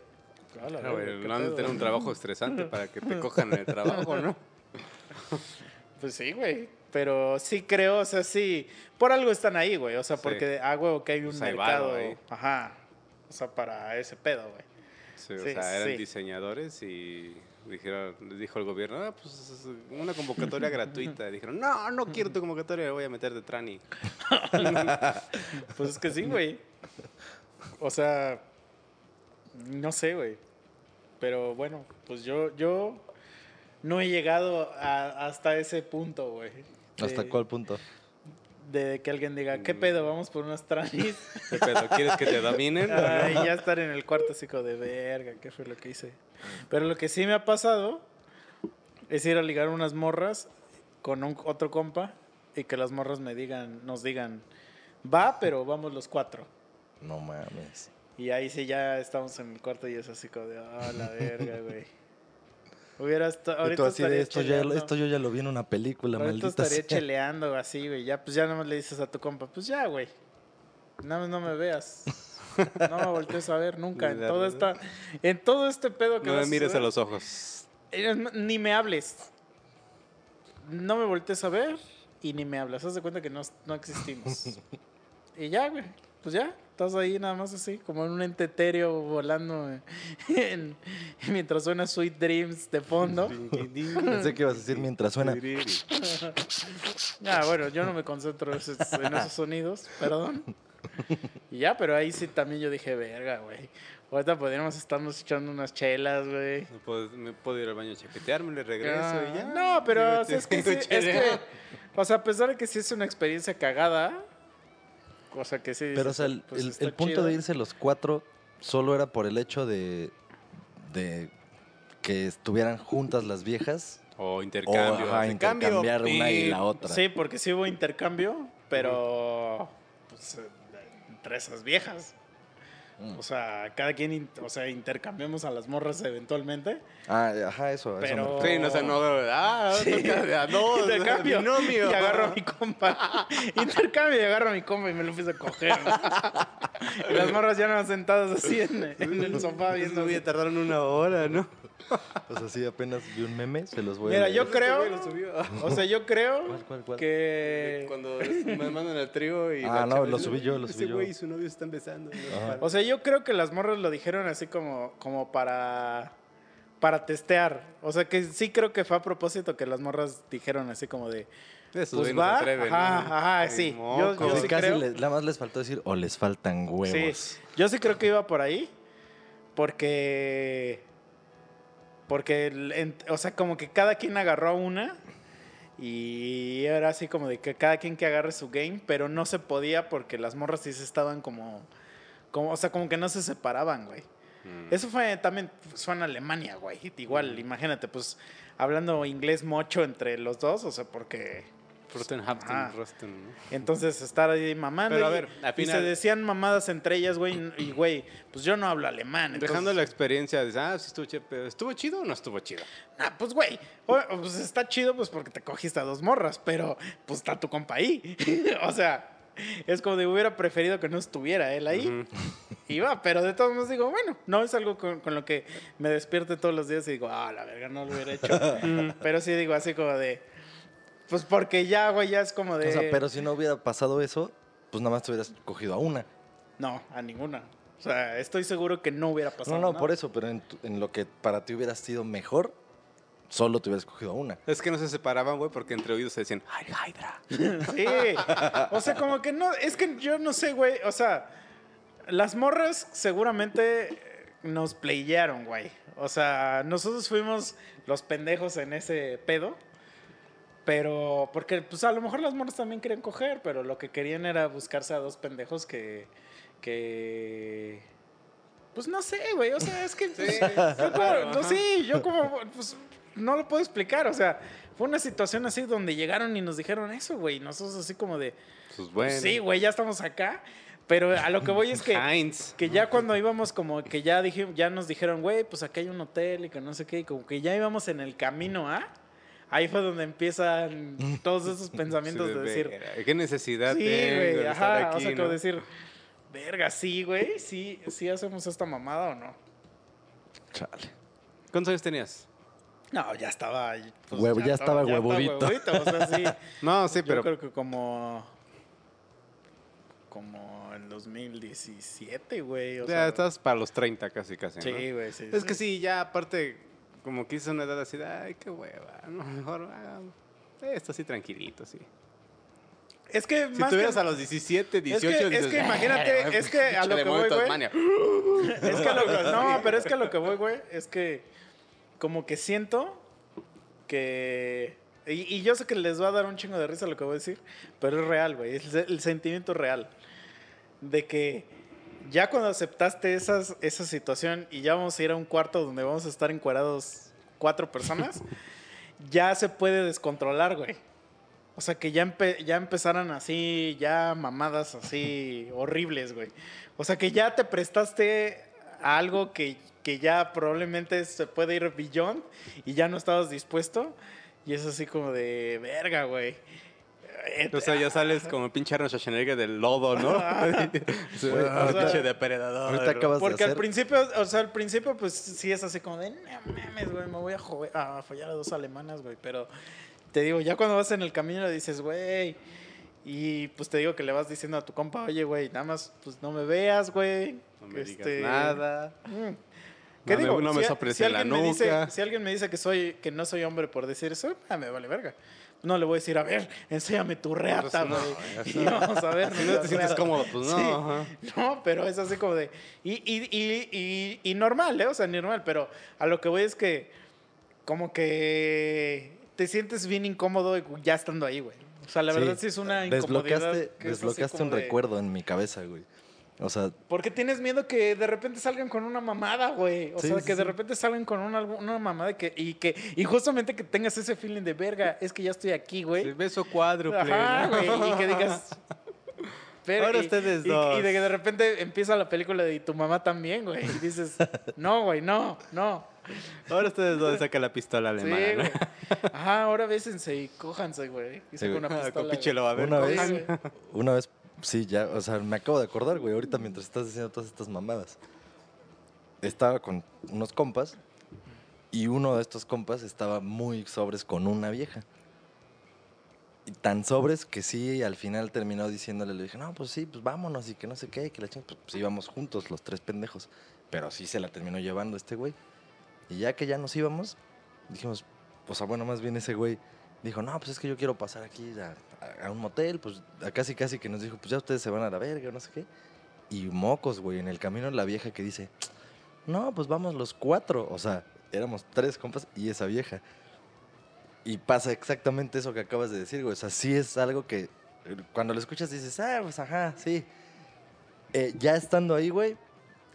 S3: la
S1: Ah, güey, no han de tener un trabajo estresante para que te cojan en el [LAUGHS] trabajo, ¿no?
S3: Pues sí, güey. Pero sí creo, o sea, sí. Por algo están ahí, güey. O sea, porque ah, huevo que hay un
S1: Pues hay
S3: mercado.
S1: varo.
S3: Ajá. O sea, para ese pedo, güey.
S1: Sí, o
S3: Sí,
S1: sea, eran
S3: sí.
S1: diseñadores y dijeron, dijo el gobierno, ah, pues una convocatoria gratuita. Dijeron, no, no quiero tu convocatoria, voy a meter de trani. [LAUGHS]
S3: Pues es que sí, güey. O sea, no sé, güey. Pero bueno, pues yo, yo no he llegado a- hasta ese punto, güey.
S2: ¿Hasta cuál punto?
S3: De que alguien diga, ¿qué pedo? Vamos por unas tranis. [LAUGHS]
S1: ¿Qué pedo? ¿Quieres que te dominen? [LAUGHS]
S3: Ay, ya estar en el cuarto así como de verga, ¿qué fue lo que hice? Pero lo que sí me ha pasado es ir a ligar unas morras con un, otro compa y que las morras me digan, nos digan, va, pero vamos los cuatro.
S2: No mames.
S3: Y ahí sí ya estamos en el cuarto y es así como de, ah, la verga, [LAUGHS] güey. Hubiera
S2: Y tú
S3: ahorita
S2: así de esto, ya, esto yo ya lo vi en una película,
S3: Ahorita
S2: maldita
S3: estaría
S2: sea.
S3: cheleando así, güey. Ya, pues ya nada más le dices a tu compa, pues ya, güey. Nada más no me veas. No me voltees a ver nunca. [LAUGHS] En todo, esta, en todo este pedo que
S1: No me mires a los ojos.
S3: eh, Ni me hables. No me voltees a ver y ni me hablas. Haz de cuenta que no, no existimos. [LAUGHS] y ya, güey. Pues ya. Estás ahí nada más así, como en un ente etéreo volando eh, [LAUGHS] en- mientras suena Sweet Dreams de fondo. [LAUGHS]
S2: Pensé que ibas a decir mientras suena. [LAUGHS]
S3: Ah, bueno, yo no me concentro en esos, sonidos, perdón. Y ya, pero ahí sí también yo dije, verga, güey. Ahorita podríamos estarnos echando unas chelas, güey.
S1: No puedo, me puedo ir al baño a chaquetearme, le regreso y ya.
S3: No, pero o sea, es que, sí, es que, o sea, a pesar de que sí es una experiencia cagada, cosa que sí.
S2: Pero, o sea, el,
S3: pues,
S2: el- punto de irse los cuatro solo era por el hecho de, de que estuvieran juntas las viejas
S1: O
S2: o
S1: intercambio.
S2: ajá,
S1: cambio,
S2: intercambiar una y la otra.
S3: Sí, porque sí hubo intercambio, pero pues, entre esas viejas.
S2: Mm.
S3: O sea, cada quien, in- o sea, intercambiamos a las morras eventualmente.
S2: Ah, ajá, eso. eso me
S3: Pero-
S2: refiero.
S1: Sí, no, o sea, no, ah,
S3: Sí.
S1: toca- [LAUGHS] no,
S3: intercambio.
S1: binomio.
S3: Y agarro a mi compa. [LAUGHS] intercambio y agarro a mi compa y me lo empiezo a coger. y las morras ya no sentadas así en, en el sofá viendo.
S1: No voy a tardar una hora, ¿no?
S2: Pues así apenas vi un meme, se los voy a
S3: Mira, yo creo.
S1: Lo subió.
S3: O sea, yo creo
S2: ¿Cuál, cuál, cuál?
S3: que.
S1: Cuando me mandan al trío y...
S2: Ah, no,
S1: chava
S2: lo subí yo, lo
S1: "Ese
S2: subí yo".
S1: güey y su novio están besando.
S3: O sea, yo creo que las morras lo dijeron así como, como para, para testear. O sea, que sí creo que fue a propósito que las morras dijeron así como de...
S1: Esos
S3: Pues va,
S1: atreven,
S3: ajá,
S1: ¿no?
S3: ajá, sí. Yo- yo
S2: Sí,
S3: sí
S2: casi
S3: creo.
S2: le- nada más les faltó decir, o les faltan huevos.
S3: Sí, yo sí creo que iba por ahí. Porque... Porque, o sea, como que cada quien agarró una. Y era así como de que cada quien que agarre su game, pero no se podía porque las morras sí se estaban como... como o sea, como que no se separaban, güey.
S1: Mm.
S3: Eso fue también fue en Alemania, güey. Igual, imagínate, pues hablando inglés mocho entre los dos, o sea, porque Entonces estar ahí mamando.
S1: Pero a
S3: y-
S1: ver, al
S3: y se
S1: final-
S3: decían mamadas entre ellas, güey, y güey, pues yo no hablo alemán. Entonces,
S1: Dejando la experiencia, dices, ah, sí estuvo chido, ¿estuvo chido o no estuvo chido?
S3: Ah, pues güey, pues está chido pues porque te cogiste a dos morras, pero pues está tu compa ahí. [LAUGHS] o sea, es como de hubiera preferido que no estuviera él ahí.
S1: Ujú.
S3: Y va, pero de todos modos digo, bueno, no es algo con, con lo que me despierte todos los días y digo, ah, la verga, no lo hubiera hecho. [LAUGHS] pero sí digo así como de, pues porque ya, güey, ya es como de...
S2: O sea, pero si no hubiera pasado eso, pues nada más te hubieras cogido a una.
S3: No, a ninguna. O sea, estoy seguro que no hubiera pasado
S2: No, no,
S3: nada.
S2: por eso, pero en, tu- en lo que para ti hubiera sido mejor, solo te hubieras cogido a una.
S1: Es que no se separaban, güey, porque entre oídos se decían, ay, Hydra.
S3: Sí. O sea, como que no, es que yo no sé, güey. O sea, las morras seguramente nos playearon, güey. O sea, nosotros fuimos los pendejos en ese pedo. Pero, porque pues a lo mejor las morras también querían coger, pero lo que querían era buscarse a dos pendejos que, que, pues no sé, güey, o sea, es que, [LAUGHS] pues, como-
S1: claro,
S3: no,
S1: ajá.
S3: sí, yo como, pues, no lo puedo explicar, o sea, fue una situación así donde llegaron y nos dijeron eso, güey, nosotros así como de,
S1: Pues bueno.
S3: sí, güey, ya estamos acá, pero a lo que voy es que,
S1: Heinz.
S3: que ya cuando íbamos como que ya dije, ya nos dijeron, güey, pues acá hay un hotel y que no sé qué, y como que ya íbamos en el camino a, ahí fue donde empiezan todos esos [LAUGHS] pensamientos
S1: Sí,
S3: de decir,
S1: verga, ¿Qué necesidad
S3: sí,
S1: tengo
S3: güey,
S1: de estar
S3: ajá,
S1: aquí,
S3: o sea,
S1: no?
S3: como decir, verga, sí, güey, sí, sí hacemos esta mamada o no.
S2: Chale.
S1: ¿Cuántos años tenías?
S3: No, ya estaba. pues,
S2: Huevo- ya estaba huevudito.
S3: huevudito, o sea, sí. [LAUGHS]
S1: No, sí,
S3: Yo
S1: pero
S3: creo que como. Como en 2017, güey. o
S1: ya
S3: sea,
S1: estás para los 30 casi, casi, ¿no?
S3: Sí, güey, sí.
S1: Es que sí, ya aparte, como que hice una edad así, de, ay, qué hueva, no, mejor hagamos esto así tranquilito, sí.
S3: Es que
S1: Si
S3: más
S1: tuvieras
S3: que-
S1: a los 17, 18,
S3: es que,
S1: dices,
S3: es que
S1: "Ah,
S3: imagínate, [LAUGHS] es que a lo que voy, güey.
S1: Tasmania".
S3: Es que lo no, [LAUGHS] pero es que a lo que voy, güey, es que como que siento que... Y, y yo sé que les va a dar un chingo de risa lo que voy a decir, pero es real, güey, es el sentimiento real. De que ya cuando aceptaste esas, esa situación y ya vamos a ir a un cuarto donde vamos a estar encuadrados cuatro personas, [LAUGHS] ya se puede descontrolar, güey. O sea, que ya, empe- ya empezaran así, ya mamadas así [LAUGHS] horribles, güey. O sea, que ya te prestaste a algo que, que ya probablemente se puede ir beyond y ya no estabas dispuesto. Y es así como de verga, güey. Eh,
S1: O sea, ya sales como pinche Arnold Schwarzenegger del lodo, ¿no? [LAUGHS] Sí,
S2: Güey,
S1: ah,
S3: ahorita-
S1: pinche depredador.
S2: ahorita acabas de
S3: Porque al
S2: hacer...
S3: principio, o sea, al principio, pues sí es así como de, no mames, güey, me voy a, jove- a follar a dos alemanas, güey. Pero te digo, ya cuando vas en el camino dices, güey. Y pues te digo que le vas diciendo a tu compa, oye, güey, nada más, pues no me veas, güey.
S1: No me
S3: Este,
S1: digas nada.
S3: mm.
S1: No me- no me
S3: Si alguien me dice- si alguien me dice que soy que no soy hombre por decir eso, ah, me vale verga. No le voy a decir, a ver, enséñame tu reata,
S1: Pues no,
S3: güey. [LAUGHS]
S1: eso-
S3: y vamos a ver. [LAUGHS]
S1: Si no te sientes cómodo, pues no.
S3: Sí.
S1: ajá.
S3: No, pero es así como de. Y, y, y, y, y normal, ¿eh? O sea, normal, pero a lo que voy es que. Como que. Te sientes bien incómodo ya estando ahí, güey. O sea, la
S2: Sí.
S3: verdad sí es una incomodidad.
S2: Desbloqueaste, desbloqueaste un
S3: de-
S2: recuerdo en mi cabeza, güey. O sea,
S3: tienes miedo que de repente salgan con una mamada, güey. O
S2: Sí,
S3: sea,
S2: sí,
S3: que de
S2: sí.
S3: repente salgan con una, una mamada que, y que y justamente que tengas ese feeling de verga, es que ya estoy aquí, güey.
S1: El beso cuádruple.
S3: Ajá,
S1: ¿no?
S3: güey. Y que digas. pero- [LAUGHS]
S1: Ahora
S3: y-
S1: ustedes
S3: y-
S1: dos.
S3: Y de que de repente empieza la película de y tu mamá también, güey. Y dices, [LAUGHS] no, güey, no, no.
S1: Ahora ustedes dos sacan la pistola
S3: Sí,
S1: alemana.
S3: güey. Ajá, ahora bésense y cójanse, güey. Y saca
S2: güey.
S3: una pistola.
S1: Con pinche
S3: güey.
S1: lobo, a ver,
S2: Una
S1: ¿cómo
S2: vez-
S3: Sí, güey.
S2: una vez, sí, ya, o sea, me acabo de acordar, güey, ahorita mientras estás diciendo todas estas mamadas. Estaba con unos compas y uno de estos compas estaba muy sobres con una vieja. Y tan sobres que sí, al final terminó diciéndole, le dije, no, pues sí, pues vámonos y que no sé qué, que la chingada, pues, pues íbamos juntos los tres pendejos. Pero sí se la terminó llevando este güey. Y ya que ya nos íbamos, dijimos, sea, bueno, más bien ese güey dijo, no, pues es que yo quiero pasar aquí a, a- un motel, pues casi casi que nos dijo, pues ya ustedes se van a la verga, no sé qué. Y mocos, güey, en el camino la vieja que dice, no, pues vamos los cuatro. O sea, éramos tres compas y esa vieja. Y pasa exactamente eso que acabas de decir, güey. O sea, sí es algo que eh, cuando lo escuchas dices, ah, pues ajá, sí. Eh, ya estando ahí, güey,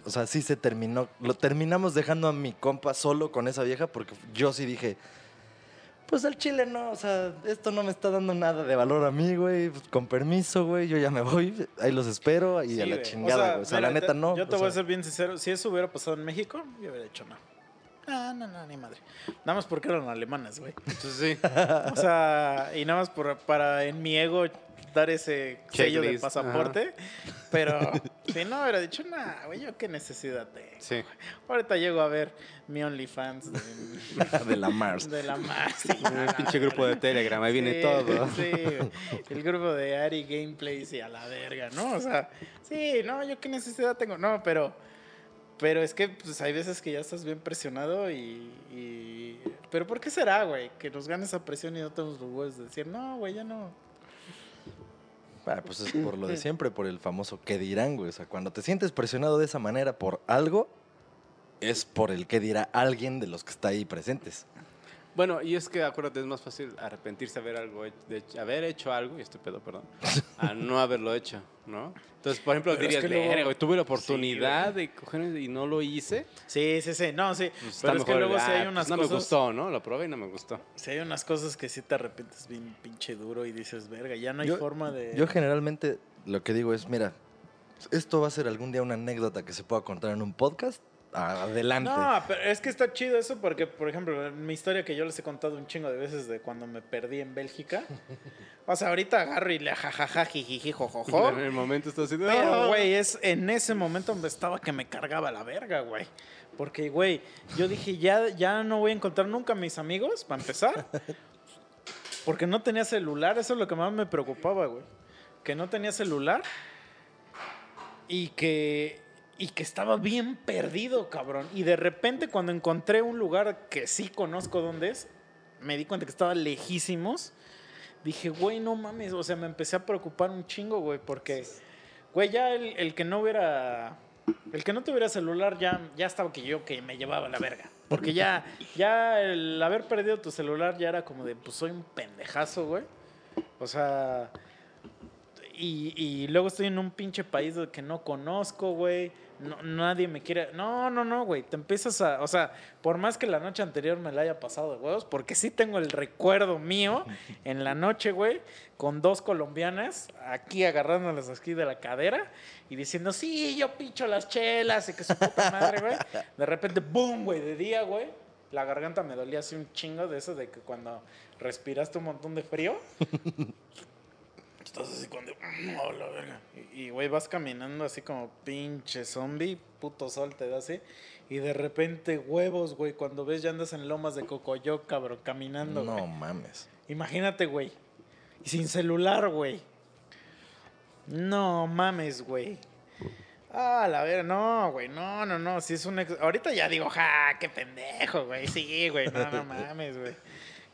S2: o sea, sí se terminó. Lo terminamos dejando a mi compa solo con esa vieja porque yo sí dije, pues al chile no, o sea, esto no me está dando nada de valor a mí, güey. Pues, con permiso, güey, yo ya me voy, ahí los espero y
S3: Sí,
S2: a la
S3: güey.
S2: chingada, güey. O sea,
S3: mira,
S2: la neta
S3: te-
S2: no.
S3: Yo te
S2: o
S3: voy a
S2: sea,
S3: ser bien sincero. Si eso hubiera pasado en México, yo hubiera dicho no. Ah, no, no, ni madre. Nada más porque eran alemanas, güey.
S1: Entonces, sí.
S3: O sea, y nada más por, para en mi ego dar ese sello de pasaporte. Pero [LAUGHS] si no hubiera dicho, nah, güey, yo qué necesidad tengo.
S1: Sí.
S3: Ahorita llego a ver mi OnlyFans de, [LAUGHS]
S2: de la Mars.
S3: de la más.
S1: Un pinche grupo de Telegram, ahí viene todo.
S3: Sí, el grupo de Ari Gameplays y a la verga, ¿no? O sea, sí, no, yo qué necesidad tengo. No, pero, pero es que pues, hay veces que ya estás bien presionado y, y- Pero ¿por qué será, güey? Que nos gane esa presión y no tenemos los huevos de decir, no, güey, ya no.
S2: Ah, pues es por lo de siempre, por el famoso que dirán, güey. O sea, cuando te sientes presionado de esa manera por algo, es por el que dirá alguien de los que está ahí presentes.
S1: Bueno, y es que acuérdate, es más fácil arrepentirse de haber, algo, de hecho- haber hecho algo, y este pedo, perdón, a [LAUGHS] no haberlo hecho, ¿no? Entonces, por ejemplo,
S3: Pero es
S1: dirías,
S3: que luego-
S1: "Verga, güey, tuve la
S3: Sí,
S1: oportunidad de coger y no lo hice.
S3: Sí, sí, sí, no, sí.
S1: Pues
S3: pero es que luego sí hay
S1: "Ah,
S3: unas
S1: pues no
S3: cosas.
S1: me gustó, ¿no? Lo probé y no me gustó.
S3: Sí hay unas cosas que sí te arrepientes bien pinche duro y dices, verga, ya no hay
S2: Yo-
S3: forma de.
S2: Yo generalmente lo que digo es, mira, esto va a ser algún día una anécdota que se pueda contar en un podcast. Adelante.
S3: No, pero es que está chido eso porque, por ejemplo, en mi historia que yo les he contado un chingo de veces de cuando me perdí en Bélgica. [LAUGHS] O sea, ahorita agarro y le jajaja, jijiji, jojojo.
S1: En el momento estás así de,
S3: Pero,
S1: "Ah".
S3: güey, es en ese momento donde estaba que me cargaba la verga, güey. Porque, güey, yo dije, ya, ya no voy a encontrar nunca a mis amigos, para empezar. Porque no tenía celular, eso es lo que más me preocupaba, güey. Que no tenía celular y que, y que estaba bien perdido, cabrón. Y de repente cuando encontré un lugar que sí conozco dónde es, me di cuenta que estaba lejísimos. Dije, güey, no mames. O sea, me empecé a preocupar un chingo, güey, porque, güey, ya el, el que no hubiera. El que no tuviera celular ya, ya estaba que yo que me llevaba la verga. Porque ya, ya el haber perdido tu celular ya era como de, pues soy un pendejazo, güey. O sea, y, y luego estoy en un pinche país que no conozco, güey. No, nadie me quiere. No, no, no, güey. Te empiezas a. O sea, por más que la noche anterior me la haya pasado de huevos, porque sí tengo el recuerdo mío [LAUGHS] en la noche, güey, con dos colombianas aquí agarrándolas aquí de la cadera y diciendo, sí, yo pincho las chelas y que su puta madre, güey. De repente, boom, güey, de día, güey. La garganta me dolía así un chingo de eso de que cuando respiraste un montón de frío. Estás así cuando. Oh, la verga. Y, güey, vas caminando así como pinche zombie, puto sol te da así. Y de repente, huevos, güey, cuando ves ya andas en lomas de Cocoyoc, cabrón, caminando.
S2: no mames.
S3: Imagínate, güey. Y sin celular, güey. No mames, güey. Ah, la ver, no, güey, no, no, no, si es un ex- Ahorita ya digo, ja, qué pendejo, güey, sí, güey, no, no [LAUGHS] mames, güey.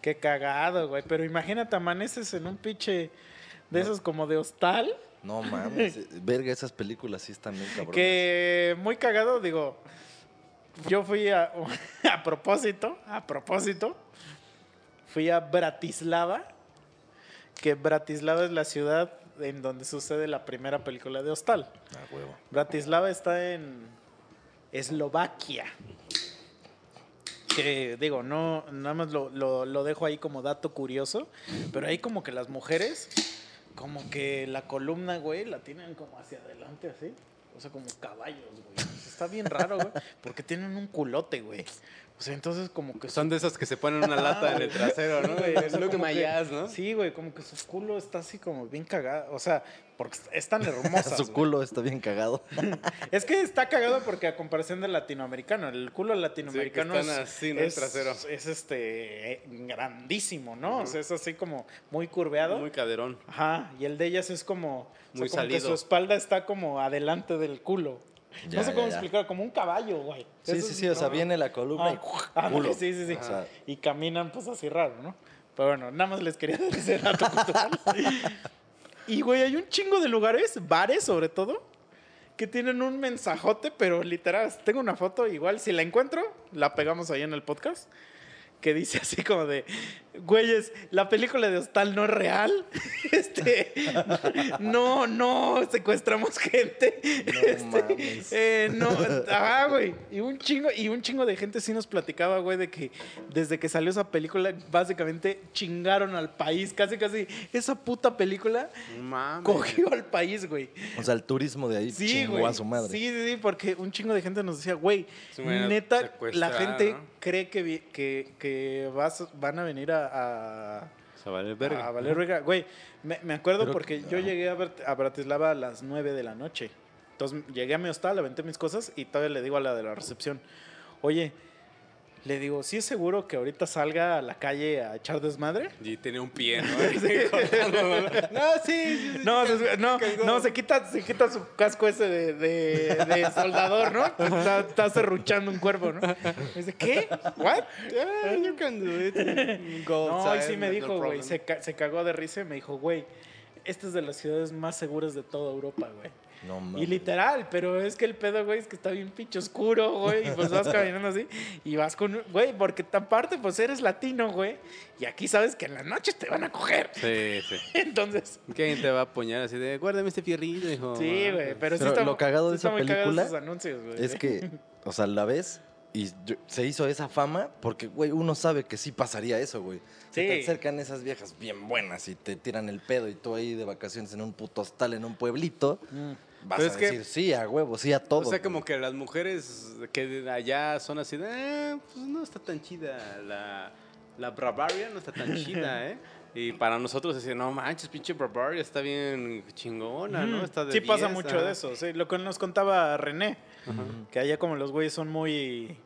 S3: Qué cagado, güey, pero imagínate, amaneces en un pinche de esos como de hostal,
S2: No mames. eh, Verga, esas películas sí están bien cabronas.
S3: que muy cagado, digo, yo fui a, [LAUGHS] a propósito, a propósito, fui a Bratislava, que Bratislava es la ciudad en donde sucede la primera película de Hostal.
S2: Ah, huevo.
S3: Bratislava está en Eslovaquia. Que digo, no, nada más lo, lo- lo dejo ahí como dato curioso, pero ahí como que las mujeres, como que la columna, güey, la tienen como hacia adelante así. O sea, como caballos, güey. Sea, está bien raro, güey, porque tienen un culote, güey. O sea, entonces como que...
S1: Son de esas que se ponen una lata en el trasero, ¿no? [LAUGHS]
S3: güey, o sea,
S1: Look
S3: como
S1: my
S3: que-
S1: ¿no?
S3: Sí, güey, como que su culo está así como bien cagado. O sea, porque es tan [LAUGHS] hermosa.
S2: Su culo está bien cagado. [LAUGHS]
S3: Es que está cagado porque a comparación del latinoamericano, el culo latinoamericano
S1: están
S3: es,
S1: así, ¿no? El
S3: es-
S1: trasero.
S3: es, este eh, grandísimo, ¿no? O sea, es así como muy curveado.
S1: Muy caderón.
S3: Ajá, y el de ellas es como, o sea,
S1: Muy
S3: como que
S1: salido.
S3: su espalda está como adelante del culo.
S2: Ya,
S3: no sé cómo
S2: ya, ya.
S3: explicar, como un caballo, güey.
S2: Sí,
S3: Eso
S2: sí, sí, o sea, viene la columna y
S3: Ah, [LAUGHS]
S2: culo.
S3: Sí, sí, sí. Y caminan pues así raro, ¿no? Pero bueno, nada más les quería dar ese dato cultural. Y güey, hay un chingo de lugares, bares sobre todo, que tienen un mensajote, pero literal, tengo una foto, igual si la encuentro, la pegamos ahí en el podcast, que dice así como de, güeyes, la película de Hostal no es real, [LAUGHS] este, no, no, secuestramos gente, este,
S2: mames.
S3: eh, no, [LAUGHS] ajá, güey, y un chingo, y un chingo de gente sí nos platicaba, güey, de que desde que salió esa película, básicamente chingaron al país, casi, casi, esa puta película
S1: Mames.
S3: cogió al país, güey.
S2: O sea, el turismo de ahí
S3: Sí,
S2: chingó
S3: güey.
S2: a su madre.
S3: Sí, sí, sí, porque un chingo de gente nos decía, güey, neta, la gente
S1: ¿no?
S3: cree que, que, que vas, van a venir a, a,
S1: Se vale verga.
S3: a valer verga. Güey, me, me acuerdo
S2: Pero-
S3: porque yo llegué a, a Bratislava a las 9 de la noche. Entonces llegué a mi hostal, aventé mis cosas y todavía le digo a la de la recepción, oye, le digo, ¿sí es seguro que ahorita salga a la calle a echar desmadre?
S1: Y tenía un pie, ¿no? [LAUGHS] ¿no? no, sí.
S3: No, se, no, no, se quita, se quita su casco ese de, de, de [LAUGHS] soldador, ¿no? Está, está serruchando un cuerpo, ¿no? Me dice, ¿qué? ¿What?
S1: Yeah, you can do it. Go
S3: No, y sí me
S1: no
S3: dijo, güey,
S1: problem.
S3: se, se cagó de risa y me dijo, güey, esta es de las ciudades más seguras de toda Europa, güey.
S2: No
S3: Y literal, pero es que el pedo, güey, es que está bien pinche oscuro, güey. Y pues vas caminando así y vas con, güey, porque aparte, pues eres latino, güey. Y aquí sabes que en las noches te van a coger.
S1: Sí, sí. [LAUGHS]
S3: Entonces,
S1: ¿Quién te va a apoyar así de, guárdame este fierrito, hijo?
S3: sí, güey, pero, sí
S2: Pero
S3: está
S2: lo cagado de
S3: sí está
S2: esa película
S3: esos anuncios, güey.
S2: Es que, o sea, la ves y se hizo esa fama porque, güey, uno sabe que sí pasaría eso, güey. Se
S3: Sí.
S2: te acercan esas viejas bien buenas y te tiran el pedo y tú ahí de vacaciones en un puto hostal en un pueblito,
S3: Mm.
S2: Vas
S1: Pero
S2: a
S1: es que-
S2: sí a huevo, sí a todo.
S1: O sea,
S2: güey.
S1: como que las mujeres que de allá son así de, "Eh, pues no está tan chida la, la Bavaria, no está tan chida, [LAUGHS] ¿eh? Y para nosotros decir, no manches, pinche Bavaria está bien chingona, ¿no? Está de
S3: sí pasa
S1: 10,
S3: mucho de eso. Sí, lo que nos contaba René, que allá como los güeyes son muy,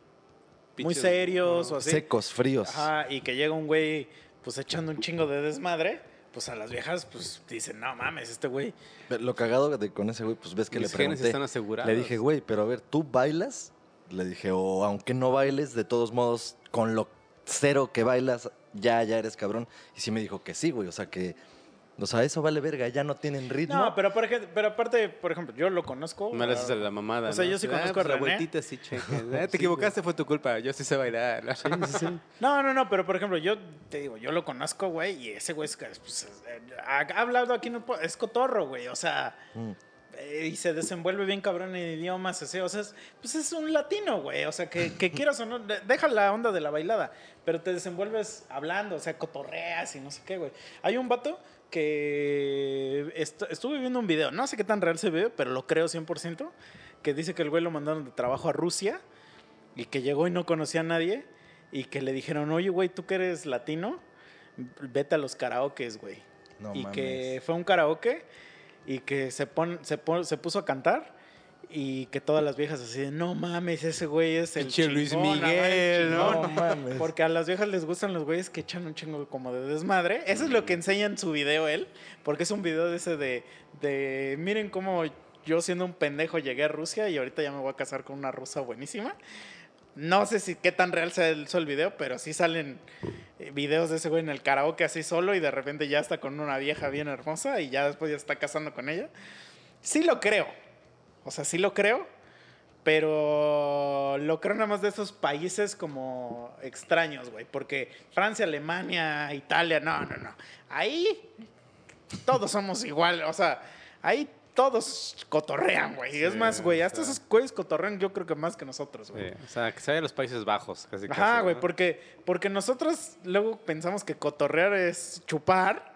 S3: muy serios
S1: ajá.
S3: o así.
S2: Secos, fríos.
S3: Ajá, y que llega un güey pues echando un chingo de desmadre, pues a las viejas pues dicen, no mames, este güey.
S2: Pero Lo cagado de con ese güey, pues ves que
S1: Mis
S2: le
S1: genes
S2: pregunté.
S1: están asegurados.
S2: Le dije, güey, pero a ver, ¿tú bailas? Le dije, o aunque no bailes, de todos modos, con lo cero que bailas, ya, ya eres cabrón. Y sí me dijo que sí, güey. O sea que, o sea, eso vale verga, ya no tienen ritmo.
S3: No, pero, por ejemplo, pero aparte, por ejemplo, yo lo conozco.
S1: Me le haces
S3: ah,
S1: a la mamada,
S3: o sea,
S1: ¿no?
S3: yo sí conozco a
S1: pues, La
S3: René.
S1: vueltita sí, cheque. [LAUGHS] Eh, Te equivocaste, fue tu culpa. Yo sí sé bailar. [LAUGHS]
S3: No, no, no, pero por ejemplo, yo te digo, yo lo conozco, güey, y ese güey es, que, pues, eh, ha, ha hablado aquí, no es cotorro, güey, o sea,
S2: Mm.
S3: Eh, y se desenvuelve bien cabrón en idiomas, así, o sea, es, pues es un latino, güey, o sea, que, que [LAUGHS] quieras o no, de- deja la onda de la bailada, pero te desenvuelves hablando, o sea, cotorreas y no sé qué, güey. Hay un vato que est- estuve viendo un video, no sé qué tan real se ve, pero lo creo 100%, que dice que el güey lo mandaron de trabajo a Rusia y que llegó y no conocía a nadie y que le dijeron, oye, güey, tú que eres latino, vete a los karaokes, güey.
S2: No
S3: y
S2: mames.
S3: que fue un karaoke y que se, pon, se, pon- se puso a cantar y que todas las viejas así de, no mames, ese güey es el
S1: Luis
S3: chingón, ajá, el
S1: Miguel, ¿no?
S3: chingón".
S2: No mames.
S3: Porque a las viejas les gustan los güeyes que echan un chingo como de desmadre. Eso es lo que enseña en su video él, porque es un video de ese de, de miren cómo yo siendo un pendejo llegué a Rusia y ahorita ya me voy a casar con una rusa buenísima. No sé si qué tan real sea el, el video, pero sí salen eh, videos de ese güey en el karaoke así solo y de repente ya está con una vieja bien hermosa y ya después ya está casando con ella. Sí lo creo. O sea, sí lo creo. Pero lo creo nada más de esos países como extraños, güey. Porque Francia, Alemania, Italia, no, no, no. Ahí todos somos igual. O sea, ahí todos cotorrean, güey. es
S1: Sí,
S3: más, güey, hasta esos güeyes cotorrean yo creo que más que nosotros, güey.
S1: Sí, O sea, que se vaya a los Países Bajos, casi
S3: Ajá,
S1: casi,
S3: güey,
S1: ¿no?
S3: porque, porque nosotros luego pensamos que cotorrear es chupar,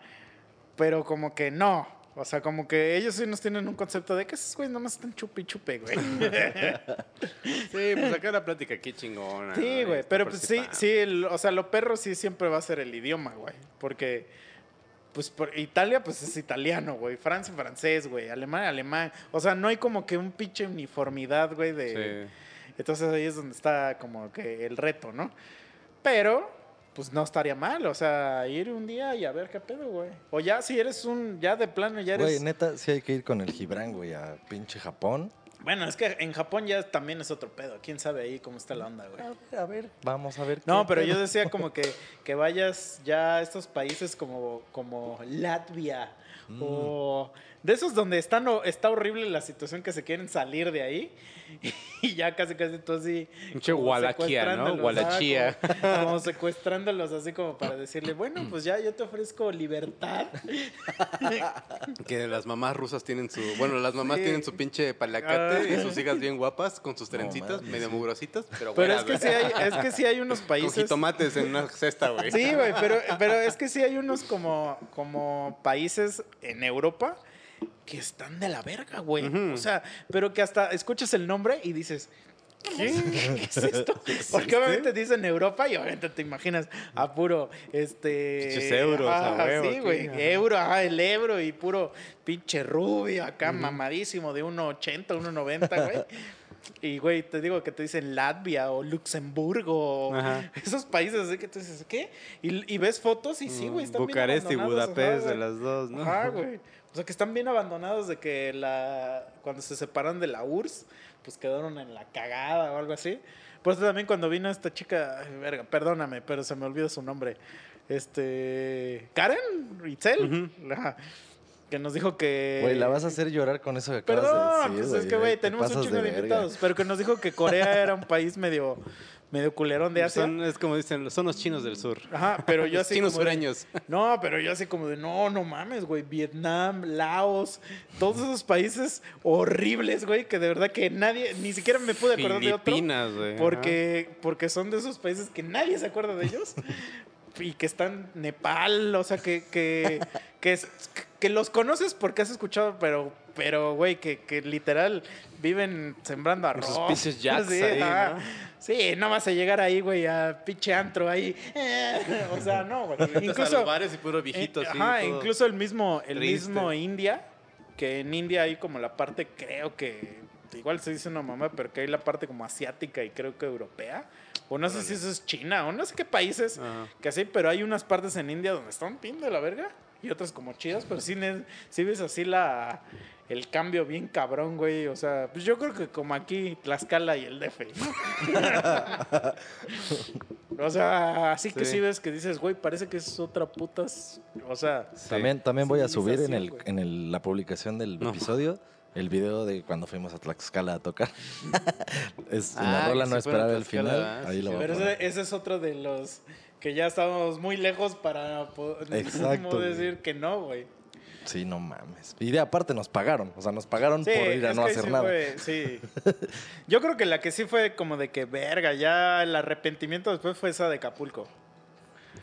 S3: pero como que no. O sea, como que ellos sí nos tienen un concepto de que esos güeyes nomás están chupe y chupe, güey. [LAUGHS]
S1: Sí, pues acá la plática aquí chingona.
S3: Sí, güey, pero pues sí, sí, el- o sea, lo perro sí siempre va a ser el idioma, güey, porque pues por Italia pues es italiano, güey, Francia francés, güey, Alemania alemán, o sea, no hay como que un pinche uniformidad, güey, de
S1: Sí.
S3: entonces ahí es donde está como que el reto, ¿no? Pero pues no estaría mal, o sea, ir un día y a ver qué pedo, güey. O ya si eres un ya de plano ya eres
S2: Güey, neta, sí hay que ir con el Gibran, güey, a pinche Japón.
S3: Bueno, es que en Japón ya también es otro pedo. ¿Quién sabe ahí cómo está la onda, güey?
S2: A ver, a ver, vamos a ver.
S3: No,
S2: qué
S3: pero
S2: pedo.
S3: yo decía como que, [LAUGHS] que vayas ya a estos países como, como Latvia o de esos donde están, o- está horrible la situación que se quieren salir de ahí y ya casi casi tú así
S1: Pinche
S3: como
S1: Wallachia, ¿no? Wallachia.
S3: como, como secuestrándolos así como para decirle bueno pues ya yo te ofrezco libertad [LAUGHS]
S1: Que las mamás rusas tienen su. Bueno, las mamás
S3: Sí.
S1: tienen su pinche palacate
S3: Ah.
S1: y sus hijas bien guapas con sus trencitas, medio mugrositas, pero
S3: pero es que sí hay es que sí hay unos
S1: Con
S3: países
S1: jitomates en una cesta, güey.
S3: Sí, güey, pero, pero es que sí hay unos como, como países en Europa que están de la verga, güey.
S1: Ujú.
S3: O sea, pero que hasta escuchas el nombre y dices, ¿qué? ¿Qué es esto? Porque obviamente dicen Europa y obviamente te imaginas a puro, este...
S1: Pinches euros, a
S3: ajá,
S1: huevo,
S3: Sí, güey, euro, ajá, el euro y puro pinche rubio acá, mamadísimo de 1,80, 1,90, güey. Y, güey, te digo que te dicen Latvia o Luxemburgo,
S1: Ajá.
S3: esos países así que tú dices, ¿qué? Y, y ves fotos y sí, güey, están bien
S1: Bucarest y Budapest
S3: ajá,
S1: de las dos, ¿no?
S3: Ajá, güey. O sea, que están bien abandonados de que la cuando se separan de la URSS, pues quedaron en la cagada o algo así. Por eso también cuando vino esta chica, ay, verga, perdóname, pero se me olvidó su nombre. Este, Karen Ritzel, que nos dijo que
S2: Güey, la vas a hacer llorar con eso que acabas
S3: Perdón,
S2: de decir,
S3: pues es que, güey,
S2: te
S3: tenemos un chingo de, invitados. Pero que nos dijo que Corea era un país medio, medio culerón de Asia.
S1: Son, es como dicen, son los chinos del sur.
S3: Ajá, pero yo [LAUGHS] así.
S1: chinos sureños.
S3: no, pero yo así como de, no, no mames, güey. Vietnam, Laos, todos esos países horribles, güey, que de verdad que nadie, ni siquiera me pude acordar de otro.
S1: Filipinas, güey.
S3: Porque, porque son de esos países que nadie se acuerda de ellos. y que están Nepal, o sea, que, que, que, que los conoces porque has escuchado, pero, pero güey, que, que literal viven sembrando arroz.
S1: sus yaks [LAUGHS]
S3: sí,
S1: ahí. ¿no?
S3: Sí, no vas a llegar ahí, güey, a pinche antro ahí. [LAUGHS] o sea, no, güey.
S1: Incluso.
S3: Incluso,
S1: los bares y puro viejito
S3: eh, ajá, incluso el mismo, el
S1: triste.
S3: mismo India, que en India hay como la parte, creo que, igual se dice una mamá, pero que hay la parte como asiática y creo que europea. O no sé si eso es China, o no sé qué países,
S1: Ajá.
S3: que así, pero hay unas partes en India donde están pin de la verga y otras como chidas, pero sí, sí ves así la el cambio bien cabrón, güey. O sea, pues yo creo que como aquí Tlaxcala y el DF, ¿no? [LAUGHS] o sea, así que
S1: Sí.
S3: ves que dices, güey, parece que es otra putas. O sea,
S1: Sí.
S2: También, también voy a subir en, el,
S3: güey.
S2: en el- la publicación del
S1: No.
S2: episodio el video de cuando fuimos a Tlaxcala a tocar. [LAUGHS] es
S1: Ah,
S2: una rola no esperar el final.
S1: ¿verdad?
S2: Ahí
S1: Sí,
S2: lo
S3: pero ese, ese es otro de los que ya estábamos muy lejos para poder decir que no, güey.
S2: Sí, no mames. Y de aparte nos pagaron. O sea, nos pagaron por ir a no
S3: que
S2: hacer
S3: sí
S2: nada.
S3: fue- sí. [LAUGHS] Yo creo que la que sí fue como de que verga, ya el arrepentimiento después fue esa de Acapulco.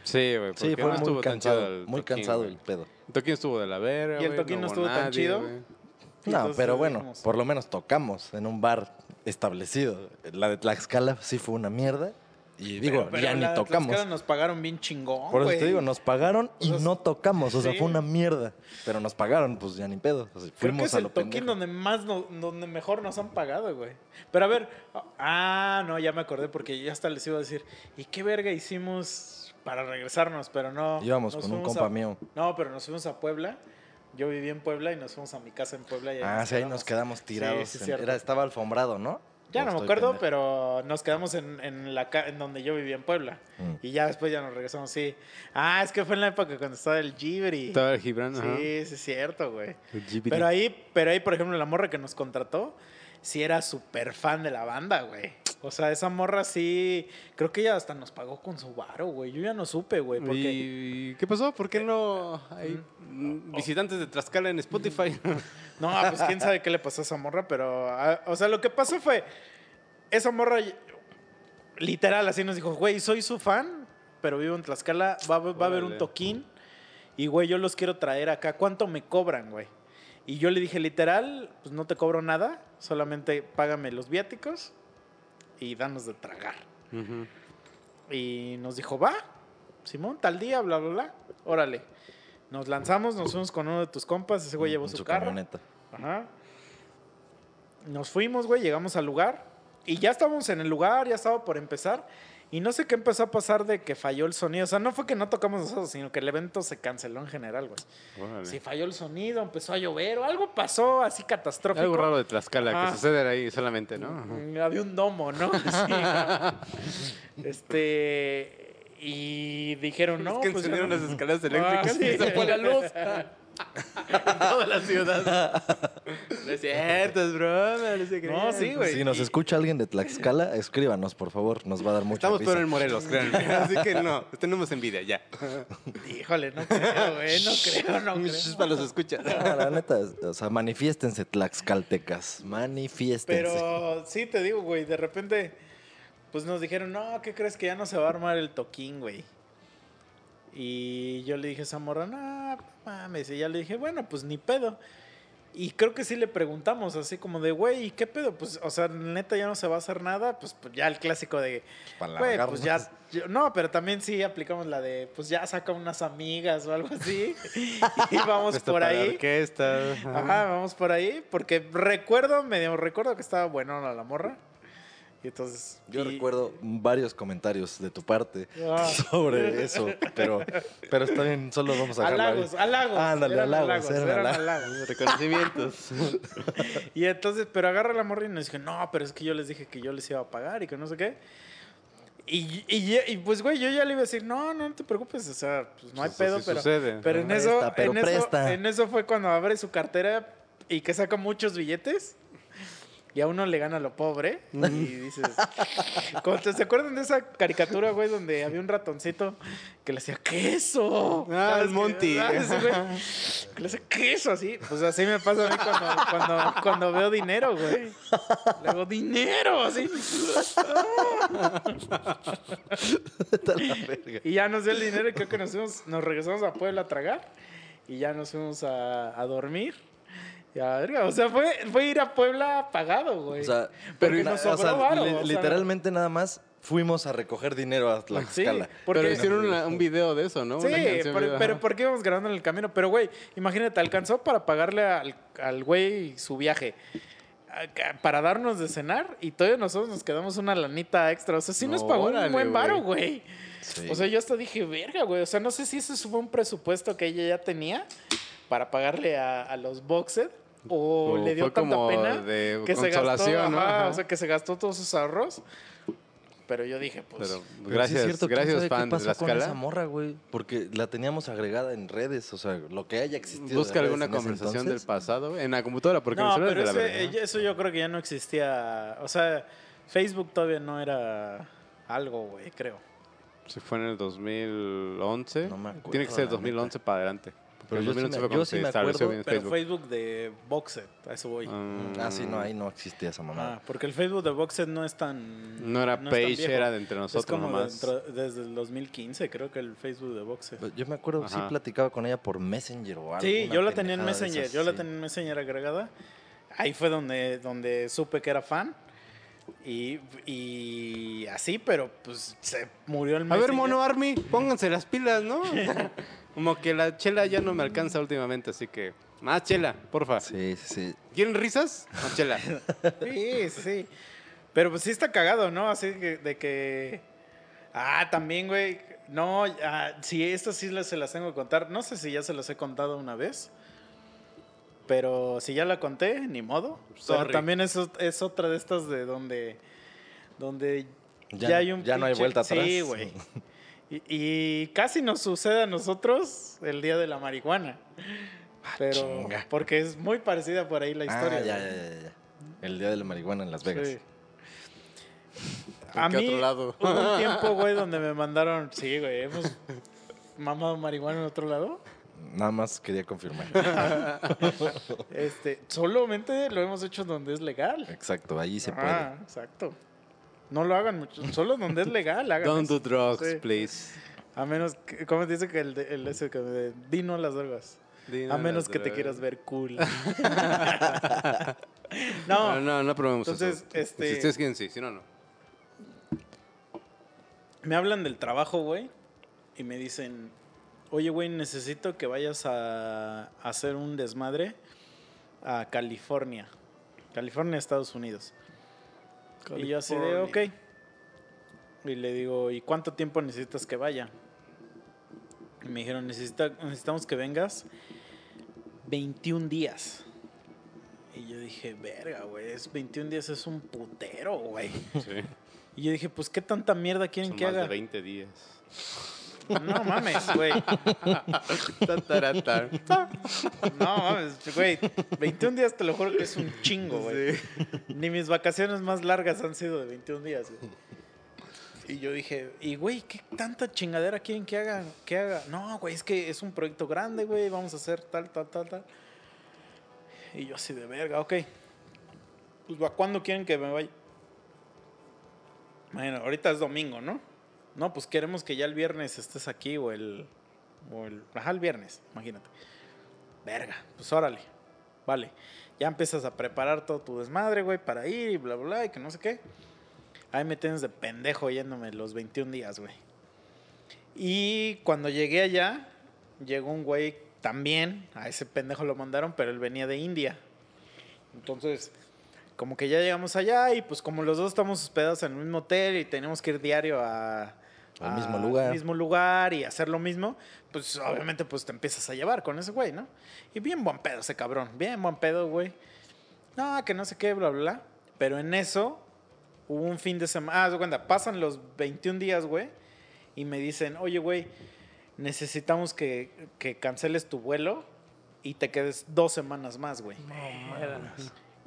S1: Sí, güey.
S2: Sí, fue
S1: no
S2: muy
S1: estuvo tan
S2: cansado.
S1: chido el
S2: muy
S1: toquín,
S2: cansado el pedo.
S1: El toquín estuvo de la verga.
S3: Y el toquín no estuvo tan chido.
S2: No,
S3: Entonces,
S2: pero bueno, por lo menos tocamos en un bar establecido. La de Tlaxcala sí fue una mierda. Y digo,
S3: Pero- pero
S2: ya ni
S3: la
S2: tocamos.
S3: Nos pagaron bien chingón,
S2: Por eso te digo, nos pagaron y no tocamos. O sea,
S3: sí.
S2: fue una mierda. Pero nos pagaron, pues ya ni pedo. O sea,
S3: Creo
S2: fuimos
S3: que es
S2: a
S3: el
S2: lo
S3: toquín
S2: pendejo.
S3: donde más, no- donde mejor nos han pagado, güey. Pero a ver, ah, no, ya me acordé porque ya hasta les iba a decir, ¿y qué verga hicimos para regresarnos? Pero no.
S2: Íbamos con un compa
S3: a-
S2: mío.
S3: No, pero nos fuimos a Puebla. Yo viví en Puebla y nos fuimos a mi casa en Puebla. Y ahí
S2: Ah, sí, ahí nos quedamos tirados.
S3: Sí, sí,
S2: en- era, estaba alfombrado, ¿no?
S3: Ya
S2: ¿O
S3: no me acuerdo,
S2: pendejo?
S3: pero nos quedamos en, en la ca- en donde yo vivía en Puebla.
S2: Mm.
S3: Y ya después ya nos regresamos, sí. Ah, es que fue en la época cuando estaba el Gibri.
S1: Estaba el Gibran, ajá.
S3: Sí, sí es cierto, güey. Pero ahí, pero ahí, por ejemplo, la morra que nos contrató, sí era súper fan de la banda, güey. O sea, esa morra sí, creo que ella hasta nos pagó con su varo, güey. Yo ya no supe, güey, porque...
S1: ¿Y qué pasó? ¿Por qué no hay mm, visitantes de Tlaxcala en Spotify? [LAUGHS]
S3: No, pues quién sabe qué le pasó a esa morra, pero. ah, O sea, lo que pasó fue. Esa morra, literal, así nos dijo, güey, soy su fan, pero vivo en Tlaxcala, va, a- va a haber un toquín. Y, güey, yo los quiero traer acá. ¿Cuánto me cobran, güey? Y yo le dije, literal, pues no te cobro nada, solamente págame los viáticos y danos de tragar. Y nos dijo, va, Simón, tal día, bla, bla, bla. Órale. Nos lanzamos, nos fuimos con uno de tus compas, ese güey llevó
S2: En
S3: su, carro.
S2: camioneta.
S3: Ajá. Nos fuimos, güey, llegamos al lugar. Y ya estábamos en el lugar, ya estaba por empezar. Y no sé qué empezó a pasar de que falló el sonido. O sea, no fue que no tocamos nosotros, sino que el evento se canceló en general, güey. Si falló el sonido, empezó a llover o algo pasó así catastrófico.
S1: Algo raro de Tlaxcala
S3: Ajá.
S1: que sucede ahí solamente, ¿no?
S3: Mm, Había un domo, ¿no? [LAUGHS] Sí. este. Y dijeron, no.
S1: es que
S3: pues
S1: encendieron
S3: no".
S1: las escaleras
S3: Ah,
S1: eléctricas
S3: sí.
S1: y se fue la luz. [LAUGHS] en toda la ciudad. [LAUGHS] No es cierto, es broma, no sé qué.
S3: No, sí, güey.
S2: Si nos escucha alguien de Tlaxcala, escríbanos, por favor. Nos va a dar mucha
S1: Estamos
S2: risa.
S1: peor en Morelos, créanme. [LAUGHS] Así que no, tenemos envidia, ya.
S3: Híjole, no creo, güey. No creo, no creo.
S1: Es para los escuchas.
S2: Ah, la neta, o sea, manifiéstense, tlaxcaltecas. Manifiéstense.
S3: Pero sí te digo, güey, de repente, pues nos dijeron, no, ¿qué crees que ya no se va a armar el toquín, güey? Y yo le dije a esa morra, no, mames. Y ya le dije, bueno, pues ni pedo. Y creo que sí le preguntamos, así como de, güey, ¿y qué pedo? Pues, o sea, neta ya no se va a hacer nada. Pues, pues, ya el clásico de, güey, pues ya. yo- no, pero también sí aplicamos la de, pues ya saca unas amigas o algo así. [LAUGHS] y vamos por ahí.
S1: orquesta.
S3: Ajá, vamos por ahí, porque recuerdo, medio recuerdo que estaba bueno la morra. Y entonces.
S2: Yo
S3: y-
S2: recuerdo varios comentarios de tu parte
S3: Ah. [LAUGHS]
S2: sobre eso, pero, pero está bien, solo vamos a.
S3: Halagos, halagos.
S2: Ándale, halagos, eran. [LAUGHS]
S1: Reconocimientos.
S3: Y entonces, pero agarra la morra y nos dije, no, pero es que yo les dije que yo les iba a pagar y que no sé qué. Y, y, y, pues, güey, yo ya le iba a decir, no, no, no te preocupes, o sea, pues no hay
S1: Eso
S3: pedo,
S1: sí
S3: pero,
S1: sucede.
S3: pero en
S2: Presta,
S3: eso,
S2: pero
S3: en eso,
S2: presta.
S3: en eso fue cuando abre su cartera y que saca muchos billetes. Y a uno le gana lo pobre. Y dices. [LAUGHS] ¿Se acuerdan de esa caricatura, güey, donde había un ratoncito que le hacía queso?
S1: Ah,
S3: ¿Sabes
S1: el? Monty.
S3: Ah, que le hacía queso así. Pues así me pasa a mí cuando, cuando, cuando veo dinero, güey. Le hago dinero, así. Y ya nos dio el dinero y creo que nos, fuimos, nos regresamos a Puebla a tragar. Y ya nos fuimos a, a dormir. Y a la verga, o sea, fue, fue ir a Puebla pagado, güey.
S2: O sea,
S3: Porque
S2: na-
S3: nos
S2: o
S3: sobró
S2: sea,
S3: varo,
S2: li-
S3: o sea,
S2: literalmente nada más fuimos a recoger dinero a
S3: Sí,
S2: Tlaxcala.
S3: porque,
S1: Pero hicieron una- un video de eso, ¿no?
S3: sí,
S1: canción,
S3: pero, pero
S1: ajá.
S3: porque íbamos grabando en el camino. Pero, güey, imagínate, alcanzó para pagarle al, al güey su viaje. Para darnos de cenar y todavía nosotros nos quedamos una lanita extra. O sea, sí nos
S1: No,
S3: pagó
S1: órale,
S3: un buen varo,
S1: güey.
S3: güey.
S2: Sí.
S3: O sea, yo hasta dije, verga, güey. O sea, no sé si ese fue un presupuesto que ella ya tenía para pagarle a, a los boxed o,
S1: O
S3: le dio
S1: fue
S3: tanta
S1: como
S3: pena
S1: de
S3: que se gastó, o sea, que se gastó todos sus ahorros. Pero yo dije, pues,
S1: Pero
S2: Pero sí
S1: gracias,
S2: es cierto, ¿quién
S1: gracias, fan
S2: ¿Qué
S1: de
S2: pasó con
S1: Tlaxcala.
S2: esa morra, güey? Porque la teníamos agregada en redes, o sea, lo que haya existido.
S1: Busca alguna
S2: en ese
S1: conversación del pasado en la computadora, porque
S3: no, pero
S1: de la
S3: ese- eso yo creo que ya no existía. O sea, Facebook todavía no era algo, güey, creo.
S1: Se fue en el 2011.
S2: No me acuerdo,
S1: Tiene que ser
S2: la
S1: 2011 para adelante.
S2: Pero
S1: el
S2: yo sí
S1: 2011
S2: me-
S1: fue
S2: yo sí me acuerdo,
S3: Pero
S1: Facebook.
S3: Facebook de Boxed, a eso voy.
S2: Ah, sí, no, ahí no existía esa mamada.
S3: Ah, porque el Facebook de Boxed no es tan.
S1: No era
S3: es
S1: page, era de entre
S3: Es
S1: nosotros
S3: como
S1: nomás.
S3: dentro- desde el 2015, creo que el Facebook de Boxed.
S2: Pues Yo me acuerdo, sí
S1: Ajá.
S2: platicaba con ella por Messenger o algo.
S3: Sí, yo la tenía en Messenger.
S2: esas,
S3: yo la
S2: sí.
S3: tenía en Messenger agregada. Ahí fue donde, donde supe que era fan. Y, y así, pero pues se murió el
S1: A
S3: Messenger.
S1: ver, Mono Army, pónganse las pilas, ¿no? [LAUGHS] Como que la chela ya no me alcanza últimamente, así que más chela, porfa.
S2: Sí, sí, sí.
S1: ¿Quieren risas? Más chela. [LAUGHS]
S3: Sí, sí, sí. Pero pues sí está cagado, ¿no? Así que, de que... Ah, también, güey. No, ah, sí, estas sí las- se las tengo que contar. No sé si ya se las he contado una vez. Pero si ya la conté, ni modo. Pero también es, es otra de estas de donde... Donde ya,
S2: Ya-
S3: hay un
S2: ya no hay vuelta
S3: Sí,
S2: atrás.
S3: güey. [LAUGHS] Y, y casi nos sucede a nosotros el día de la marihuana. Pero
S2: chinga.
S3: porque es muy parecida por ahí la historia.
S2: Ah, ya, ya, ya, ya. El día de la marihuana en Las Vegas.
S3: Sí.
S1: ¿En
S3: A
S1: qué
S3: mí
S1: otro lado?
S3: hubo un [LAUGHS] tiempo, güey, donde me mandaron... Sí, güey, hemos mamado marihuana en otro lado.
S2: Nada más quería confirmar. [LAUGHS]
S3: Este, solamente lo hemos hecho donde es legal.
S2: Exacto, ahí se
S3: Ah, exacto. No lo hagan mucho, solo donde es legal, hagan
S1: Don't
S3: eso.
S1: do drugs,
S3: Sí.
S1: please.
S3: A menos que, ¿cómo dice que el, el ese que de, di no a las drogas? a menos que te quieras ver cool. [LAUGHS]
S1: No,
S3: no,
S1: no, no probemos
S3: Entonces,
S1: eso.
S3: este-
S1: Si ustedes quieren, sí. Si no, no.
S3: me hablan del trabajo, güey, y me dicen, oye, güey, necesito que vayas a, a hacer un desmadre a California. California, Estados Unidos. Y yo así de, ok. Y le digo, ¿y cuánto tiempo necesitas que vaya? Y me dijeron, Necesita, necesitamos que vengas 21 días. Y yo dije, verga, güey, es 21 días es un putero, güey.
S1: Sí.
S3: Y yo dije, pues, ¿qué tanta mierda quieren
S1: Son
S3: que
S1: más
S3: haga?
S1: de 20 días.
S3: No mames, güey. No mames, güey. 21 días te lo juro que es un chingo, güey. Ni mis vacaciones más largas han sido de 21 días, güey. Y yo dije, y güey, ¿qué tanta chingadera quieren que haga? Que haga? No, güey, es que es un proyecto grande, güey. Vamos a hacer tal, tal, tal, tal. Y yo así de verga, ok. Pues, ¿a cuándo quieren que me vaya? Bueno, ahorita es domingo, ¿no? No, pues queremos que ya el viernes estés aquí o el. O el ajá, el viernes, imagínate. Verga, pues órale. Vale. Ya empiezas a preparar todo tu desmadre, güey, para ir y bla, bla, bla, y que no sé qué. Ahí me tienes de pendejo yéndome los 21 días, güey. Y cuando llegué allá, llegó un güey también. A ese pendejo lo mandaron, pero él venía de India. Entonces, como que ya llegamos allá y pues como los dos estamos hospedados en el mismo hotel y tenemos que ir diario a...
S2: Al mismo lugar.
S3: mismo lugar y hacer lo mismo, pues obviamente pues te empiezas a llevar con ese güey, ¿no? Y bien buen pedo ese cabrón, bien buen pedo, güey. No, que no sé qué, bla, bla, bla. Pero en eso hubo un fin de semana. Ah, cuenta, pasan los 21 días, güey. Y me dicen, oye, güey, necesitamos que, que canceles tu vuelo y te quedes dos semanas más, güey.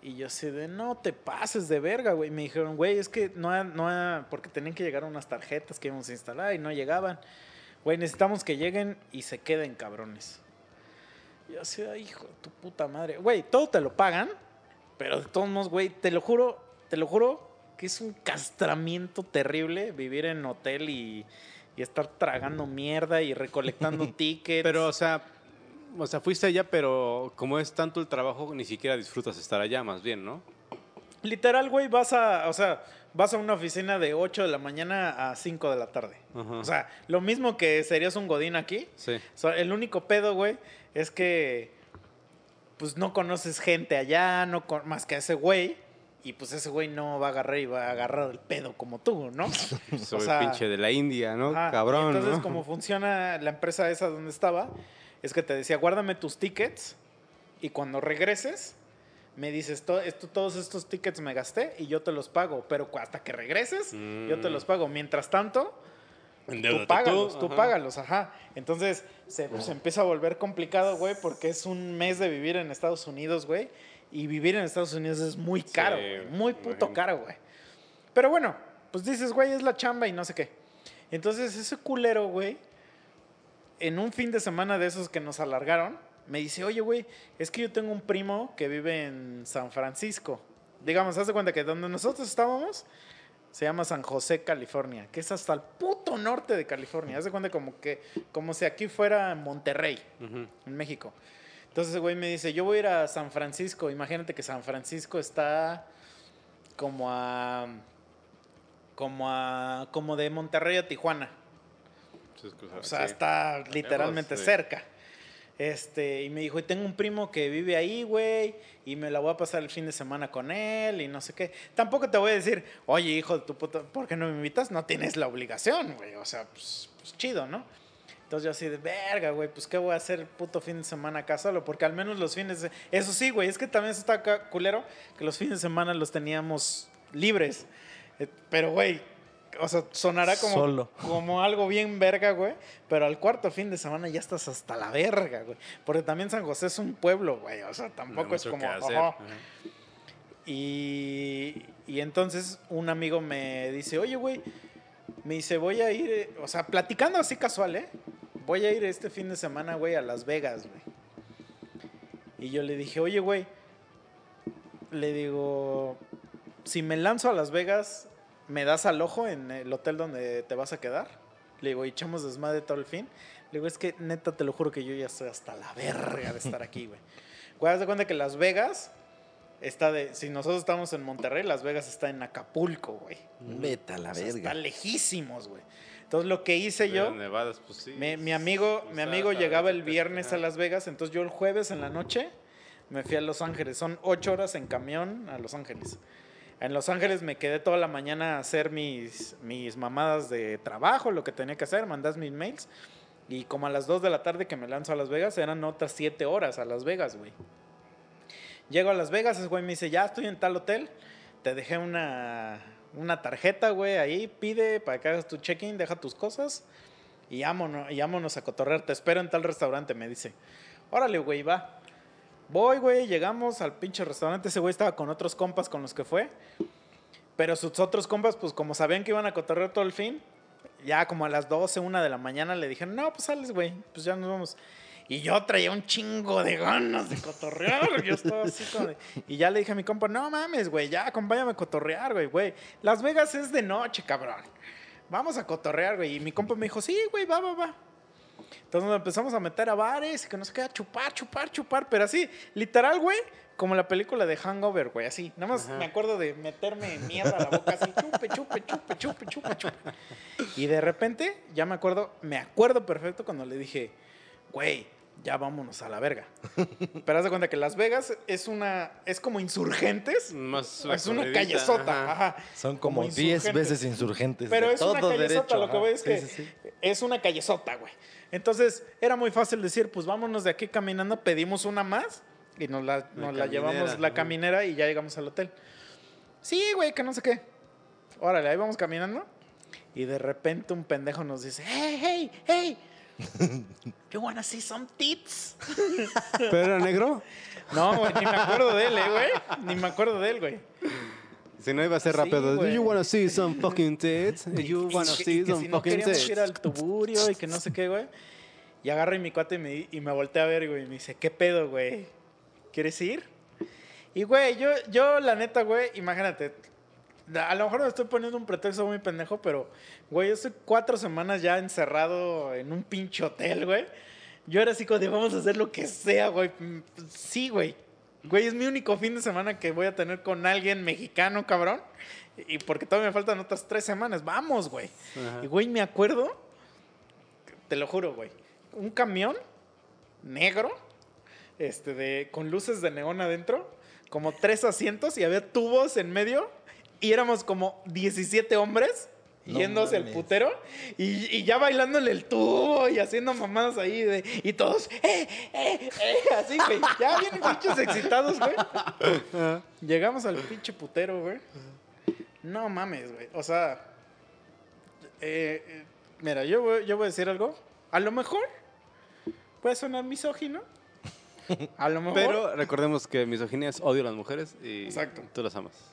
S3: Y yo así de, no te pases de verga, güey. Me dijeron, güey, es que no, ha- no, porque tenían que llegar unas tarjetas que íbamos a instalar y no llegaban. Güey, necesitamos que lleguen y se queden, cabrones. Y yo así, "Ay, hijo de tu puta madre. Güey, todo te lo pagan, pero de todos modos, güey, te lo juro, te lo juro que es un castramiento terrible vivir en hotel y, y estar tragando mierda y recolectando [LAUGHS] tickets.
S1: Pero, o sea, o sea, fuiste allá, pero como es tanto el trabajo, ni siquiera disfrutas estar allá, más bien, ¿no?
S3: Literal, güey, vas a, o sea, vas a una oficina de 8 de la mañana a 5 de la tarde.
S1: Ajá.
S3: O sea, lo mismo que serías un godín aquí.
S1: Sí.
S3: O sea, el único pedo, güey, es que pues no conoces gente allá, no con- más que a ese güey. Y pues ese güey no va a agarrar y va a agarrar el pedo como tú, ¿no? [LAUGHS]
S1: Soy
S3: sea,
S1: pinche de la India, ¿no?
S3: Ajá,
S1: Cabrón,
S3: Entonces,
S1: ¿no?
S3: como funciona la empresa esa donde estaba, es que te decía, guárdame tus tickets y cuando regreses, me dices, "To- esto, todos estos tickets me gasté y yo te los pago, pero hasta que regreses, yo te
S1: Mm.
S3: los pago. Mientras tanto,
S1: Endeudate
S3: tú págalos, tú,
S1: ajá.
S3: págalos, ajá. Entonces, se, se empieza a volver complicado, güey, porque es un mes de vivir en Estados Unidos, güey. Y vivir en Estados Unidos es muy caro,
S1: Sí,
S3: güey, muy puto caro, güey. Pero bueno, pues dices, güey, es la chamba y no sé qué. Entonces, ese culero, güey, en un fin de semana de esos que nos alargaron, me dice, oye, güey, es que yo tengo un primo que vive en San Francisco. Digamos, haz de cuenta que donde nosotros estábamos se llama San José, California, que es hasta el puto norte de California. Haz de cuenta como que, como si aquí fuera Monterrey, en México. Entonces, güey me dice, yo voy a ir a San Francisco. Imagínate que San Francisco está como a... Como a... Como de Monterrey a Tijuana. O sea,
S1: Sí.
S3: está literalmente
S1: sí.
S3: cerca. Este, y me dijo, y tengo un primo que vive ahí, güey, y me la voy a pasar el fin de semana con él y no sé qué. Tampoco te voy a decir, oye, hijo de tu puta, ¿por qué no me invitas? No tienes la obligación, güey. O sea, pues, pues chido, ¿no? Entonces yo así de, verga, güey, pues qué voy a hacer el puto fin de semana acá solo, porque al menos los fines de... Eso sí, güey, es que también está culero, que los fines de semana los teníamos libres. Eh, Pero, güey, o sea, sonará como,
S2: Solo.
S3: como algo bien verga, güey, pero al cuarto fin de semana ya estás hasta la verga, güey. Porque también San José es un pueblo, güey, o sea,
S1: No
S3: tampoco es como... Y, y entonces un amigo me dice, oye, güey, me dice, voy a ir, o sea, platicando así casual, ¿eh? Voy a ir este fin de semana, güey, a Las Vegas, güey. Y yo le dije, oye, güey, le digo, si me lanzo a Las Vegas, ¿me das al ojo en el hotel donde te vas a quedar? Le digo, y echamos desmadre todo el fin. Le digo, es que neta, te lo juro que yo ya estoy hasta la verga de estar aquí, güey. Güey, haz de cuenta que Las Vegas está de. Si nosotros estamos en Monterrey, Las Vegas está en Acapulco, güey.
S2: Vete a la
S3: O sea,
S2: verga.
S3: está lejísimos, güey. Entonces lo que hice yo.
S1: Nevadas, pues sí.
S3: Mi, mi amigo, mi amigo llegaba el viernes a. Las Vegas, entonces yo el jueves en la noche me fui a Los Ángeles. Son ocho horas en camión a Los Ángeles. En Los Ángeles me quedé toda la mañana a hacer mis, mis mamadas de trabajo, lo que tenía que hacer, mandas mis mails. Y como a las 2 de la tarde que me lanzo a Las Vegas, eran otras 7 horas a Las Vegas, güey. Llego a Las Vegas, ese güey me dice, ya estoy en tal hotel, te dejé una, una tarjeta, güey, ahí, pide para que hagas tu check-in, deja tus cosas y vámonos, y vámonos a cotorrear, te espero en tal restaurante, me dice. Órale, güey, va. Voy, güey, llegamos al pinche restaurante, ese güey estaba con otros compas con los que fue, pero sus otros compas, pues como sabían que iban a cotorrear todo el fin, ya como a las 12, una de la mañana le dijeron, no, pues sales, güey, pues ya nos vamos. Y yo traía un chingo de ganas de cotorrear. Yo estaba así como de- Y ya le dije a mi compa, no mames, güey, ya acompáñame a cotorrear, güey, güey. Las Vegas es de noche, cabrón. Vamos a cotorrear, güey. Y mi compa me dijo, sí, güey, va, va, va. Entonces nos empezamos a meter a bares y que nos queda chupar, chupar, chupar. Pero así, literal, güey, como la película de Hangover, güey, así. Nada más me acuerdo de meterme mierda a la boca así, chupe, chupe, chupe, chupe, chupe, chupe. Y de repente, ya me acuerdo, me acuerdo perfecto cuando le dije, güey, ya vámonos a la verga. [LAUGHS] Pero haz de cuenta que Las Vegas es una, es como insurgentes.
S1: Más
S3: Es una callezota,
S1: ajá.
S3: ajá.
S2: Son como 10
S3: insurgentes.
S2: veces insurgentes.
S3: Pero
S2: de
S3: es una callezota,
S2: derecho,
S3: lo que voy es
S2: Sí,
S3: que
S2: sí, sí.
S3: es una callezota, güey. Entonces, era muy fácil decir, pues vámonos de aquí caminando, pedimos una más y nos la,
S1: La
S3: nos la llevamos la caminera y ya llegamos al hotel. Sí, güey, que no sé qué. Órale, ahí vamos caminando. Y de repente un pendejo nos dice, hey, hey, hey. [LAUGHS] You wanna see some tits?
S1: ¿Pero era negro?
S3: No, güey, ni me acuerdo de él, eh, güey. Ni me acuerdo de él, güey.
S1: Si no iba a ser
S3: Sí,
S1: rápido. Do you wanna see some fucking tits? Do [LAUGHS] you wanna
S3: que-
S1: see
S3: que
S1: some
S3: si no
S1: fucking
S3: queríamos
S1: tits?
S3: ir al tuburio y que no sé qué, güey. Y agarra mi cuate y me, y me voltea a ver, güey. Y me dice, ¿qué pedo, güey? ¿Quieres ir? Y, güey, yo, yo, la neta, güey, imagínate. A lo mejor me estoy poniendo un pretexto muy pendejo, pero, güey, yo estoy cuatro semanas ya encerrado en un pinche hotel, güey. Yo era así como de, vamos a hacer lo que sea, güey. Mm, Sí, güey. Güey, es mi único fin de semana que voy a tener con alguien mexicano, cabrón. Y porque todavía me faltan otras tres semanas. Vamos, güey.
S1: Ajá.
S3: Y, güey, me acuerdo, te lo juro, güey. Un camión negro, este, de, con luces de neón adentro, como tres asientos y había tubos en medio. Y éramos como 17 hombres
S2: No
S3: yéndose el
S2: mames.
S3: putero y, y ya bailándole el tubo y haciendo mamadas ahí de, y todos, eh, eh, eh, así, güey. Ya bien pinches excitados, güey. Llegamos al pinche putero, güey. No mames, güey. O sea, eh, eh, mira, yo voy, yo voy a decir algo. A lo mejor puede sonar misógino. A lo mejor.
S1: Pero recordemos que misoginia es odio a las mujeres y
S3: Exacto.
S1: tú las amas. [LAUGHS]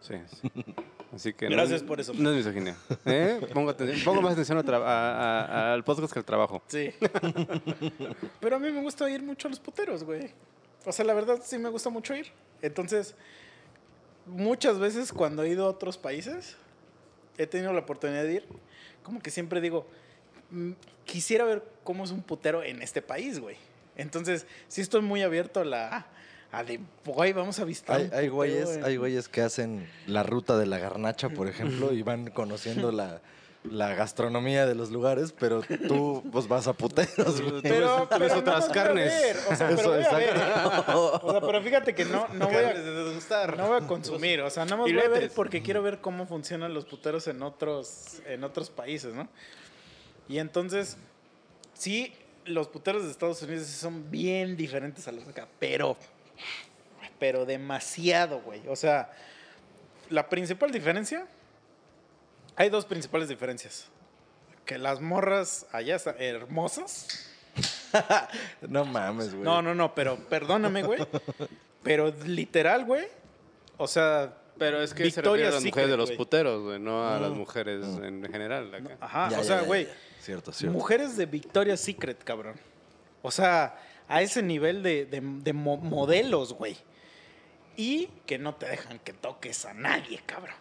S1: Sí, sí. Así que
S3: Gracias
S1: no,
S3: por eso.
S1: No es misoginia. ¿Eh? Pongo, atención- pongo más atención a tra- a- a- al podcast que al trabajo.
S3: Sí. [LAUGHS] Pero a mí me gusta ir mucho a los puteros, güey. O sea, la verdad sí me gusta mucho ir. Entonces, muchas veces cuando he ido a otros países, he tenido la oportunidad de ir, como que siempre digo, "Mm, quisiera ver cómo es un putero en este país, güey. Entonces, sí estoy muy abierto a la... A de, güey, vamos a visitar.
S2: Hay, hay güeyes,
S3: en-
S2: hay güeyes que hacen la ruta de la garnacha, por [LAUGHS] ejemplo, y van conociendo la, la gastronomía de los lugares, pero tú pues vas a puteros, güey.
S3: Pero,
S1: Tú ves
S3: pero
S1: otras
S3: no a
S1: carnes.
S3: ver, O sea, pero
S2: Eso,
S3: voy a ver.
S2: exacto.
S3: O sea, pero fíjate que no, no voy a... No voy a consumir, o sea, nada más voy a ver porque quiero ver cómo funcionan los puteros en otros, en otros países, ¿no? Y entonces, sí, los puteros de Estados Unidos son bien diferentes a los de acá, pero, pero demasiado, güey. O sea, la principal diferencia, hay dos principales diferencias. Que las morras allá están hermosas. [LAUGHS]
S2: No mames, güey.
S3: No, no, no, pero perdóname, güey. Pero literal, güey. O sea,
S1: Pero es que se
S3: Victoria's
S1: refiere a las mujeres
S3: Secret,
S1: de los
S3: güey.
S1: puteros, güey, no a las mujeres en general. acá.
S3: ajá,
S2: Ya,
S3: o
S2: ya,
S3: sea,
S2: ya,
S3: güey.
S2: Cierto, cierto.
S3: Mujeres de Victoria's Secret, cabrón. O sea, a ese nivel de, de- de mo- modelos, güey. Y que no te dejan que toques a nadie, cabrón.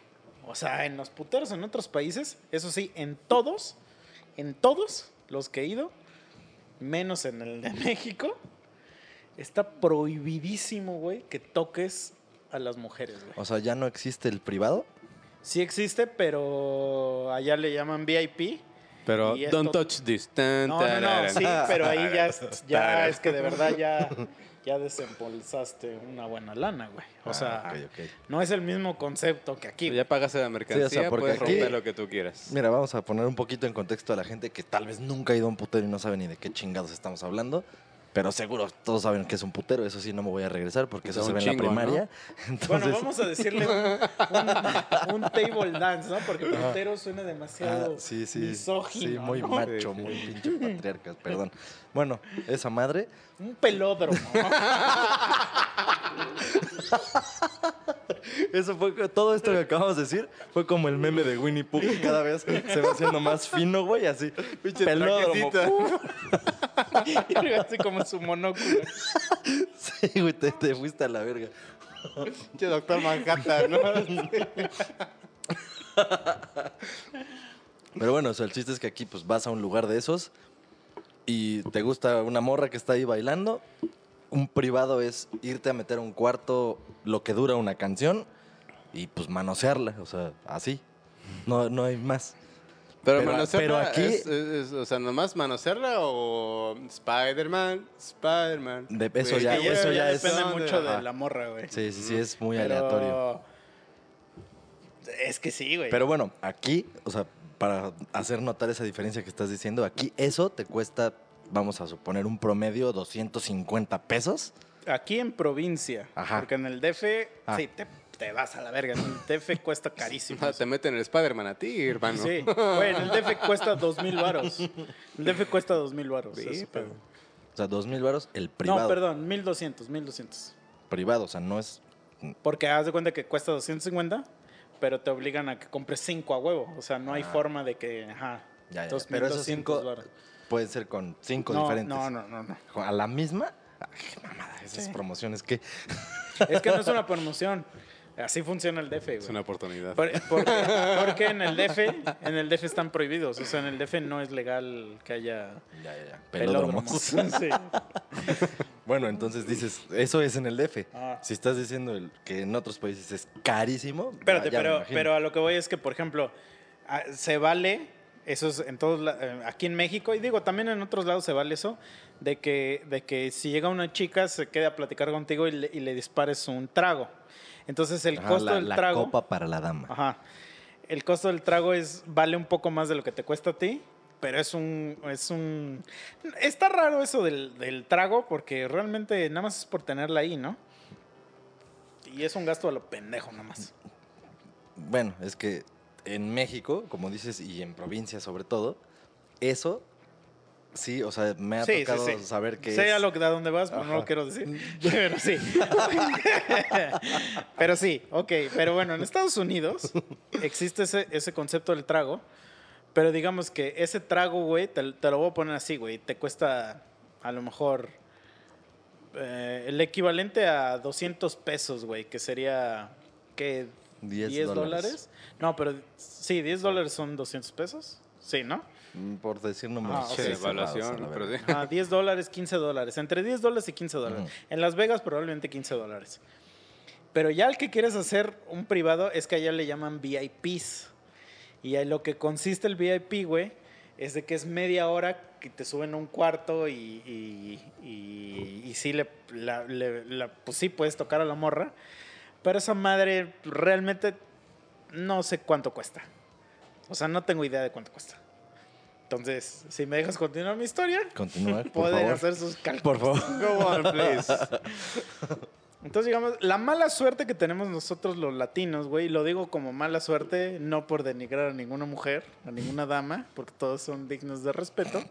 S3: O sea, en los puteros en otros países, eso sí, en todos, en todos los que he ido, menos en el de [LAUGHS] México, está prohibidísimo, güey, que toques a las mujeres, güey.
S2: O sea, ya no existe el privado.
S3: Sí existe, pero allá le llaman VIP.
S1: Pero
S3: Y esto-
S1: don't touch this. Tan,
S3: No, no, no, sí, pero ahí ya, es- [LAUGHS] ya es que de verdad ya, [LAUGHS] ya desembolsaste una buena lana, güey. O sea,
S2: Ah,
S3: no es el mismo concepto que aquí.
S1: Ya pagaste la mercancía,
S2: porque
S1: puedes
S2: aquí-
S1: romper lo que tú quieras.
S2: Mira, vamos a poner un poquito en contexto a la gente que tal vez nunca ha ido a un putero y no sabe ni de qué chingados estamos hablando. Pero seguro todos saben que es un putero, eso sí no me voy a regresar porque eso se ve en la primaria.
S3: Bueno,
S2: Entonces,
S3: vamos a decirle un, table dance, ¿no? Porque putero suena
S2: ah,
S3: demasiado
S2: sí, sí,
S3: misógino,
S2: sí, muy
S3: ¿no?
S2: macho, muy pinche patriarcas, perdón. Bueno, esa madre,
S3: Un pelódromo, [LAUGHS]
S2: eso fue todo esto que acabamos de decir fue como el meme de Winnie Pooh que cada vez se va haciendo más fino, güey, así. pelódromo. [LAUGHS]
S3: Y así como su monóculo.
S2: Sí, güey, te, te fuiste a la verga.
S1: Che, doctor Manhattan, ¿no?
S2: Pero bueno, o sea, el chiste es que aquí pues vas a un lugar de esos y te gusta una morra que está ahí bailando. Un privado es irte a meter a un cuarto lo que dura una canción y pues manosearla, o sea, así. No, no hay más.
S1: Pero,
S2: Pero-
S1: manosearla
S2: pero aquí-
S1: es, es- es- o sea, nomás manosearla o Spider-Man, Spider-Man.
S2: De- eso ya- eso ya es-
S3: Depende mucho de la morra, güey.
S2: Sí, sí, sí, es muy
S3: Pero-
S2: aleatorio.
S3: Es que sí, güey.
S2: Pero bueno, aquí, o sea, para hacer notar esa diferencia que estás diciendo, aquí eso te cuesta, vamos a suponer, un promedio 250 pesos.
S3: Aquí en provincia.
S2: Ajá.
S3: Porque en el DF,
S2: Ah.
S3: sí, te, te vas a la verga. En el DF cuesta carísimo.
S1: Ah, Te meten el Spider-Man a ti, hermano.
S3: Sí, güey, en el DF cuesta dos mil varos. El DF cuesta dos mil varos.
S1: Sí, pero-.
S2: O sea, dos mil varos el privado.
S3: No, perdón, mil doscientos, mil doscientos.
S2: Privado, o sea, no es
S3: Porque haz de cuenta que cuesta 250, pero te obligan a que compres cinco a huevo. O sea, no hay forma de que, ajá,
S2: Ya, ya,
S3: dos
S2: Pero
S3: mil
S2: esos
S3: doscientos
S2: cinco pueden ser con cinco
S3: No,
S2: diferentes.
S3: no, no, no, no.
S2: ¿A la misma? Ay, qué mamada, esas
S3: Sí.
S2: promociones que... [LAUGHS]
S3: Es que no es una promoción. Así funciona el DF, güey.
S1: Es una oportunidad.
S3: Por- porque, porque en el DF, en el DF están prohibidos. O sea, en el DF no es legal que haya
S2: Ya, ya, ya.
S3: pelódromos.
S2: Pelódromos. [LAUGHS]
S3: Sí.
S2: Bueno, entonces dices, eso es en el DF.
S3: Ah.
S2: Si estás diciendo el- que en otros países es carísimo...
S3: Espérate, pero, a lo que voy es que, por ejemplo, se vale, eso es en todos, la- eh, aquí en México, y digo, también en otros lados se vale eso, de que, de que si llega una chica, se quede a platicar contigo y le, y le dispares un trago. Entonces el
S2: Ajá,
S3: costo
S2: la,
S3: del
S2: la
S3: trago...
S2: copa para la dama.
S3: Ajá. El costo del trago es vale un poco más de lo que te cuesta a ti, pero es un es un está raro eso del, del trago porque realmente nada más es por tenerla ahí, ¿no? Y es un gasto a lo pendejo nada más.
S2: Bueno, es que en México, como dices, y en provincia sobre todo, eso sí, o sea, me ha
S3: Sí,
S2: tocado
S3: sí.
S2: saber que
S3: sé
S2: es...
S3: a lo que a dónde vas, pero no lo quiero decir. [LAUGHS] Pero sí. [LAUGHS] pero sí, ok. Pero bueno, en Estados Unidos existe ese, ese concepto del trago. Pero digamos que ese trago, güey, te, te lo voy a poner así, güey. Te cuesta a lo mejor eh, el equivalente a 200 pesos, güey, que sería, ¿qué?
S2: 10
S3: dólares. No, pero sí, 10 dólares son 200 pesos. Sí, ¿no?
S2: Mm, Por decir números.
S3: Ah, ok.
S1: Che,
S2: cerrados, a
S1: evaluación,
S2: la
S1: pero sí.
S3: Ah, 10 dólares, 15 dólares. Entre 10 dólares y 15 dólares.
S2: Ujú.
S3: En Las Vegas probablemente 15 dólares. Pero ya el que quieres hacer un privado es que allá le llaman VIPs. Y ahí lo que consiste el VIP, güey, es de que es media hora que te suben a un cuarto y, y, y- y sí, le, la- le- la- pues sí puedes tocar a la morra. Pero esa madre realmente no sé cuánto cuesta. O sea, no tengo idea de cuánto cuesta. Entonces, si me dejas continuar mi historia,
S2: Continúa, por
S3: pueden
S2: favor.
S3: hacer sus cálculos.
S2: Por favor.
S1: Go on, please. [LAUGHS]
S3: Entonces, digamos, la mala suerte que tenemos nosotros los latinos, güey, lo digo como mala suerte, no por denigrar a ninguna mujer, a ninguna dama, porque todos son dignos de respeto,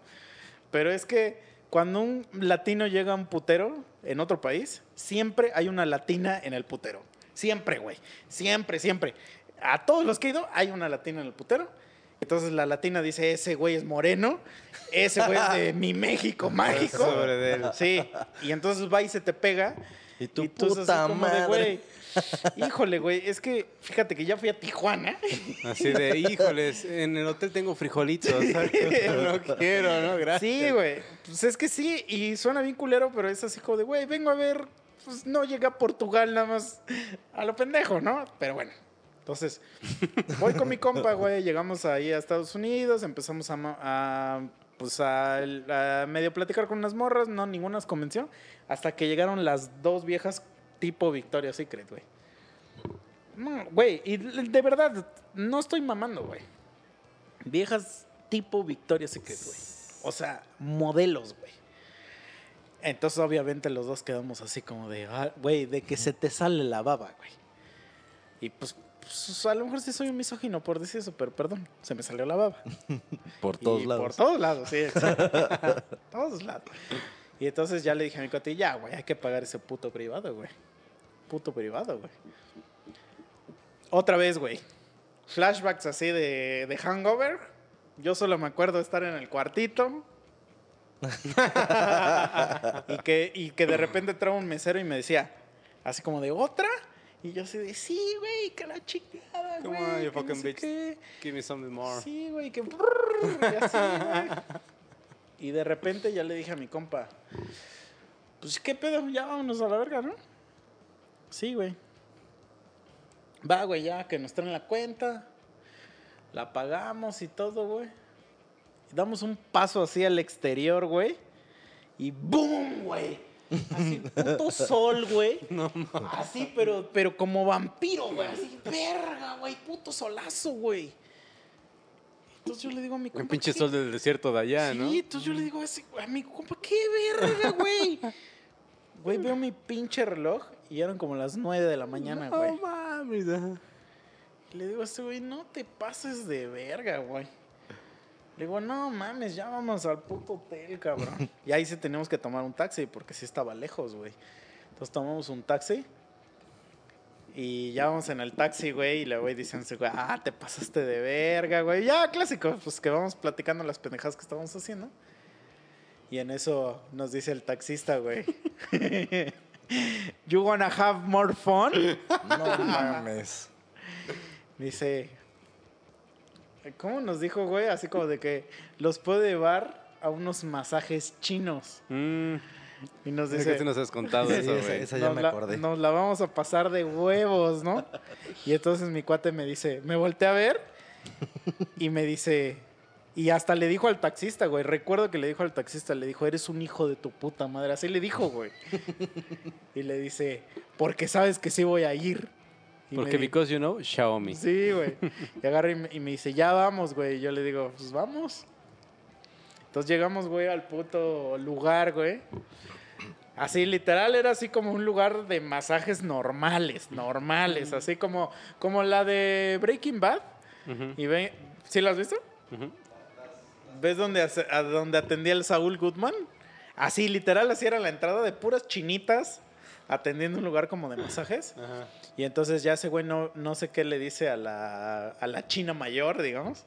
S3: pero es que cuando un latino llega a un putero en otro país, siempre hay una latina en el putero. Siempre, güey. Siempre, siempre. A todos los que he ido, hay una latina en el putero. Entonces la latina dice, ese güey es moreno, ese güey es de mi México [LAUGHS] mágico. Sí, y entonces va y se te pega.
S2: Y tu
S3: tú
S2: puta
S3: así como de,
S2: madre.
S3: güey, Híjole, güey, es que fíjate que ya fui a Tijuana.
S1: Así de, híjoles, en el hotel tengo frijolitos. no quiero, ¿no? Gracias.
S3: Sí, güey. Pues es que sí, y suena bien culero, pero es así como de, güey, vengo a ver, pues no llegué a Portugal nada más a lo pendejo, ¿no? Pero bueno. Entonces, voy con mi compa, güey, llegamos ahí a Estados Unidos, empezamos a, pues a, a medio platicar con unas morras, no, ninguna nos convenció, hasta que llegaron las dos viejas tipo Victoria's Secret, güey. Güey, y de verdad, no estoy mamando, güey. Viejas tipo Victoria's Secret, güey. O sea, modelos, güey. Entonces, obviamente, los dos quedamos así como de, ah, güey, de que se te sale la baba, güey. Y pues, pues, a lo mejor sí soy un misógino por decir eso, pero perdón, se me salió la baba. [LAUGHS]
S2: Por todos
S3: Y
S2: lados.
S3: Por todos lados, sí, exacto. [LAUGHS] todos lados. Y entonces ya le dije a mi cuate, ya, güey, hay que pagar ese puto privado, güey. Puto privado, güey. Otra vez, güey. Flashbacks así de, de hangover. Yo solo me acuerdo de estar en el cuartito. [LAUGHS] y, que, y que de repente entraba un mesero y me decía, así como de otra. Y yo así de, sí, güey, que la chingada,
S1: Come
S3: güey.
S1: on, you
S3: no
S1: fucking
S3: sé
S1: bitch.
S3: qué".
S1: Give me something more.
S3: Sí, güey, que... y así, güey. Y de repente ya le dije a mi compa, pues, ¿qué pedo? Ya vámonos a la verga, ¿no? Sí, güey. Va, güey, ya, que nos traen la cuenta. La pagamos y todo, güey. Y damos un paso así al exterior, güey. Y ¡boom, güey! Así, puto sol, güey. [LAUGHS] Así, pero, pero como vampiro, güey. Así, verga, güey. Puto solazo, güey. Entonces yo le digo a mi compa.
S1: Un pinche
S3: ¿qué-
S1: sol del desierto de allá,
S3: sí,
S1: ¿no?
S3: entonces yo le digo a, ese, a mi compa, ¿qué verga, güey? Güey, veo mi pinche reloj y eran como las 9 de la mañana, güey.
S1: No mames.
S3: le digo a este güey, no te pases de verga, güey. Le digo, no mames, ya vamos al puto hotel, cabrón. [LAUGHS] Y ahí sí teníamos que tomar un taxi porque sí estaba lejos, güey. Entonces tomamos un taxi. Y ya vamos en el taxi, güey. Y le güey diciendo, güey, ah, te pasaste de verga, güey. Ya, clásico, pues que vamos platicando las pendejadas que estábamos haciendo. Y en eso nos dice el taxista, güey. [LAUGHS] You wanna have more fun? [LAUGHS]
S2: No mames.
S3: Dice, ¿cómo nos dijo, güey? Así como de que los puede llevar a unos masajes chinos.
S1: Mm,
S3: Y nos
S1: es
S3: dice,
S1: que tú nos has contado [LAUGHS] eso,
S2: esa-
S1: güey.
S2: esa ya
S3: nos,
S2: me
S3: la,
S2: acordé.
S3: nos la vamos a pasar de huevos, ¿no? Y entonces mi cuate me dice, me volteé a ver y me dice, y hasta le dijo al taxista, güey, recuerdo que le dijo al taxista, le dijo, eres un hijo de tu puta madre, así le dijo, güey. Y le dice, porque sabes que sí voy a ir. Y
S1: Porque because you know, Xiaomi.
S3: Sí, güey. Y agarra y me, y me dice, ya vamos, güey. Y yo le digo, pues vamos. Entonces llegamos, güey, al puto lugar, güey. Así, literal, era así como un lugar de masajes normales, normales. Así como, como la de Breaking Bad. Y ve, ¿sí la has visto? ¿Ves donde, a donde atendía el Saúl Goodman? Así, literal, así era la entrada de puras chinitas atendiendo un lugar como de masajes. [LAUGHS]
S1: Ajá.
S3: Y entonces ya ese güey no, no sé qué le dice a la, a la china mayor, digamos.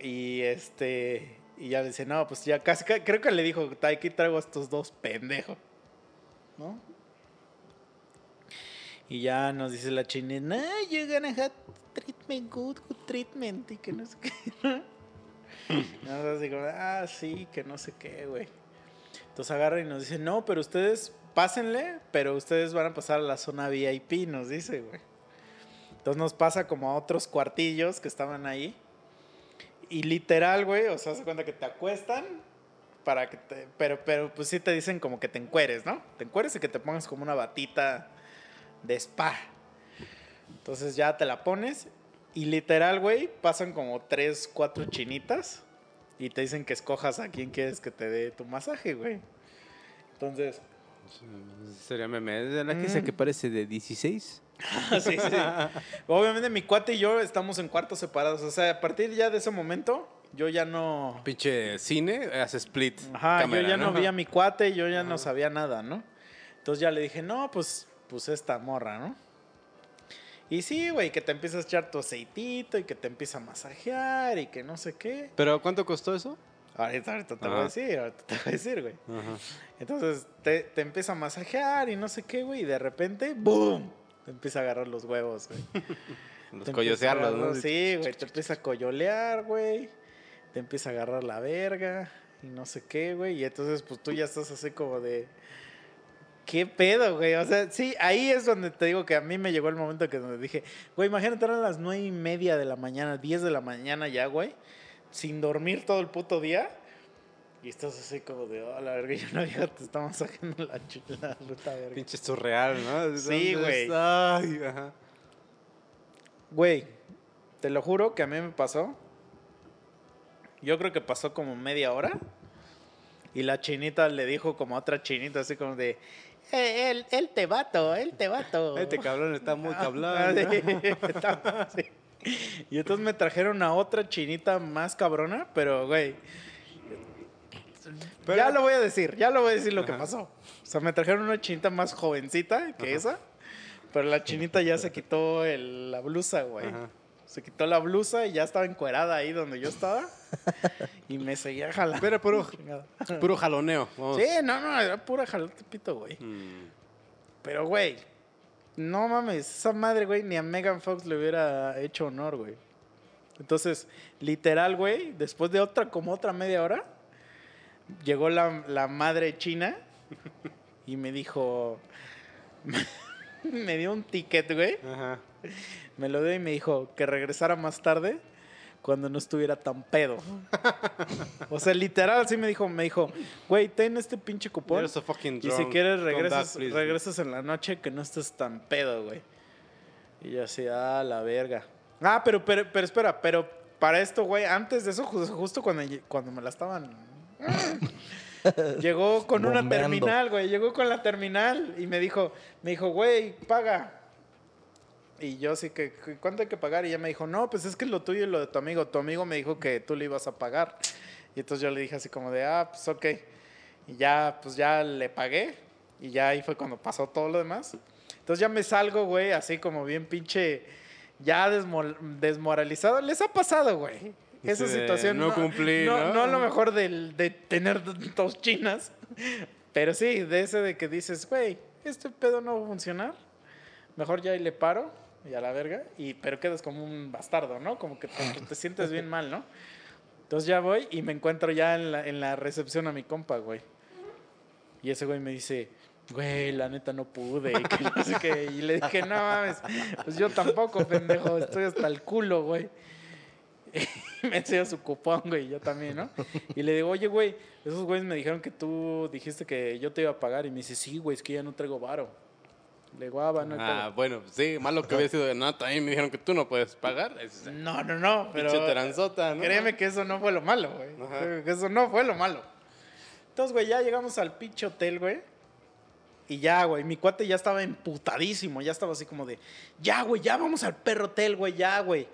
S3: Y este. Y ya le dice, no, pues ya casi, ca- creo que le dijo, aquí traigo a estos dos pendejos. ¿No? Y ya nos dice la china, no, you're gonna have treatment, good, good treatment. Y que no sé qué. [LAUGHS] Nosotros así como, ah, sí, que no sé qué, güey. Entonces agarra y nos dice, no, pero ustedes pásenle, pero ustedes van a pasar a la zona VIP, nos dice, güey. Entonces nos pasa como a otros cuartillos que estaban ahí. Y literal, güey, o sea, se cuenta que te acuestan para que te... Pero, pero pues sí te dicen como que te encueres, ¿no? Te encueres y que te pongas como una batita de spa. Entonces ya te la pones y literal, güey, pasan como tres, cuatro chinitas y te dicen que escojas a quién quieres que te dé tu masaje, güey. Entonces,
S1: Sería meme. ¿Es de la que
S3: Mm.
S1: que parece de 16? [LAUGHS]
S3: sí, sí. Obviamente mi cuate y yo estamos en cuartos separados. O sea, a partir ya de ese momento yo ya no...
S1: Pinche cine, hace split.
S3: Ajá,
S1: cámara,
S3: yo ya no, vi a mi cuate, yo ya no sabía nada, ¿no? Entonces ya le dije, no, pues, pues esta morra, ¿no? Y sí, güey, que te empieza a echar tu aceitito y que te empieza a masajear y que no sé qué.
S1: ¿Pero cuánto costó eso?
S3: Ahorita, ahorita te voy a decir, ahorita te voy a decir, güey.
S1: Ajá.
S3: Entonces te, te empieza a masajear y no sé qué, güey, y de repente, ¡boom! Te empieza a agarrar los huevos, güey. [LAUGHS]
S1: Los coyosearlos, ¿no?
S3: Sí, güey, te empieza a coyolear, güey. Te empieza a agarrar la verga y no sé qué, güey. Y entonces, pues tú ya estás así como de. ¿Qué pedo, güey? O sea, sí, ahí es donde te digo que a mí me llegó el momento que donde dije, güey, imagínate eran las nueve y media de la mañana, 10 de la mañana ya, güey, sin dormir todo el puto día. Y estás así como de, oh, la verga, y una vieja te está masajeando la, ch- [LAUGHS] la puta verga.
S1: Pinche surreal, ¿no?
S3: Sí,
S1: ¿Dónde
S3: güey.
S1: está? Ay, ajá.
S3: Güey, te lo juro que a mí me pasó. Yo creo que pasó como media hora. Y la chinita le dijo como a otra chinita, así como de: "Eh, él, él te vato, él te vato.
S1: Este cabrón está muy [LAUGHS]
S3: Ah, sí,
S1: ¿no?
S3: está- sí. [LAUGHS] Y entonces me trajeron a otra chinita más cabrona, pero güey.
S1: Pero-
S3: ya lo voy a decir, ya lo voy a decir lo que pasó. O sea, me trajeron una chinita más jovencita que esa, pero la chinita ya se quitó el- la blusa, güey.
S1: Ajá.
S3: Se quitó la blusa y ya estaba encuerada ahí donde yo estaba. y me seguía jalando.
S1: Pero puro, puro jaloneo. Vamos.
S3: Sí, no, no, era pura jalote pito, güey.
S1: Mm.
S3: Pero, güey, no mames, esa madre, güey, ni a Megan Fox le hubiera hecho honor, güey. Entonces, literal, güey, después de otra, como otra media hora, llegó la, la madre china y me dijo, [LAUGHS] me dio un ticket, güey,
S1: Ajá.
S3: me lo dio y me dijo que regresara más tarde cuando no estuviera tan pedo. o sea, literal, así me dijo, me dijo, güey, ten este pinche cupón. Y si quieres, regresas,
S1: please.
S3: regresas en la noche que no estés tan pedo, güey. Y yo así, ah, la verga. Ah, pero, pero, pero espera, pero para esto, güey, antes de eso, ju- justo cuando, cuando me la estaban... llegó con una terminal, güey. Llegó con la terminal y me dijo, me dijo, güey, paga. Y yo sí que, ¿cuánto hay que pagar? Y ella me dijo, no, pues es que es lo tuyo y lo de tu amigo. Tu amigo me dijo que tú le ibas a pagar. Y entonces yo le dije así como de, ah, pues ok. Y ya, pues ya le pagué. Y ya ahí fue cuando pasó todo lo demás. Entonces ya me salgo, güey, así como bien pinche, ya desmoralizado. Les ha pasado, güey. Esa
S1: Sí, de
S3: situación.
S1: no cumplir, ¿no?
S3: No, a lo mejor del- de tener dos chinas. Pero sí, de ese de que dices, güey, este pedo no va a funcionar. Mejor ya ahí le paro y a la verga. Y, pero quedas como un bastardo, ¿no? Como que te, sientes bien mal, ¿no? Entonces ya voy y me encuentro ya en la, en la recepción a mi compa, güey. Y ese güey me dice, güey, la neta no pude. Y, que. Y le dije, no mames, pues yo tampoco, pendejo, estoy hasta el culo, güey. [LAUGHS] Me enseña su cupón, güey, yo también, ¿no? Y le digo, oye, güey, esos güeyes me dijeron que tú dijiste que yo te iba a pagar. Y me dice, sí, güey, es que ya no traigo varo. Le digo, ah, va, no
S1: Ah,
S3: pedo".
S1: bueno, sí, malo que hubiera sido de no, también me dijeron que tú no puedes pagar. Es
S3: No, no, no, pero
S1: pinche tranzota, ¿no?
S3: créeme que eso no fue lo malo, güey. Que eso no fue lo malo. Entonces, güey, ya llegamos al pinche hotel, güey. Y ya, güey, mi cuate ya estaba emputadísimo. Ya estaba así como de, ya, güey, ya vamos al perro hotel, güey, ya, güey.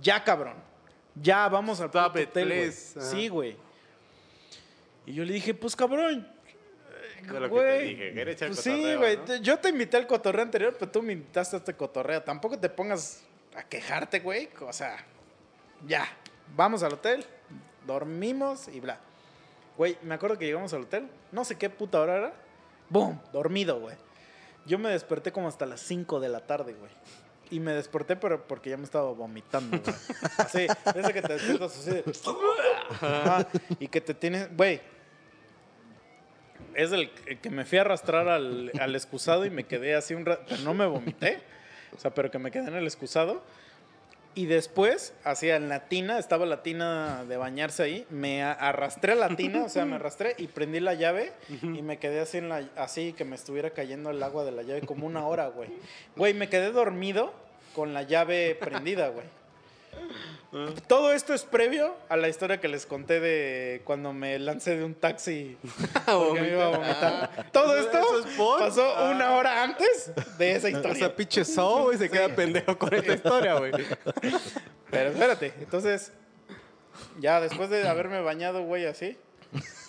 S3: Ya, cabrón. Ya, vamos al
S1: it,
S3: hotel, güey. Sí, güey. Y yo le dije, pues, cabrón,
S1: Lo que te
S3: Güey,
S1: dije, quería echar
S3: pues sí,
S1: cotorreo,
S3: güey.
S1: ¿no?
S3: te- Yo te invité al cotorreo anterior, pero tú me invitaste a este cotorreo. Tampoco te pongas a quejarte, güey. O sea, ya. Vamos al hotel, dormimos y bla. Güey, me acuerdo que llegamos al hotel. No sé qué puta hora era. ¡Boom! Dormido, güey. Yo me desperté como hasta las 5 de la tarde, güey. Y me desperté pero porque ya me estaba vomitando, güey. Así, ese que te despiertas así de... [LAUGHS] Y que te tienes... Güey, es el, que me fui a arrastrar al, al excusado y me quedé así un rato. Pero no me vomité. O sea, pero que me quedé en el excusado. Y después, en la tina, estaba la tina de bañarse ahí. Me arrastré a la tina, o sea, me arrastré y prendí la llave. Y me quedé así, en la, así que me estuviera cayendo el agua de la llave como una hora, güey. Güey, me quedé dormido con la llave prendida, güey. Todo esto es previo a la historia que les conté de cuando me lancé de un taxi [LAUGHS] porque me iba a vomitar. Todo
S1: ¿Eso-
S3: esto pasó
S1: Ah.
S3: una hora antes de esa
S1: O
S3: historia.
S1: sea, pinche Saw, güey, se queda pendejo con esta [LAUGHS] historia, güey.
S3: Pero espérate, entonces ya después de haberme bañado, güey, así,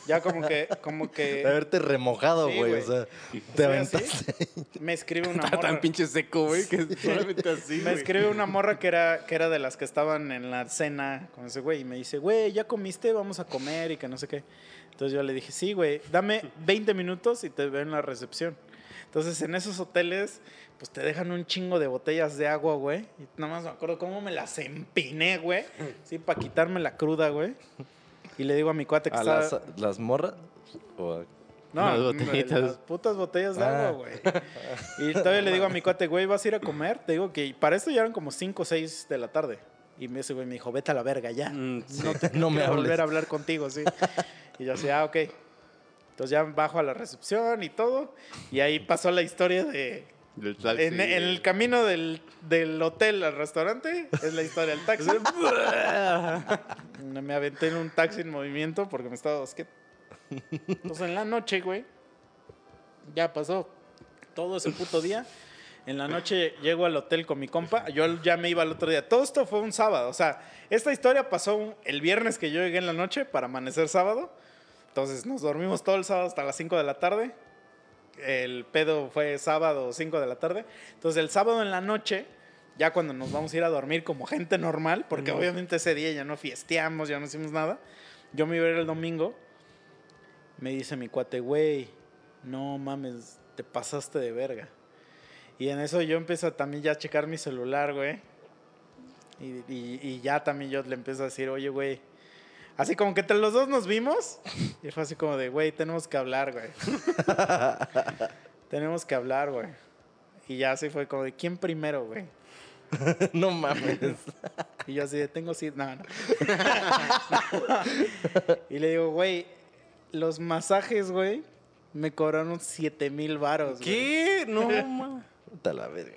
S3: ya como que, como [LAUGHS]
S2: De
S3: que
S2: haberte remojado, güey. o sea,
S3: Sí,
S2: te
S3: así.
S2: aventaste.
S3: me escribe una
S1: Está
S3: morra.
S1: tan pinche seco, güey, que solamente así,
S3: Me escribe una morra que era, que era de las que estaban en la cena con ese güey y me dice, güey, ¿ya comiste? Vamos a comer y que no sé qué. Entonces yo le dije, sí, güey, dame 20 minutos y te veo en la recepción. Entonces en esos hoteles, pues te dejan un chingo de botellas de agua, güey. Y nada más me acuerdo cómo me las empiné, güey. Sí, para quitarme la cruda, güey. Y le digo a mi cuate que
S2: ¿A
S3: estaba...
S2: las, las morras? ¿O a-
S3: No, hombre,
S1: botellitas.
S3: las putas botellas de
S2: Ah.
S3: agua, güey. Y todavía le digo a mi cuate, güey, ¿vas a ir a comer? Te digo que para esto ya eran como 5 o 6 de la tarde. Y ese güey me dijo, vete a la verga ya.
S1: Mm, sí. [LAUGHS]
S3: No, te,
S2: No me hables.
S3: volver a hablar contigo, sí. Y yo así, ah, ok. Entonces ya bajo a la recepción y todo. Y ahí pasó la historia de...
S1: Del taxi.
S3: En, en el camino del, del hotel al restaurante, es la historia del taxi. [LAUGHS] [LAUGHS] me aventé en un taxi en movimiento porque me estaba... Es que... Entonces en la noche, güey, ya pasó todo ese puto día. En la noche llego al hotel con mi compa. Yo ya me iba al otro día. Todo esto fue un sábado. O sea, esta historia pasó el viernes que yo llegué en la noche para amanecer sábado. Entonces nos dormimos todo el sábado hasta las 5 de la tarde. El pedo fue sábado 5 de la tarde. Entonces el sábado en la noche, ya cuando nos vamos a ir a dormir como gente normal, porque obviamente ese día ya no fiesteamos, ya no hicimos nada. Yo me iba a ir el domingo. Me dice mi cuate, güey, no mames, te pasaste de verga. Y en eso yo empiezo también ya a checar mi celular, güey. Y, y- y ya también yo le empiezo a decir, oye, güey. Así como que entre los dos nos vimos. Y fue así como de, güey, tenemos que hablar, güey. [LAUGHS] tenemos que hablar, güey. Y ya así fue como de, ¿quién primero, güey? [LAUGHS]
S2: no mames.
S3: Y yo así de, tengo sí. No, no. [LAUGHS] y le digo, güey, los masajes, güey, me cobraron 7 mil varos. güey".
S1: ¿Qué? No, ma.
S2: Puta la verga.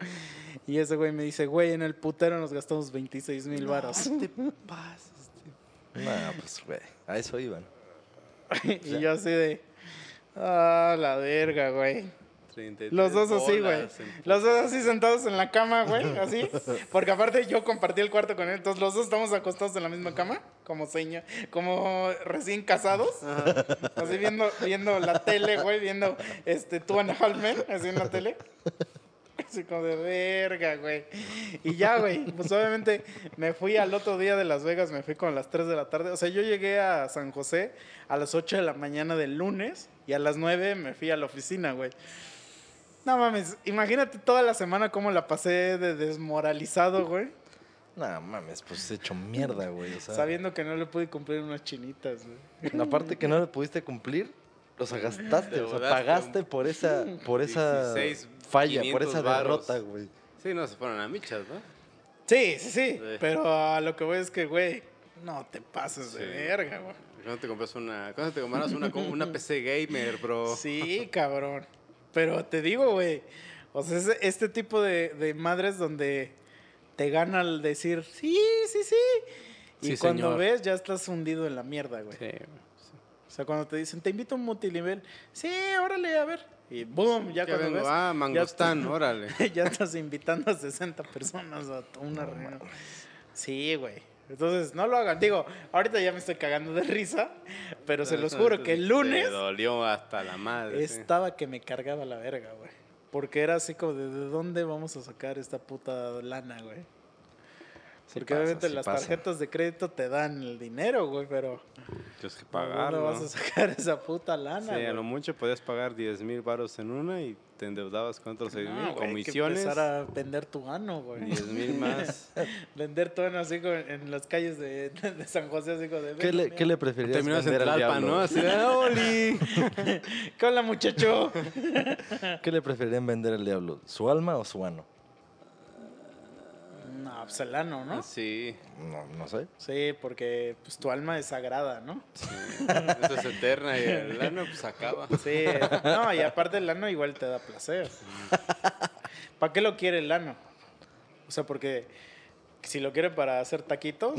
S3: Y ese güey me dice, güey, en el putero nos gastamos 26 mil varos.
S1: te.
S2: No, pues, güey. A eso iban. [LAUGHS]
S3: y yo así de, ah, la verga, güey.
S1: 33
S3: Los dos así, güey. Los dos así sentados en la cama, güey, así. Porque aparte yo compartí el cuarto con él, entonces los dos estamos acostados en la misma cama, como señor, como recién casados. Así viendo, viendo la tele, güey, viendo este Two and a Half Men, así en la tele. [LAUGHS] Así como de verga, güey. Y ya, güey, pues obviamente me fui al otro día de Las Vegas, me fui con las 3 de la tarde. O sea, yo llegué a San José a las 8 de la mañana del lunes y a las 9 me fui a la oficina, güey. No mames, imagínate toda la semana cómo la pasé de desmoralizado, güey.
S2: No mames, pues hecho mierda, güey. O sea,
S3: Sabiendo que no le pude cumplir unas chinitas, güey.
S2: aparte que no le pudiste cumplir, o sea, [LAUGHS] gastaste, o sea, pagaste por esa, por esa
S1: 16,
S2: falla, por
S1: 500
S2: esa
S1: varos.
S2: derrota, güey.
S1: Sí, no se fueron a michas, ¿no?
S3: Sí, sí, sí.
S1: Sí.
S3: Pero a lo que voy es que, güey, no te pases de
S1: Sí.
S3: verga, güey.
S1: ¿Cuándo te compras una, ¿cuándo te compras una, PC gamer, bro?
S3: Sí, [LAUGHS] cabrón. Pero te digo, güey. O sea, es este tipo de, de madres donde te gana al decir, sí, sí, sí. Y
S1: Sí,
S3: cuando
S1: señor.
S3: ves, ya estás hundido en la mierda, güey.
S1: Sí.
S3: O sea, cuando te dicen, te invito a un multinivel, sí, órale, a ver. Y boom, ya,
S1: Ya
S3: cuando
S1: vengo,
S3: ves,
S1: ah,
S3: ya
S1: mangostán,
S3: estás-
S1: órale. [LAUGHS]
S3: ya estás invitando a 60 personas a una reunión. Sí, güey. Entonces, no lo hagan. Digo, ahorita ya me estoy cagando de risa, pero se los juro que el lunes
S1: Te dolió hasta la madre. sí.
S3: estaba que me cargaba la verga, güey. Porque era así como de, ¿de dónde vamos a sacar esta puta lana, güey?
S2: Sí
S3: Porque
S2: pasa,
S3: obviamente
S2: sí
S3: las
S2: pasa.
S3: tarjetas de crédito te dan el dinero, güey, pero
S1: Tienes que
S3: ¿de
S1: pagarlo.
S3: ¿dónde vas a sacar [LAUGHS] esa puta lana,
S1: Sí, a
S3: güey?
S1: lo mucho podías pagar 10 mil baros en una y te endeudabas con otros 6
S3: No,
S1: mil.
S3: güey, hay que
S1: Comisiones,
S3: empezar a vender tu ano, güey.
S1: 10 mil más. [LAUGHS]
S3: Vender tu ano así como en las calles de, de San José, así como de...
S2: ¿Qué le,
S3: "Ven,
S2: ¿Qué le preferirías
S1: Terminas en
S2: vender al
S1: Tlalpan,
S2: diablo?
S1: ¿no? Así de, "Ah, ¡Oli! [LAUGHS]
S3: ¿Qué hola, muchacho?
S2: ¿Qué le preferirían vender al diablo? ¿Su alma o su ano?
S3: No, pues el ano, ¿no?
S1: Sí,
S2: No, no sé.
S3: Sí, porque pues tu alma es sagrada, ¿no?
S1: sí. Esa es eterna y el ano pues acaba.
S3: Sí, no, y aparte el ano igual te da placer. ¿Para qué lo quiere el ano? O sea, porque si lo quiere para hacer taquitos,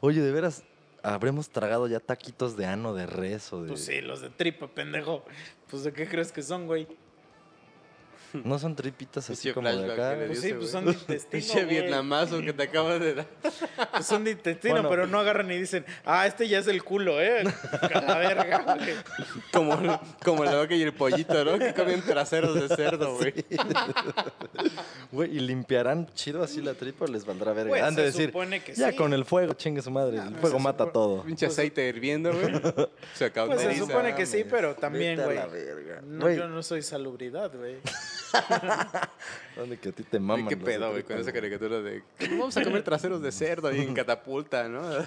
S2: Oye, de veras, ¿habremos tragado ya taquitos de ano, de res o de...?
S3: pues sí, los de tripa, pendejo. Pues de qué crees que son, güey.
S2: No son tripitas así como de acá.
S3: Pues sí, pues son de intestino,
S1: Pinche vietnamazo que te acabas de dar.
S3: Pues son de intestino,
S2: Bueno.
S3: pero no agarran y dicen, ah, este ya es el culo, ¿eh? A la verga, güey.
S1: Como, como la vaca y el pollito, ¿no? Que comen traseros de cerdo, güey.
S2: Güey, ¿y limpiarán chido así la tripa o les valdrá verga?
S3: Pues,
S2: Han de
S3: se
S2: decir,
S3: supone que
S2: ya
S3: sí.
S2: con el fuego, chingue su madre. el fuego mata todo.
S1: Pinche aceite hirviendo, güey. Se acabó
S3: Pues se supone que sí, pero también,
S2: vete a
S3: güey.
S2: la verga.
S3: No,
S2: Güey.
S3: yo no soy salubridad, güey. [LAUGHS]
S2: ¿Dónde que a ti te
S1: Güey,
S2: maman?
S1: ¿Qué
S2: los
S1: pedo, güey? Con esa caricatura de... Vamos a comer traseros de cerdo ahí en [LAUGHS] catapulta, ¿no? [LAUGHS]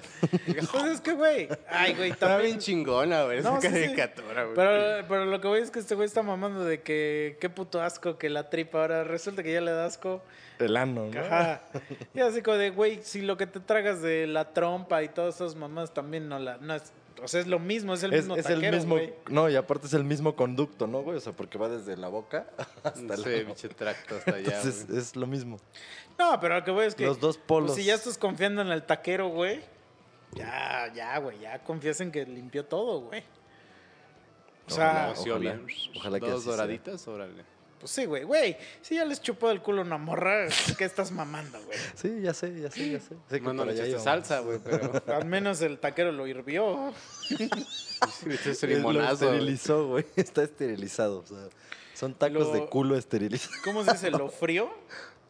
S3: Pues es que, güey. Ay, güey,
S1: Está bien chingona, güey, esa
S3: No, sí, sí.
S1: caricatura, güey.
S3: Pero, pero lo que voy es que este güey está mamando de que qué puto asco que la tripa. Ahora resulta que ya le da asco.
S2: El ano, ¿no?
S3: Ajá. Y así como de, güey, si lo que te tragas de la trompa y todas esas mamás también no la. No es, o sea, es lo mismo, es el
S2: Es,
S3: mismo
S2: es el mismo,
S3: güey.
S2: no, y aparte es el mismo conducto, ¿no, güey? O sea, porque va desde la boca [LAUGHS] hasta
S1: Sí,
S2: el
S1: pinche tracto hasta allá,
S2: Entonces es lo mismo.
S3: No, pero lo que voy es que.
S2: Los dos polos.
S3: pues, si ya estás confiando en el taquero, güey. Ya, ya, güey. Ya confías en que limpió todo, güey. O sea,
S2: Ojalá, ojalá. Ojalá que
S1: Dos doraditas, órale.
S3: Pues sí, güey. Güey, si ya les chupó el culo una morra, ¿qué estás mamando, güey? [LAUGHS]
S2: Sí, ya sé, ya sé, ya sé. Sé que
S1: No, no
S2: por
S1: le echaste
S2: íbamos.
S1: salsa, güey, pero... [LAUGHS]
S3: Al menos el taquero lo hirvió.
S1: Echaste [LAUGHS]
S2: Lo esterilizó, güey. Está esterilizado. O sea, son tacos
S3: Lo-
S2: de culo esterilizados.
S3: ¿Cómo se dice? ¿Lo frío?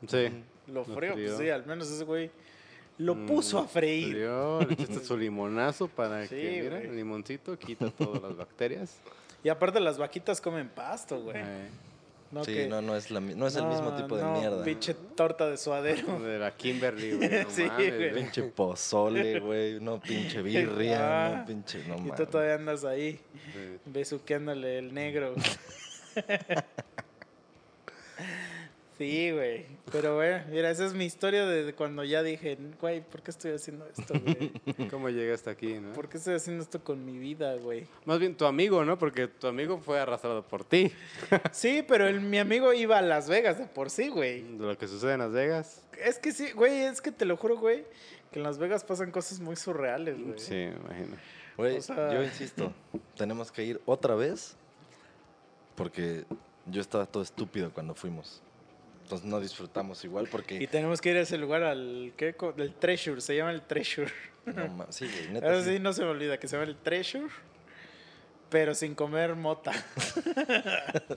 S1: Sí.
S3: Lo
S1: Lo
S3: frío, pues sí, al menos ese güey lo
S1: Mm,
S3: puso a freír.
S1: frío, Le echaste su limonazo para
S3: Sí,
S1: que, mira, el limoncito quita todas las bacterias.
S3: Y aparte las vaquitas comen pasto, güey.
S1: Eh,
S3: No,
S2: sí,
S3: que-
S2: no, no es, la, no es el mismo
S3: no,
S2: tipo de
S3: no,
S2: mierda.
S3: Pinche torta de suadero.
S1: de la Kimberly, [LAUGHS] güey. No
S3: Sí,
S1: mames,
S3: güey.
S2: Pinche pozole, güey. No, pinche birria.
S3: Ah,
S2: no, pinche. No,
S3: y tú
S2: mames.
S3: todavía andas ahí,
S1: Sí.
S3: besuqueándole el negro. [LAUGHS] Sí, güey. Pero, güey, mira, esa es mi historia de cuando ya dije, güey, ¿por qué estoy haciendo esto, güey? [LAUGHS]
S1: ¿Cómo llegaste aquí, no?
S3: ¿Por qué estoy haciendo esto con mi vida, güey?
S1: Más bien tu amigo, ¿no? Porque tu amigo fue arrastrado por ti. [LAUGHS]
S3: Sí, pero el, mi amigo iba a Las Vegas de por sí, güey.
S1: De lo que sucede en Las Vegas.
S3: Es que sí, güey, es que te lo juro, güey, que en Las Vegas pasan cosas muy surreales, güey.
S1: Sí, me imagino.
S2: Güey,
S3: O sea-
S2: yo insisto, tenemos que ir otra vez porque yo estaba todo estúpido cuando fuimos. Entonces no disfrutamos igual
S3: Y
S2: porque...
S3: tenemos que ir a ese lugar al, ¿qué? Del Treasure, se llama el Treasure.
S2: No, sí, güey, [LAUGHS] neta. Sí.
S3: sí no se me olvida que se llama el Treasure, pero sin comer mota. [LAUGHS]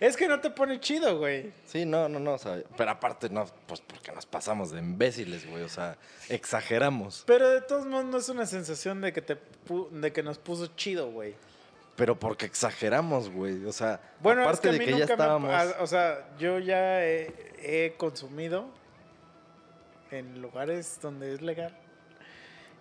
S3: es que no te pone chido, güey.
S2: Sí, no, no, no, o sea, pero aparte no, pues porque nos pasamos de imbéciles, güey, o sea, exageramos.
S3: Pero de todos modos no es una sensación de que te de que nos puso chido, güey.
S2: Pero porque exageramos, güey, o sea,
S3: Bueno,
S2: aparte
S3: es que a
S2: de
S3: mí
S2: que ya
S3: nunca
S2: estábamos...
S3: me... ha- O sea, yo ya he, he consumido en lugares donde es legal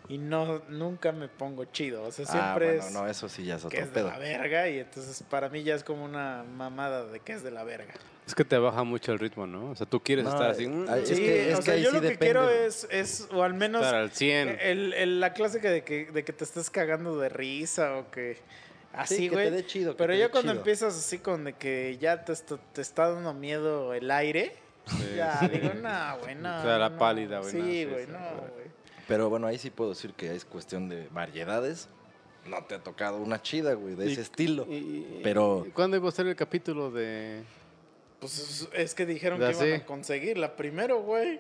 S3: y no nunca me pongo chido. O sea,
S2: Ah,
S3: siempre
S2: bueno,
S3: es
S2: no, eso sí ya es
S3: que
S2: otro
S3: es de la verga y entonces para mí ya es como una mamada de que es de la verga.
S1: Es que te baja mucho el ritmo, ¿no? O sea, tú quieres
S2: No,
S1: estar así. mm,
S2: ay, Es
S3: sí,
S2: que- es
S3: o
S2: que
S3: sea,
S2: ahí
S3: yo
S2: sí
S3: lo que
S2: depende.
S3: quiero es, es, o al menos
S1: estar al 100.
S3: el, el- la clásica de que, de que te estés cagando de risa o que así,
S2: Sí, que
S3: güey.
S2: te dé chido, que
S3: Pero
S2: te dé
S3: cuando
S2: chido.
S3: empiezas así con de que ya te, está- te está dando miedo el aire,
S1: Sí,
S3: ya
S1: sí.
S3: digo, no, güey, no.
S1: Te da la
S3: no".
S1: pálida, güey,
S3: Sí, güey, no, güey.
S2: Pero bueno, ahí sí puedo decir que es cuestión de variedades. No te ha tocado una chida, güey, de
S1: Y-
S2: ese estilo.
S1: y-
S2: Pero-
S1: ¿y ¿Cuándo iba a ser el capítulo de.?
S3: Pues es- que dijeron
S1: Ya
S3: que iban a conseguirla primero, güey.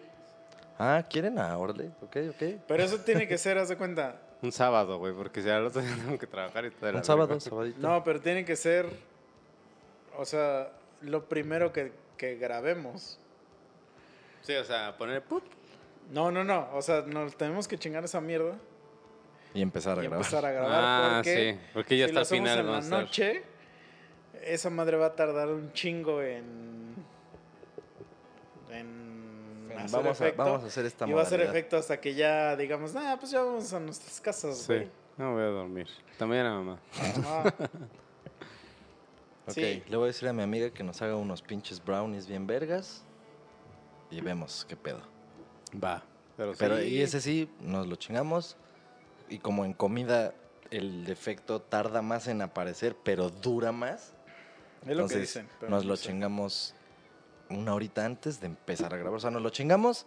S2: Ah, ¿quieren? Ah, órale, ok, ok.
S3: Pero eso tiene que ser, haz de cuenta.
S1: Un sábado, güey, porque si al otro día tengo que trabajar y todo.
S2: Un sábado, sabadito.
S3: No, pero tiene que ser, o sea, lo primero que, que grabemos.
S1: Sí, o sea, poner. ¡pup!
S3: No, no, no. O sea, nos tenemos que chingar esa mierda
S2: Y empezar a
S3: y
S2: grabar.
S3: empezar a grabar.
S1: Ah,
S3: porque
S1: sí, porque ya
S3: si
S1: hasta
S3: lo
S1: final
S3: en la noche, esa madre va a tardar un chingo en. Hacer
S2: Vamos a, vamos a hacer esta
S3: Y va a hacer efecto hasta que ya digamos, ah, pues ya vamos a nuestras casas,
S1: Sí,
S3: güey.
S1: no voy a dormir. También a mamá.
S3: Ah, [LAUGHS]
S2: Ok,
S3: Sí.
S2: le voy a decir a mi amiga que nos haga unos pinches brownies bien vergas. Y vemos qué pedo.
S1: Va. Pero,
S2: Pero
S1: sí.
S2: y ese sí, nos lo chingamos. Y como en comida el defecto tarda más en aparecer, pero dura más.
S3: es lo que
S2: Entonces
S3: dicen. pero
S2: nos
S3: no
S2: lo
S3: sé.
S2: chingamos una horita antes de empezar a grabar. O sea, nos lo chingamos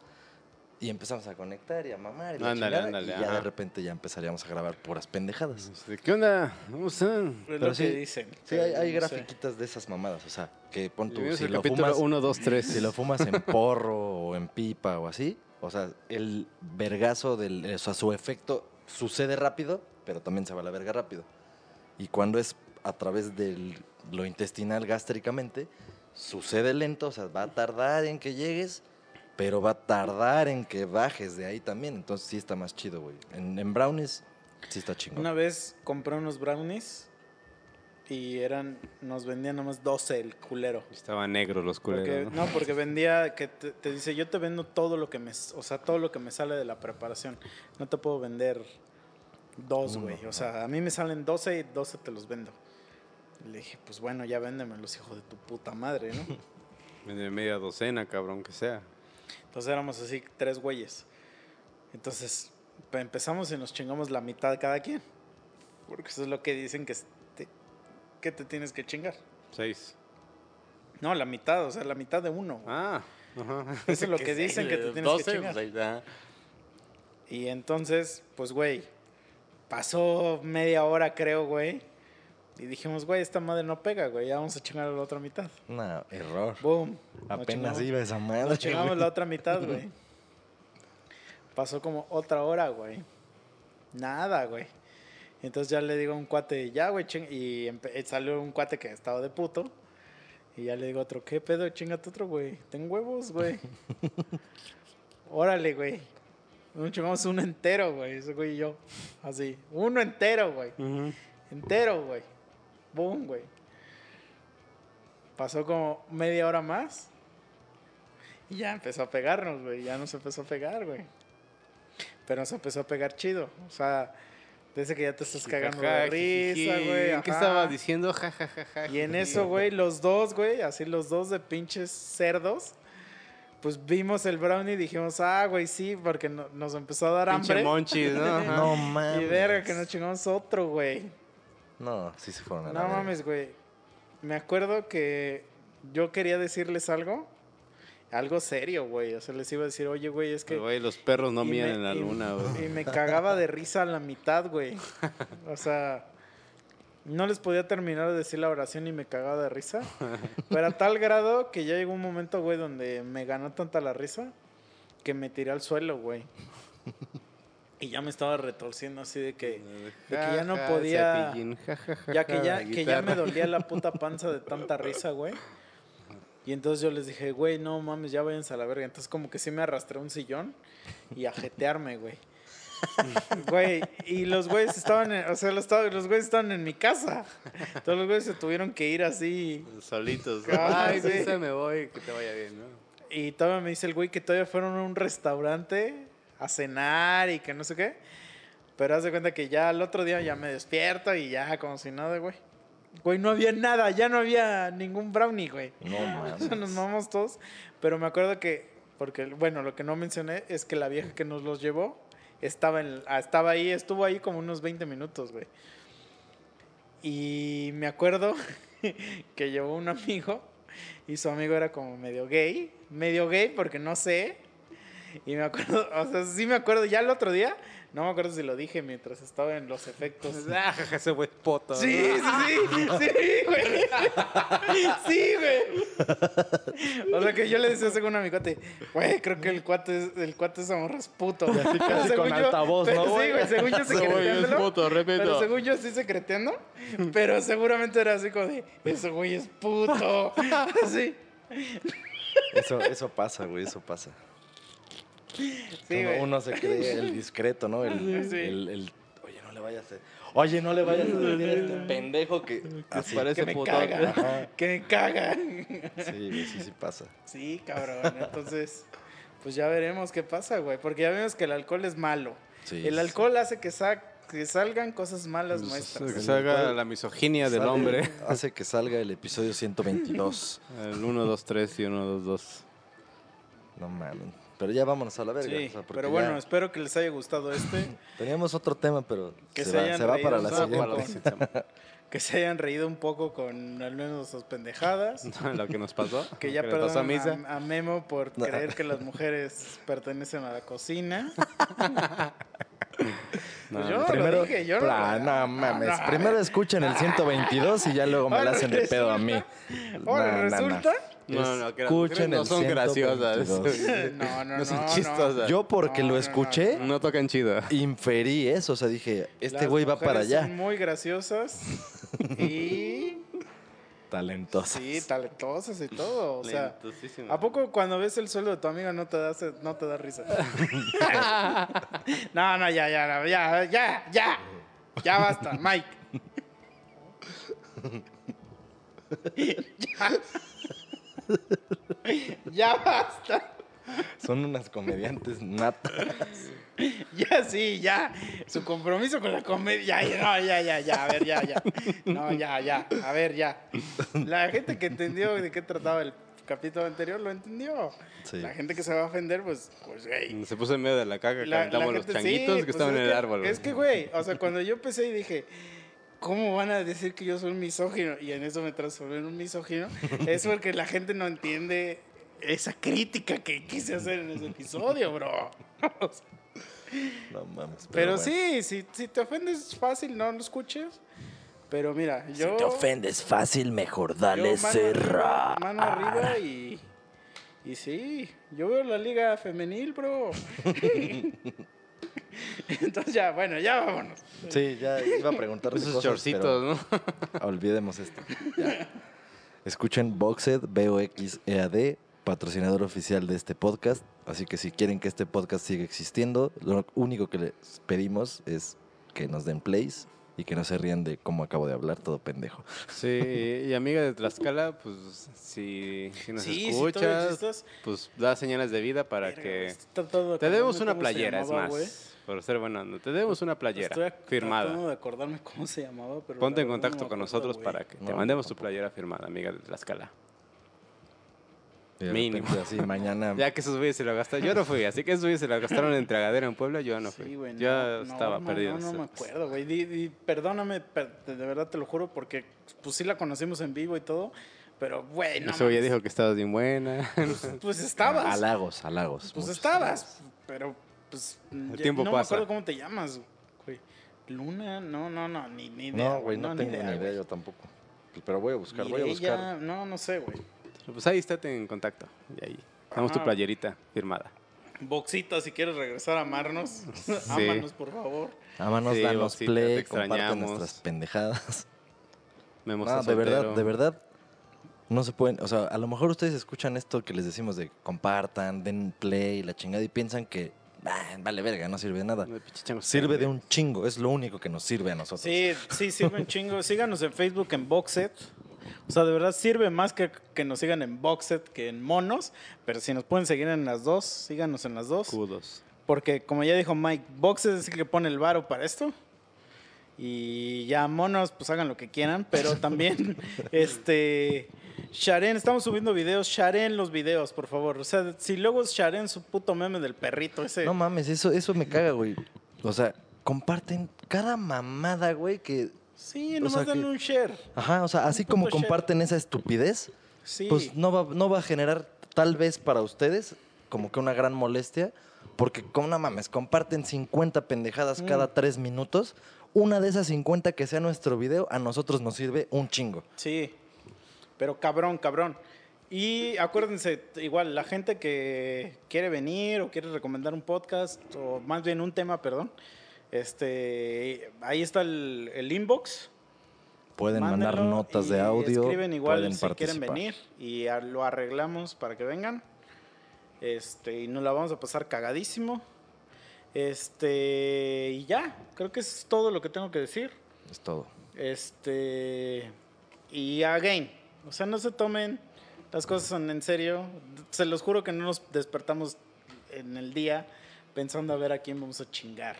S2: Y empezamos a conectar y a mamar. Y, la
S1: Ándale,
S2: chingada,
S1: ándale,
S2: y ya
S1: ajá.
S2: de repente ya empezaríamos a grabar puras pendejadas.
S1: ¿Qué onda? ¿Cómo están?
S3: Es
S2: Pero
S3: lo
S2: sí,
S3: que dicen.
S2: Sí, hay, hay
S3: No sé.
S2: grafiquitas de esas mamadas. O sea, que pon
S1: Bienvenidos
S2: si lo, fumas,
S1: 1, 2, 3.
S2: si lo fumas en [LAUGHS] porro o en pipa o así, o sea, el vergazo del, o sea, su efecto sucede rápido, pero también se va a la verga rápido. Y cuando es a través de lo intestinal gástricamente, sucede lento, o sea, va a tardar en que llegues, pero va a tardar en que bajes de ahí también. Entonces sí está más chido, güey. En, en brownies sí está chingón.
S3: Una vez compré unos brownies y eran, nos vendían nomás 12 el culero.
S1: Estaban negros los
S3: Porque,
S1: culeros. ¿no?
S3: no, porque [LAUGHS] vendía, que te, te dice, yo te vendo todo lo que me, o sea, todo lo que me sale de la preparación. No te puedo vender dos, güey. O sea, a mí me salen 12 y 12 te los vendo. Le dije, pues bueno, ya véndemelos, hijo de tu puta madre, ¿no? [LAUGHS]
S1: De media docena, cabrón, que sea.
S3: Entonces éramos así, tres güeyes. Entonces pe- empezamos y nos chingamos la mitad cada quien. Porque eso es lo que dicen que, es- te, que te tienes que chingar.
S1: Seis.
S3: No, la mitad, o sea, la mitad de uno. güey.
S1: Ah, ajá.
S3: Eso es lo que [LAUGHS] dicen que te tienes que
S5: 12,
S3: chingar.
S5: pues ahí.
S3: Y entonces, pues, güey, pasó media hora, creo, güey. Y dijimos, güey, esta madre no pega, güey, ya vamos a chingar la otra mitad.
S2: No, error.
S3: Boom.
S2: Apenas iba esa madre.
S3: Nos chingamos
S2: güey.
S3: la otra mitad, güey. [LAUGHS] Pasó como otra hora, güey. Nada, güey. Entonces ya le digo a un cuate, ya, güey, ching-". y eh, salió un cuate que estaba de puto. Y ya le digo a otro, ¿qué pedo? Chingate otro, güey. Ten huevos, güey. [LAUGHS] Órale, güey. Nos chingamos uno entero, güey. Ese güey y yo. Así. Uno entero, güey. Entero, güey. Boom, güey. Pasó como media hora más. Y ya empezó a pegarnos, güey. Ya nos empezó a pegar, güey. Pero nos empezó a pegar chido. O sea, desde que ya te estás cagando de
S1: Jaja,
S3: risa,
S1: jijiji.
S3: güey.
S1: ¿Qué estaba diciendo? Ja, ja, ja, ja,
S3: Y en eso, güey, los dos, güey, así los dos de pinches cerdos. Pues vimos el brownie y dijimos, ah, güey, sí, porque no- nos empezó a dar
S1: Pinche
S3: hambre.
S1: monchis, ¿no? [LAUGHS]
S2: No mames.
S3: Y verga, que nos chingamos otro, güey.
S2: No, sí se fueron a la
S3: No
S2: verga.
S3: mames, güey. Me acuerdo que yo quería decirles algo. Algo serio, güey. O sea, les iba a decir, oye, güey, es que.
S1: Güey, los perros no
S3: me-
S1: en la luna, güey.
S3: Y me cagaba de risa a la mitad, güey. [LAUGHS] O sea, no les podía terminar de decir la oración y me cagaba de risa. Pero a tal grado que ya llegó un momento, güey, donde me ganó tanta la risa que me tiré al suelo, güey. Y ya me estaba retorciendo así de que, de que ya no podía. Ya que ya, que ya me dolía la puta [LAUGHS] panza de tanta risa, güey. Y entonces yo les dije, güey, no mames, ya váyanse a la verga. Entonces como que sí me arrastré a un sillón y a jetearme, güey. [LAUGHS] Güey, y los güeyes estaban, en- o sea, los, los güeyes estaban en mi casa. Todos los güeyes se tuvieron que ir así.
S1: Solitos.
S3: Ah,
S1: Ay,
S3: sí,
S1: se me voy, que te vaya bien, ¿no?
S3: Y todavía me dice el güey que todavía fueron a un restaurante a cenar y que no sé qué. Pero haz de cuenta que ya al otro día ya me despierto y ya como si nada, güey. Güey, no había nada, ya no había ningún brownie, güey.
S2: No [LAUGHS]
S3: sea, nos
S2: mames.
S3: mamamos todos. Pero me acuerdo que, porque, bueno, lo que no mencioné es que la vieja que nos los llevó estaba, en, ah, estaba ahí, estuvo ahí como unos 20 minutos, güey. Y me acuerdo [LAUGHS] que llevó un amigo y su amigo era como medio gay, medio gay porque no sé. [LAUGHS] Y me acuerdo, o sea, sí me acuerdo, ya el otro día, no me acuerdo si lo dije mientras estaba en los efectos. [LAUGHS]
S1: Ah, ese güey es poto.
S3: Sí, sí, sí, sí, güey. [LAUGHS] Sí, güey. O sea que yo le decía según a mi cuate, güey, creo que el cuate es, el cuate es morra es puto.
S2: así
S3: Pero
S2: casi
S3: según
S2: con
S3: yo-
S2: altavoz,
S3: pero
S2: ¿no,
S3: Sí,
S2: güey?
S3: güey, según yo
S5: güey
S3: secreteándolo.
S5: puto, repito.
S3: Pero según yo sí secreteando, pero seguramente era así como de, ese güey es puto. Así.
S2: Eso, eso pasa, güey, eso pasa.
S3: Sí,
S2: uno, uno se cree [LAUGHS] el discreto, ¿no? El,
S3: Sí.
S2: el- el- oye, no le vayas a... Oye, no le vayas a decir a este pendejo que... Así.
S5: parece
S3: Que me
S5: puto.
S3: caga.
S2: Ajá.
S3: Que me caga.
S2: Sí, sí, sí pasa.
S3: Sí, cabrón. Entonces, pues ya veremos qué pasa, güey. Porque ya vemos que el alcohol es malo.
S2: Sí,
S3: el
S2: sí,
S3: alcohol hace que, sa- que salgan cosas malas
S1: Que
S3: nuestras.
S1: salga la misoginia del
S2: Sale-
S1: hombre.
S2: Hace que salga el episodio 122. [LAUGHS]
S1: El 1, 2, 3 y 1, 2, 2.
S2: No mames. Pero ya vámonos a la verga.
S3: Sí,
S2: o sea, porque
S3: pero
S2: ya
S3: bueno, espero que les haya gustado este. [LAUGHS]
S2: Teníamos otro tema, pero
S3: Que
S2: se,
S3: se
S2: va, se para la
S3: un poco
S2: siguiente.
S1: Para la [LAUGHS]
S3: que se hayan reído un poco con al menos sus pendejadas. [LAUGHS]
S1: Lo que nos pasó.
S3: Que ya
S1: pasó a
S3: Memo por creer que las mujeres pertenecen a la cocina.
S1: No,
S3: Pues yo
S2: Primero,
S3: lo dije, yo lo-
S2: no mames.
S3: no.
S2: Primero escuchen el 122 y ya luego me la hacen de pedo a mí.
S3: Ahora
S2: No, no, no.
S3: resulta.
S5: No, no, no, que las
S2: Escuchen
S5: no son graciosas.
S2: 122. [LAUGHS]
S3: No, no,
S5: No son
S3: no,
S5: chistosas.
S2: Yo porque
S3: No,
S2: lo
S3: no,
S2: escuché,
S5: No tocan chido.
S2: inferí eso. O sea, dije, este güey va para allá.
S3: Son muy graciosas [LAUGHS] y
S2: Talentoso.
S3: sí, talentosas y todo. O sea. ¿a poco cuando ves el sueldo de tu amiga no te da, no te da risa? [LAUGHS] no, no, ya, ya, no, ya, ya, ya. Ya basta, Mike. ya. [LAUGHS] ya basta.
S2: Son unas comediantes natas. [LAUGHS]
S3: Ya, sí, ya. Su compromiso con la comedia. Ya, no, ya, ya, ya. A ver, ya, ya. No, ya, ya. A ver, ya. La gente que entendió de qué trataba el capítulo anterior lo entendió.
S2: Sí.
S3: La gente que se va a ofender, pues, pues, güey.
S5: Se puso en medio de la
S3: la
S5: calentamos los changuitos
S3: sí,
S5: que
S3: pues,
S5: estaban
S3: es
S5: en el
S3: que-
S5: árbol.
S3: Es que, güey, o sea, cuando yo empecé y dije, ¿cómo van a decir que yo soy un misógino? Y en eso me transformé en un misógino. es [LAUGHS] porque la gente no entiende esa crítica que quise hacer en ese episodio, bro.
S2: No mames.
S3: Pero,
S2: bueno.
S3: sí, si, si te ofendes fácil, no lo escuches. Pero mira, yo.
S2: Si te ofendes fácil, mejor dale
S3: mano
S2: cerra.
S3: arriba, mano arriba y. Y sí, yo veo la liga femenil, bro. [LAUGHS] [LAUGHS] [LAUGHS] Entonces ya, bueno, ya vámonos.
S2: Sí, ya iba a preguntar
S5: Esos chorcitos, ¿no?
S2: Olvidemos esto. Ya. Escuchen Boxed, B-O-X-E-A-D, patrocinador oficial de este podcast. Así que si quieren que este podcast siga existiendo, lo único que les pedimos es que nos den plays y que no se rían de cómo acabo de hablar, todo pendejo.
S5: Sí, y amiga de Tlaxcala, pues si, si nos
S3: Sí,
S5: escuchas, pues da señales de vida para
S3: Verga,
S5: que... Te debemos una playera, es más. Por ser buena onda. Te debemos una playera
S3: Estoy
S5: firmada.
S3: tratando de acordarme cómo se llamaba, pero
S5: Ponte en
S3: no
S5: contacto con nosotros para que te
S2: No,
S5: mandemos tu playera firmada, amiga de Tlaxcala. Mínimo.
S2: repente así, mañana... [LAUGHS]
S5: Ya que esos güeyes se lo gastaron. Yo no fui, así que esos güeyes se lo gastaron en Tragadera en Puebla, yo no fui.
S3: Sí, güey,
S5: yo
S3: no,
S5: estaba
S3: no,
S5: perdido.
S3: No, no, me acuerdo, güey. Di- di- perdóname, per- de verdad te lo juro, porque pues sí la conocimos en vivo y todo, pero, güey, no
S5: Ese güey ya dijo que estabas bien buena.
S3: Pues, pues estabas.
S2: Halagos, halagos.
S3: Pues estabas, pero pues
S5: El
S3: ya-
S5: tiempo
S3: no
S5: pasa.
S3: me acuerdo cómo te llamas, güey. Luna, no, no, no, ni, ni idea.
S2: No, güey, no, tengo ni idea, yo tampoco. Pero voy a buscar, voy a buscar.
S3: No, no sé, güey.
S5: pues ahí estate en contacto. Y ahí. Damos tu
S3: Ajá.
S5: playerita firmada.
S3: Boxita, si quieres regresar a amarnos, [LAUGHS] [LAUGHS] ámanos, por favor.
S2: Ámanos,
S5: Sí,
S2: danos
S5: Boxita,
S2: play,
S5: te
S2: comparte nuestras pendejadas. [LAUGHS]
S5: Memo
S2: No, de verdad, de verdad. No se pueden, o sea, a lo mejor ustedes escuchan esto que les decimos de compartan, den play, la chingada y piensan que "Ah, vale verga, no sirve de nada. Sirve de un chingo, es lo único que nos sirve a nosotros.
S3: Sí, sí, sirve un chingo. Síganos en Facebook en Boxet. O sea, de verdad sirve más que, que nos sigan en Boxet que en Monos. Pero si nos pueden seguir en las dos, síganos en las dos.
S5: Kudos.
S3: Porque como ya dijo Mike, Boxet es el que pone el varo para esto. Y ya Monos, pues hagan lo que quieran. Pero también, [LAUGHS] este... Sharen, estamos subiendo videos. Sharen los videos, por favor. O sea, si luego Sharen su puto meme del perrito ese.
S2: No mames, eso, eso me caga, güey. O sea, comparten cada mamada, güey, que...
S3: sí, nomás
S2: sea, que-
S3: un share.
S2: Ajá, o sea, así como
S3: share.
S2: comparten esa estupidez,
S3: Sí.
S2: pues no va, no va a generar tal vez para ustedes como que una gran molestia, porque como no mames, comparten 50 pendejadas
S3: Mm.
S2: cada tres minutos, una de esas 50 que sea nuestro video, a nosotros nos sirve un chingo.
S3: Sí, pero cabrón, cabrón. Y acuérdense, igual, la gente que quiere venir o quiere recomendar un podcast, o más bien un tema, perdón, este, ahí está el, el inbox.
S2: Pueden mandar notas de audio,
S3: Escriben igual
S2: pueden
S3: si quieren
S2: participar.
S3: venir y a- lo arreglamos para que vengan. Este, y nos la vamos a pasar cagadísimo. Este, y ya, creo que eso es todo lo que tengo que decir.
S2: Es todo.
S3: Este. Y again, o sea, no se tomen las cosas en serio. Se los juro que no nos despertamos en el día pensando a ver a quién vamos a chingar.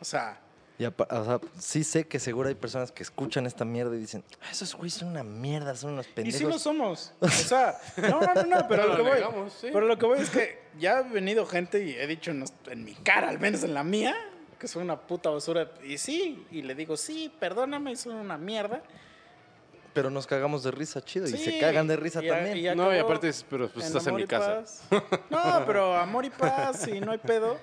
S3: O sea,
S6: Y o sea, sí sé que seguro hay personas que escuchan esta mierda y dicen, "Ah, esos güeyes son una mierda, son unos
S3: Y
S6: pendejos.
S3: sí lo somos. [LAUGHS] O sea, no, no, no, no, pero lo que voy.
S1: negamos, sí.
S3: Pero lo que voy es que ya ha venido gente y he dicho en, en mi cara, al menos en la mía, que soy una puta basura. Y sí, y le digo, sí, perdóname, soy una mierda.
S6: Pero nos cagamos de risa, chido. y se cagan de risa
S3: y a-
S6: también.
S3: y
S1: No, y aparte, pero pues estás en
S3: amor
S1: mi
S3: y
S1: casa.
S3: paz. [LAUGHS] No, pero amor y paz y no hay pedo.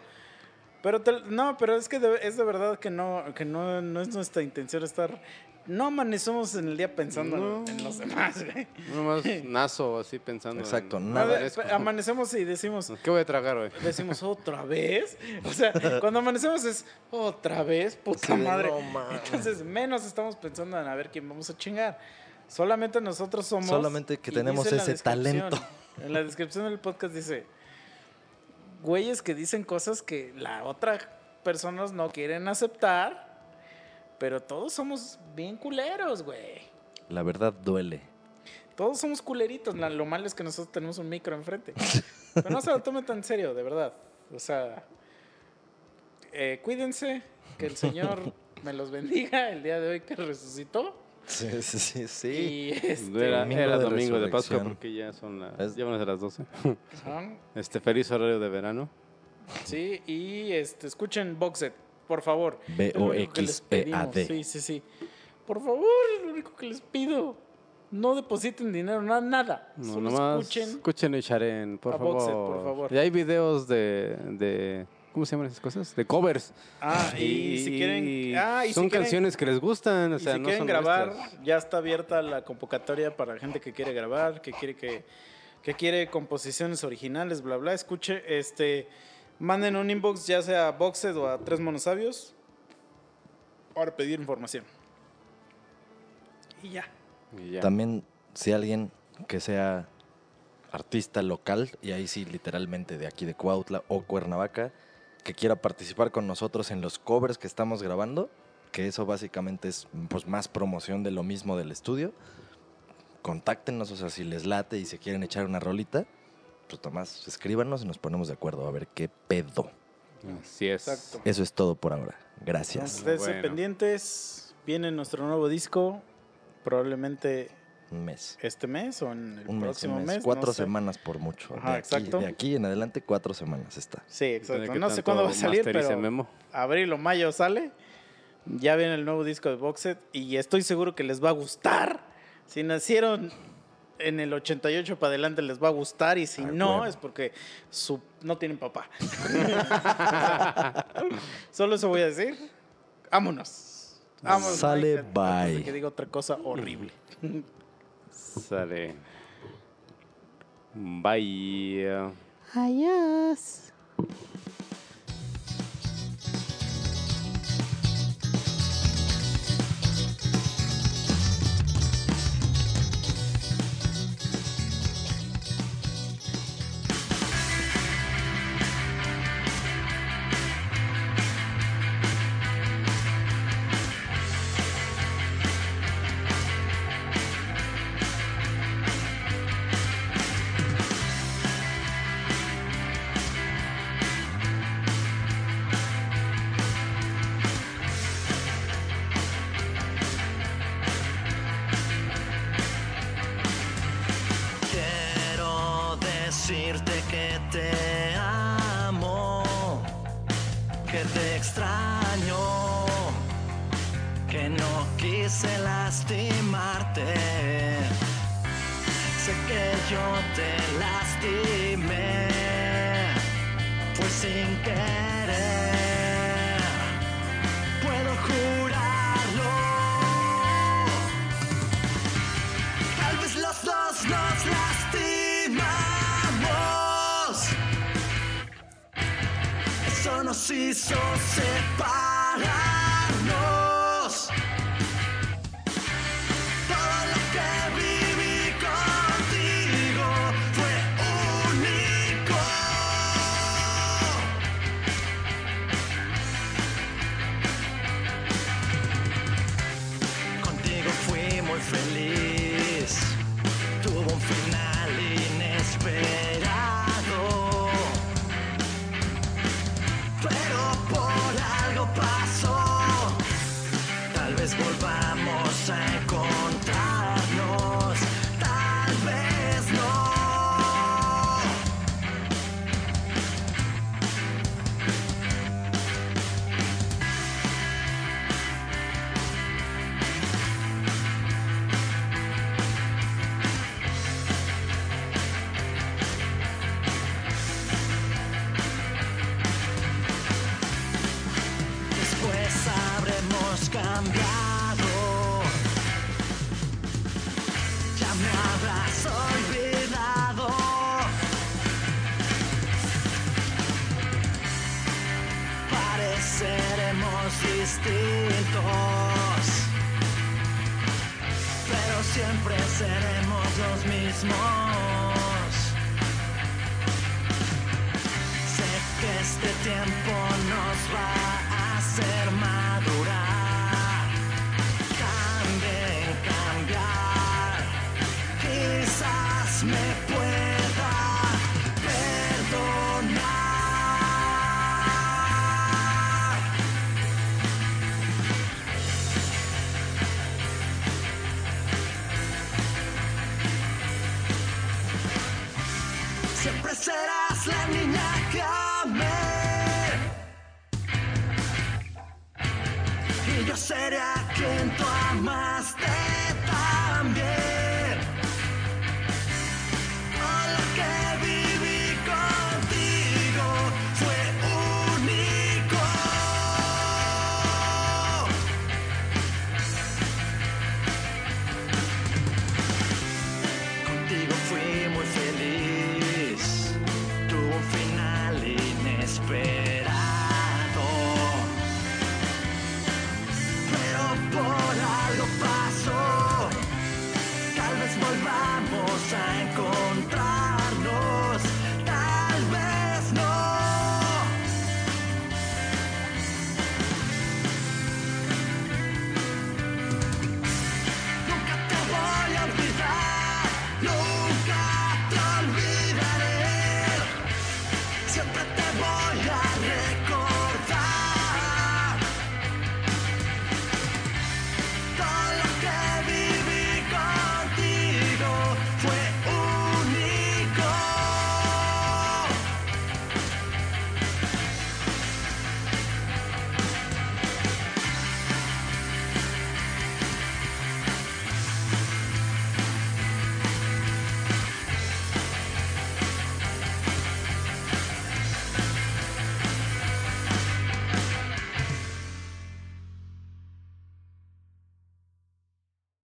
S3: Pero te- no, pero es que de- es de verdad que no, que no, no es nuestra intención estar. No amanecemos en el día pensando en- en, los demás, güey.
S1: Nomás nazo así pensando.
S6: Exacto,
S1: en-
S6: nada.
S3: No, amanecemos y decimos,
S1: ¿Qué voy a tragar, güey?
S3: decimos otra vez. O sea, cuando amanecemos es otra vez, puta
S6: Sí,
S3: madre.
S6: "No mames".
S3: Entonces, menos estamos pensando en a ver quién vamos a chingar. Solamente nosotros somos.
S6: Solamente que tenemos ese talento.
S3: En la descripción del podcast dice: Güeyes que dicen cosas que la otra personas no quieren aceptar, pero todos somos bien culeros, güey.
S6: La verdad duele.
S3: Todos somos culeritos. Lo malo es que nosotros tenemos un micro enfrente. [LAUGHS] Pero no se lo tomen tan serio, de verdad. O sea, eh, cuídense. Que el Señor [LAUGHS] me los bendiga el día de hoy que resucitó.
S6: Sí, [LAUGHS] sí, sí. sí.
S3: Y este,
S1: Era,
S6: domingo
S1: era
S6: de
S1: domingo de Pascua porque ya son las, ya van a ser las 12.
S3: ajá, [LAUGHS]
S1: Este, feliz horario de verano.
S3: sí, y este, escuchen Boxet, por favor.
S6: B-O-X-E-A-D.
S3: Sí, sí, sí. Por favor, es lo único que les pido. No depositen dinero, na- nada.
S1: No,
S3: Solo
S1: nomás
S3: escuchen.
S1: escuchen y Sharen, por
S3: a
S1: favor.
S3: Boxet, por favor.
S1: Y hay videos de, de. ¿Cómo se llaman esas cosas? De covers.
S3: Ah, y, si quieren. Ah, y
S1: son
S3: si quieren-
S1: canciones que les gustan. O
S3: Y
S1: sea,
S3: si
S1: no
S3: quieren
S1: son
S3: grabar,
S1: nuestras.
S3: ya está abierta la convocatoria para gente que quiere grabar, que quiere que, que quiere composiciones originales, bla bla. Escuche, este, manden un inbox ya sea a Boxed o a Tres Monosabios para pedir información. Y ya.
S1: Y ya.
S6: También, si alguien que sea artista local, y ahí sí, literalmente de aquí de Cuautla o Cuernavaca, que quiera participar con nosotros en los covers que estamos grabando, que eso básicamente es pues, más promoción de lo mismo del estudio, contáctenos, o sea, si les late y se quieren echar una rolita, pues nomás escríbanos y nos ponemos de acuerdo a ver qué pedo.
S1: Así es.
S3: Exacto.
S6: Eso es todo por ahora. Gracias.
S3: Entonces,
S1: Bueno.
S3: pendientes. Viene nuestro nuevo disco. Probablemente
S6: Un mes.
S3: este mes o en el
S6: Un mes,
S3: próximo
S6: un
S3: mes.
S6: mes. Cuatro
S3: no sé.
S6: semanas por mucho.
S3: Ajá,
S6: de, aquí,
S3: exacto.
S6: de aquí en adelante, cuatro semanas está.
S3: Sí, exacto. No sé cuándo va a salir, pero
S1: Memo.
S3: abril o mayo sale. Ya viene el nuevo disco de Boxet y estoy seguro que les va a gustar. Si nacieron en el 88 para adelante les va a gustar y si
S6: Ah,
S3: no
S6: huevo.
S3: es porque su, no tienen papá. [LAUGHS] Solo eso voy a decir. Vámonos. Vámonos.
S6: Sale, bye.
S3: Que diga otra cosa horrible.
S1: Sale. Bye.
S2: Quiero yo te lastimé, fue sin querer, puedo jurarlo. Tal vez los dos nos lastimamos. Eso nos hizo separarnos.